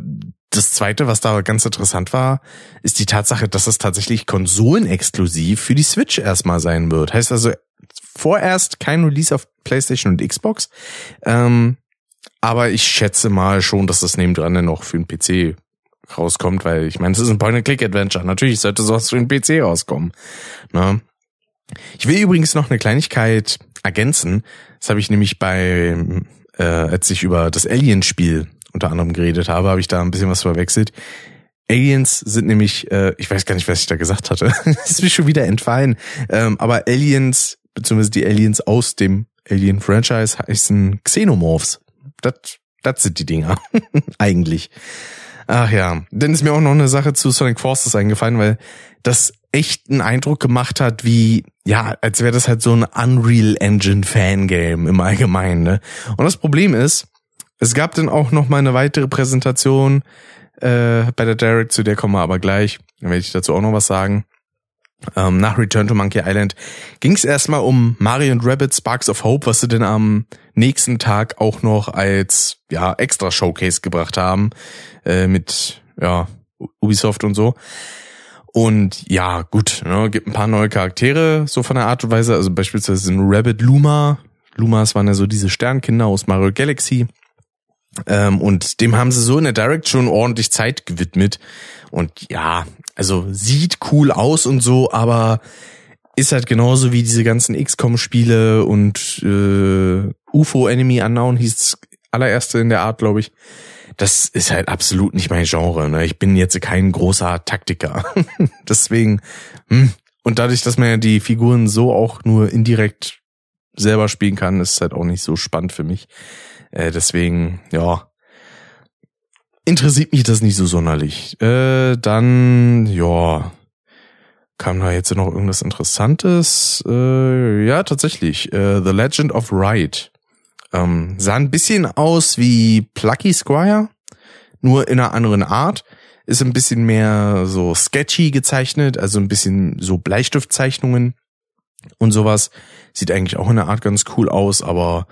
S1: das zweite, was da ganz interessant war, ist die Tatsache, dass es tatsächlich konsolenexklusiv für die Switch erstmal sein wird. Heißt also vorerst kein Release auf PlayStation und Xbox. Ähm, aber ich schätze mal schon, dass das nebendran dann noch für den PC rauskommt, weil ich meine, es ist ein Point-and-Click-Adventure. Natürlich sollte sowas für den PC rauskommen. Ne? Ich will übrigens noch eine Kleinigkeit ergänzen. Das habe ich nämlich bei, äh, als ich über das Alien-Spiel unter anderem geredet habe, habe ich da ein bisschen was verwechselt. Aliens sind nämlich, äh, ich weiß gar nicht, was ich da gesagt hatte. (laughs) ist mir schon wieder entfallen. Ähm, aber Aliens, beziehungsweise die Aliens aus dem Alien-Franchise heißen Xenomorphs. Das, das sind die Dinger. (laughs) Eigentlich. Ach ja, dann ist mir auch noch eine Sache zu Sonic Forces eingefallen, weil das echt einen Eindruck gemacht hat, wie, ja, als wäre das halt so ein Unreal Engine Fangame im Allgemeinen. Ne? Und das Problem ist, es gab dann auch noch mal eine weitere Präsentation äh, bei der Direct, zu der kommen wir aber gleich. Dann werde ich dazu auch noch was sagen. Ähm, nach Return to Monkey Island ging es erstmal um Mario und Rabbit Sparks of Hope, was sie denn am nächsten Tag auch noch als ja extra Showcase gebracht haben äh, mit ja Ubisoft und so. Und ja, gut, ne, gibt ein paar neue Charaktere, so von der Art und Weise. Also beispielsweise ein Rabbit Luma. Lumas waren ja so diese Sternkinder aus Mario Galaxy. Ähm, und dem haben sie so in der Direct schon ordentlich Zeit gewidmet. Und ja, also sieht cool aus und so, aber ist halt genauso wie diese ganzen XCOM-Spiele und äh, UFO Enemy Unknown hieß allererste in der Art, glaube ich. Das ist halt absolut nicht mein Genre. Ne? Ich bin jetzt kein großer Taktiker. (laughs) Deswegen, hm. und dadurch, dass man ja die Figuren so auch nur indirekt selber spielen kann, ist halt auch nicht so spannend für mich. Äh, deswegen, ja, interessiert mich das nicht so sonderlich. Äh, dann, ja, kam da jetzt noch irgendwas Interessantes? Äh, ja, tatsächlich. Äh, The Legend of Ride. Ähm, sah ein bisschen aus wie Plucky Squire, nur in einer anderen Art. Ist ein bisschen mehr so sketchy gezeichnet, also ein bisschen so Bleistiftzeichnungen und sowas. Sieht eigentlich auch in der Art ganz cool aus, aber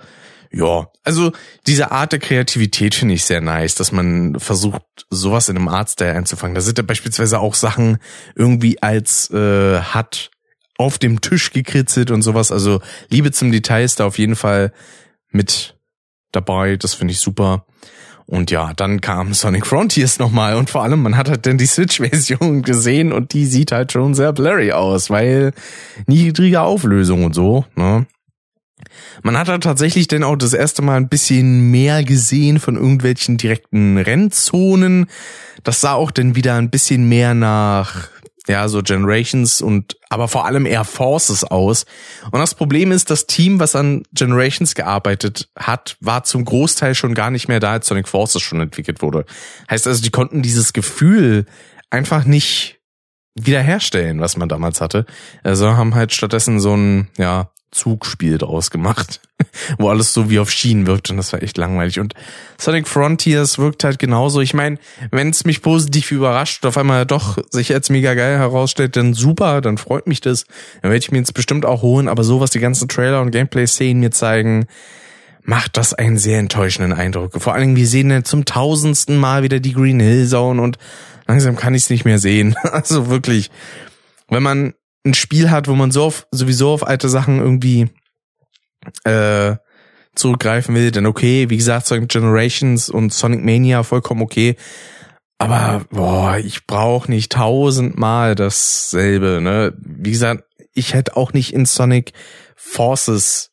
S1: ja, also diese Art der Kreativität finde ich sehr nice, dass man versucht, sowas in einem Artstyle einzufangen. Da sind ja beispielsweise auch Sachen irgendwie als äh, hat auf dem Tisch gekritzelt und sowas. Also Liebe zum Detail ist da auf jeden Fall mit dabei. Das finde ich super. Und ja, dann kam Sonic Frontiers nochmal und vor allem, man hat halt dann die Switch-Version (laughs) gesehen und die sieht halt schon sehr blurry aus, weil niedrige Auflösung und so, ne? Man hat da tatsächlich dann auch das erste Mal ein bisschen mehr gesehen von irgendwelchen direkten Rennzonen. Das sah auch dann wieder ein bisschen mehr nach ja, so Generations und aber vor allem eher Forces aus. Und das Problem ist, das Team, was an Generations gearbeitet hat, war zum Großteil schon gar nicht mehr da, als Sonic Forces schon entwickelt wurde. Heißt also, die konnten dieses Gefühl einfach nicht wiederherstellen, was man damals hatte. Also haben halt stattdessen so ein, ja, Zugspiel draus gemacht, (laughs) wo alles so wie auf Schienen wirkt und das war echt langweilig. Und Sonic Frontiers wirkt halt genauso. Ich meine, wenn es mich positiv überrascht auf einmal doch sich als mega geil herausstellt, dann super, dann freut mich das. Dann werde ich mir jetzt bestimmt auch holen, aber so was die ganzen Trailer und Gameplay-Szenen mir zeigen, macht das einen sehr enttäuschenden Eindruck. Vor allen Dingen, wir sehen dann zum tausendsten Mal wieder die Green Hill Zone und langsam kann ich es nicht mehr sehen. (laughs) Also wirklich, wenn man ein Spiel hat, wo man so auf, sowieso auf alte Sachen irgendwie äh, zurückgreifen will, dann okay, wie gesagt, Sonic Generations und Sonic Mania vollkommen okay. Aber boah, ich brauche nicht tausendmal dasselbe. Ne? Wie gesagt, ich hätte auch nicht in Sonic Forces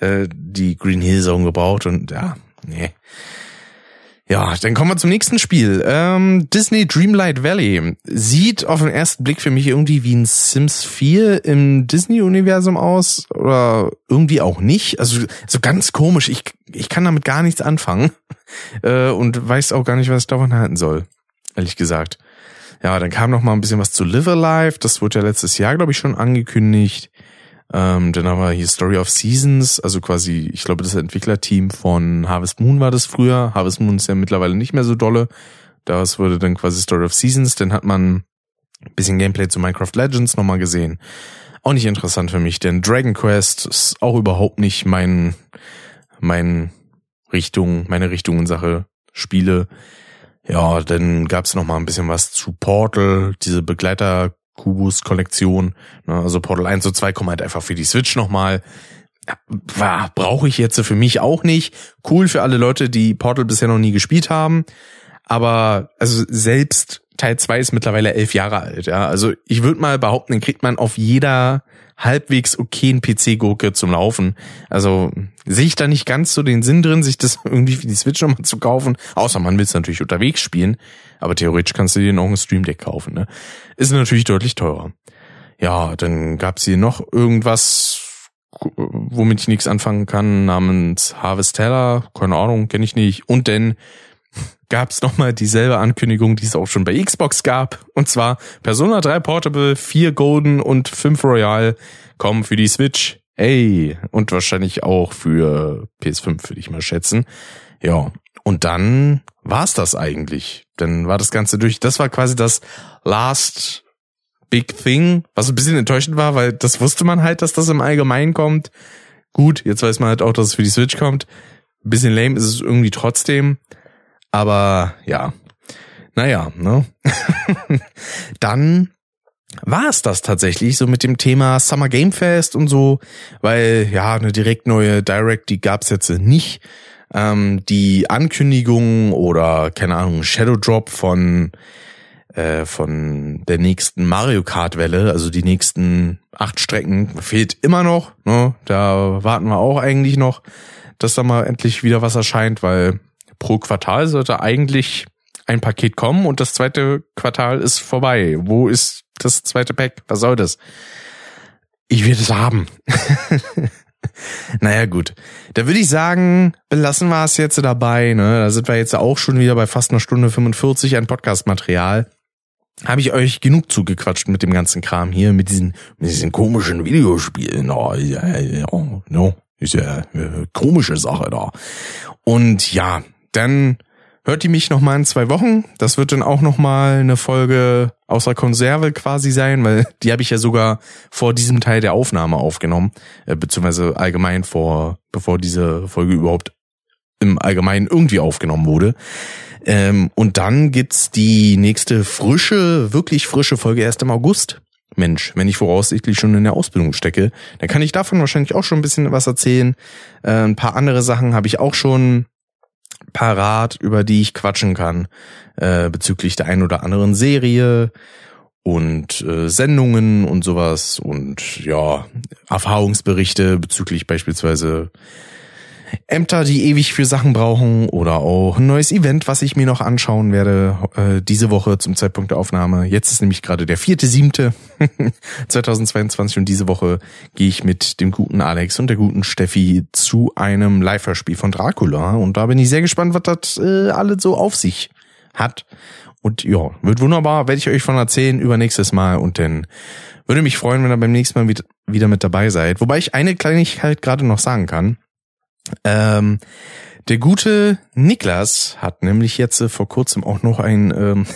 S1: äh, die Green Hill Zone gebraucht und ja, nee. Ja, dann kommen wir zum nächsten Spiel. Ähm, Disney Dreamlight Valley sieht auf den ersten Blick für mich irgendwie wie ein Sims 4 im Disney-Universum aus oder irgendwie auch nicht. Also so ganz komisch. Ich, ich kann damit gar nichts anfangen (laughs) äh, und weiß auch gar nicht, was ich davon halten soll. Ehrlich gesagt. Ja, dann kam noch mal ein bisschen was zu Live Alive. Das wurde ja letztes Jahr, glaube ich, schon angekündigt. Ähm, dann haben wir hier Story of Seasons, also quasi, ich glaube, das Entwicklerteam von Harvest Moon war das früher. Harvest Moon ist ja mittlerweile nicht mehr so dolle. Das wurde dann quasi Story of Seasons. Dann hat man ein bisschen Gameplay zu Minecraft Legends nochmal gesehen. Auch nicht interessant für mich, denn Dragon Quest ist auch überhaupt nicht mein, mein Richtung, meine Richtung in Sache Spiele. Ja, dann gab's noch mal ein bisschen was zu Portal, diese Begleiter Kubus Kollektion. Ne? Also Portal 1 und 2 kommen halt einfach für die Switch nochmal. Ja, Brauche ich jetzt für mich auch nicht. Cool für alle Leute, die Portal bisher noch nie gespielt haben. Aber also selbst Teil 2 ist mittlerweile elf Jahre alt. Ja, Also ich würde mal behaupten, den kriegt man auf jeder halbwegs okayen PC-Gurke zum Laufen. Also sehe ich da nicht ganz so den Sinn drin, sich das (laughs) irgendwie für die Switch nochmal zu kaufen. Außer man will es natürlich unterwegs spielen. Aber theoretisch kannst du dir noch ein Stream Deck kaufen. Ne? Ist natürlich deutlich teurer. Ja, dann gab's hier noch irgendwas, womit ich nichts anfangen kann, namens Harvest Teller. Keine Ahnung, kenne ich nicht. Und dann gab's nochmal dieselbe Ankündigung, die es auch schon bei Xbox gab. Und zwar Persona 3 Portable, 4 Golden und 5 Royal kommen für die Switch. Ey, und wahrscheinlich auch für PS5, würde ich mal schätzen. Ja, und dann war's das eigentlich. Dann war das Ganze durch. Das war quasi das Last Big Thing, was ein bisschen enttäuschend war, weil das wusste man halt, dass das im Allgemeinen kommt. Gut, jetzt weiß man halt auch, dass es für die Switch kommt. Ein bisschen lame ist es irgendwie trotzdem. Aber ja, naja, ne? (laughs) Dann war es das tatsächlich so mit dem Thema Summer Game Fest und so, weil ja, eine direkt neue Direct, die gab's jetzt nicht. Ähm, die Ankündigung oder keine Ahnung, Shadow Drop von äh, von der nächsten Mario Kart Welle, also die nächsten acht Strecken, fehlt immer noch. Ne? Da warten wir auch eigentlich noch, dass da mal endlich wieder was erscheint, weil pro Quartal sollte eigentlich ein Paket kommen und das zweite Quartal ist vorbei. Wo ist das zweite Pack? Was soll das? Ich will es haben. (laughs) (laughs) naja, gut. Da würde ich sagen, belassen wir es jetzt dabei. Ne? Da sind wir jetzt auch schon wieder bei fast einer Stunde 45 an Podcast-Material. Habe ich euch genug zugequatscht mit dem ganzen Kram hier, mit diesen, mit diesen komischen Videospielen. Oh, ja, ja, no, ist ja eine komische Sache da. Und ja, dann hört ihr mich noch mal in zwei Wochen. Das wird dann auch noch mal eine Folge außer Konserve quasi sein, weil (laughs) die habe ich ja sogar vor diesem Teil der Aufnahme aufgenommen, äh, beziehungsweise allgemein vor, bevor diese Folge überhaupt im Allgemeinen irgendwie aufgenommen wurde. Ähm, und dann gibt's die nächste frische, wirklich frische Folge erst im August. Mensch, wenn ich voraussichtlich schon in der Ausbildung stecke, dann kann ich davon wahrscheinlich auch schon ein bisschen was erzählen. Äh, ein paar andere Sachen habe ich auch schon parat, über die ich quatschen kann, äh, bezüglich der ein oder anderen Serie und äh, Sendungen und sowas und ja, Erfahrungsberichte bezüglich beispielsweise Ämter, die ewig für Sachen brauchen oder auch ein neues Event, was ich mir noch anschauen werde äh, diese Woche zum Zeitpunkt der Aufnahme. Jetzt ist nämlich gerade der vierte siebte (laughs) 2022 und diese Woche gehe ich mit dem guten Alex und der guten Steffi zu einem Live-Hörspiel von Dracula und da bin ich sehr gespannt, was das äh, alles so auf sich hat. Und ja, wird wunderbar, werde ich euch von erzählen über nächstes Mal und dann würde mich freuen, wenn ihr beim nächsten Mal wieder mit dabei seid. Wobei ich eine Kleinigkeit gerade noch sagen kann. Ähm, der gute Niklas hat nämlich jetzt äh, vor kurzem auch noch ein ähm,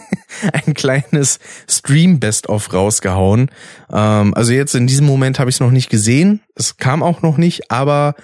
S1: (laughs) ein kleines Stream Best of rausgehauen. Ähm, also jetzt in diesem Moment habe ich es noch nicht gesehen. Es kam auch noch nicht, aber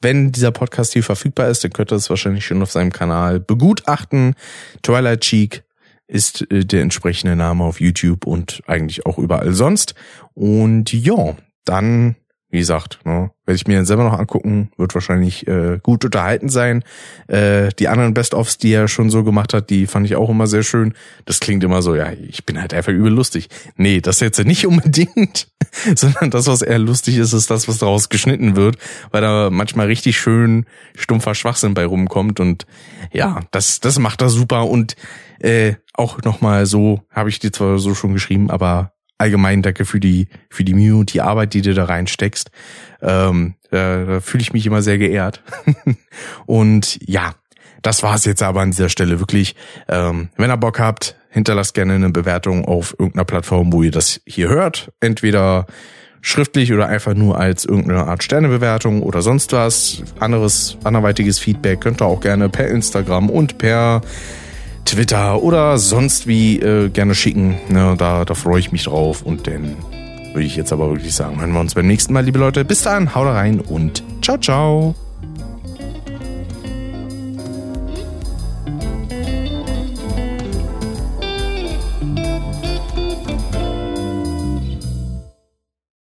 S1: wenn dieser Podcast hier verfügbar ist, dann könnt ihr es wahrscheinlich schon auf seinem Kanal begutachten. Twilight Cheek ist äh, der entsprechende Name auf YouTube und eigentlich auch überall sonst. Und ja, dann wie gesagt, ne, werde ich mir selber noch angucken, wird wahrscheinlich äh, gut unterhalten sein. Äh, die anderen Best-ofs, die er schon so gemacht hat, die fand ich auch immer sehr schön. Das klingt immer so, ja, ich bin halt einfach übel lustig. Nee, das jetzt nicht (laughs) unbedingt, sondern das, was eher lustig ist, ist das, was daraus geschnitten wird, weil da manchmal richtig schön stumpfer Schwachsinn bei rumkommt und ja, das, das macht er super und äh, auch nochmal so, habe ich dir zwar so schon geschrieben, aber allgemein danke für die, für die Mühe und die Arbeit, die du da reinsteckst. Ähm, da, da fühle ich mich immer sehr geehrt. (laughs) und ja, das war's jetzt aber an dieser Stelle wirklich. Ähm, wenn ihr Bock habt, hinterlasst gerne eine Bewertung auf irgendeiner Plattform, wo ihr das hier hört. Entweder schriftlich oder einfach nur als irgendeine Art Sternebewertung oder sonst was. Anderes, anderweitiges Feedback könnt ihr auch gerne per Instagram und per Twitter oder sonst wie äh, gerne schicken. Ne, da, da freue ich mich drauf. Und dann würde ich jetzt aber wirklich sagen, hören wir uns beim nächsten Mal, liebe Leute. Bis dann, haut rein und ciao, ciao.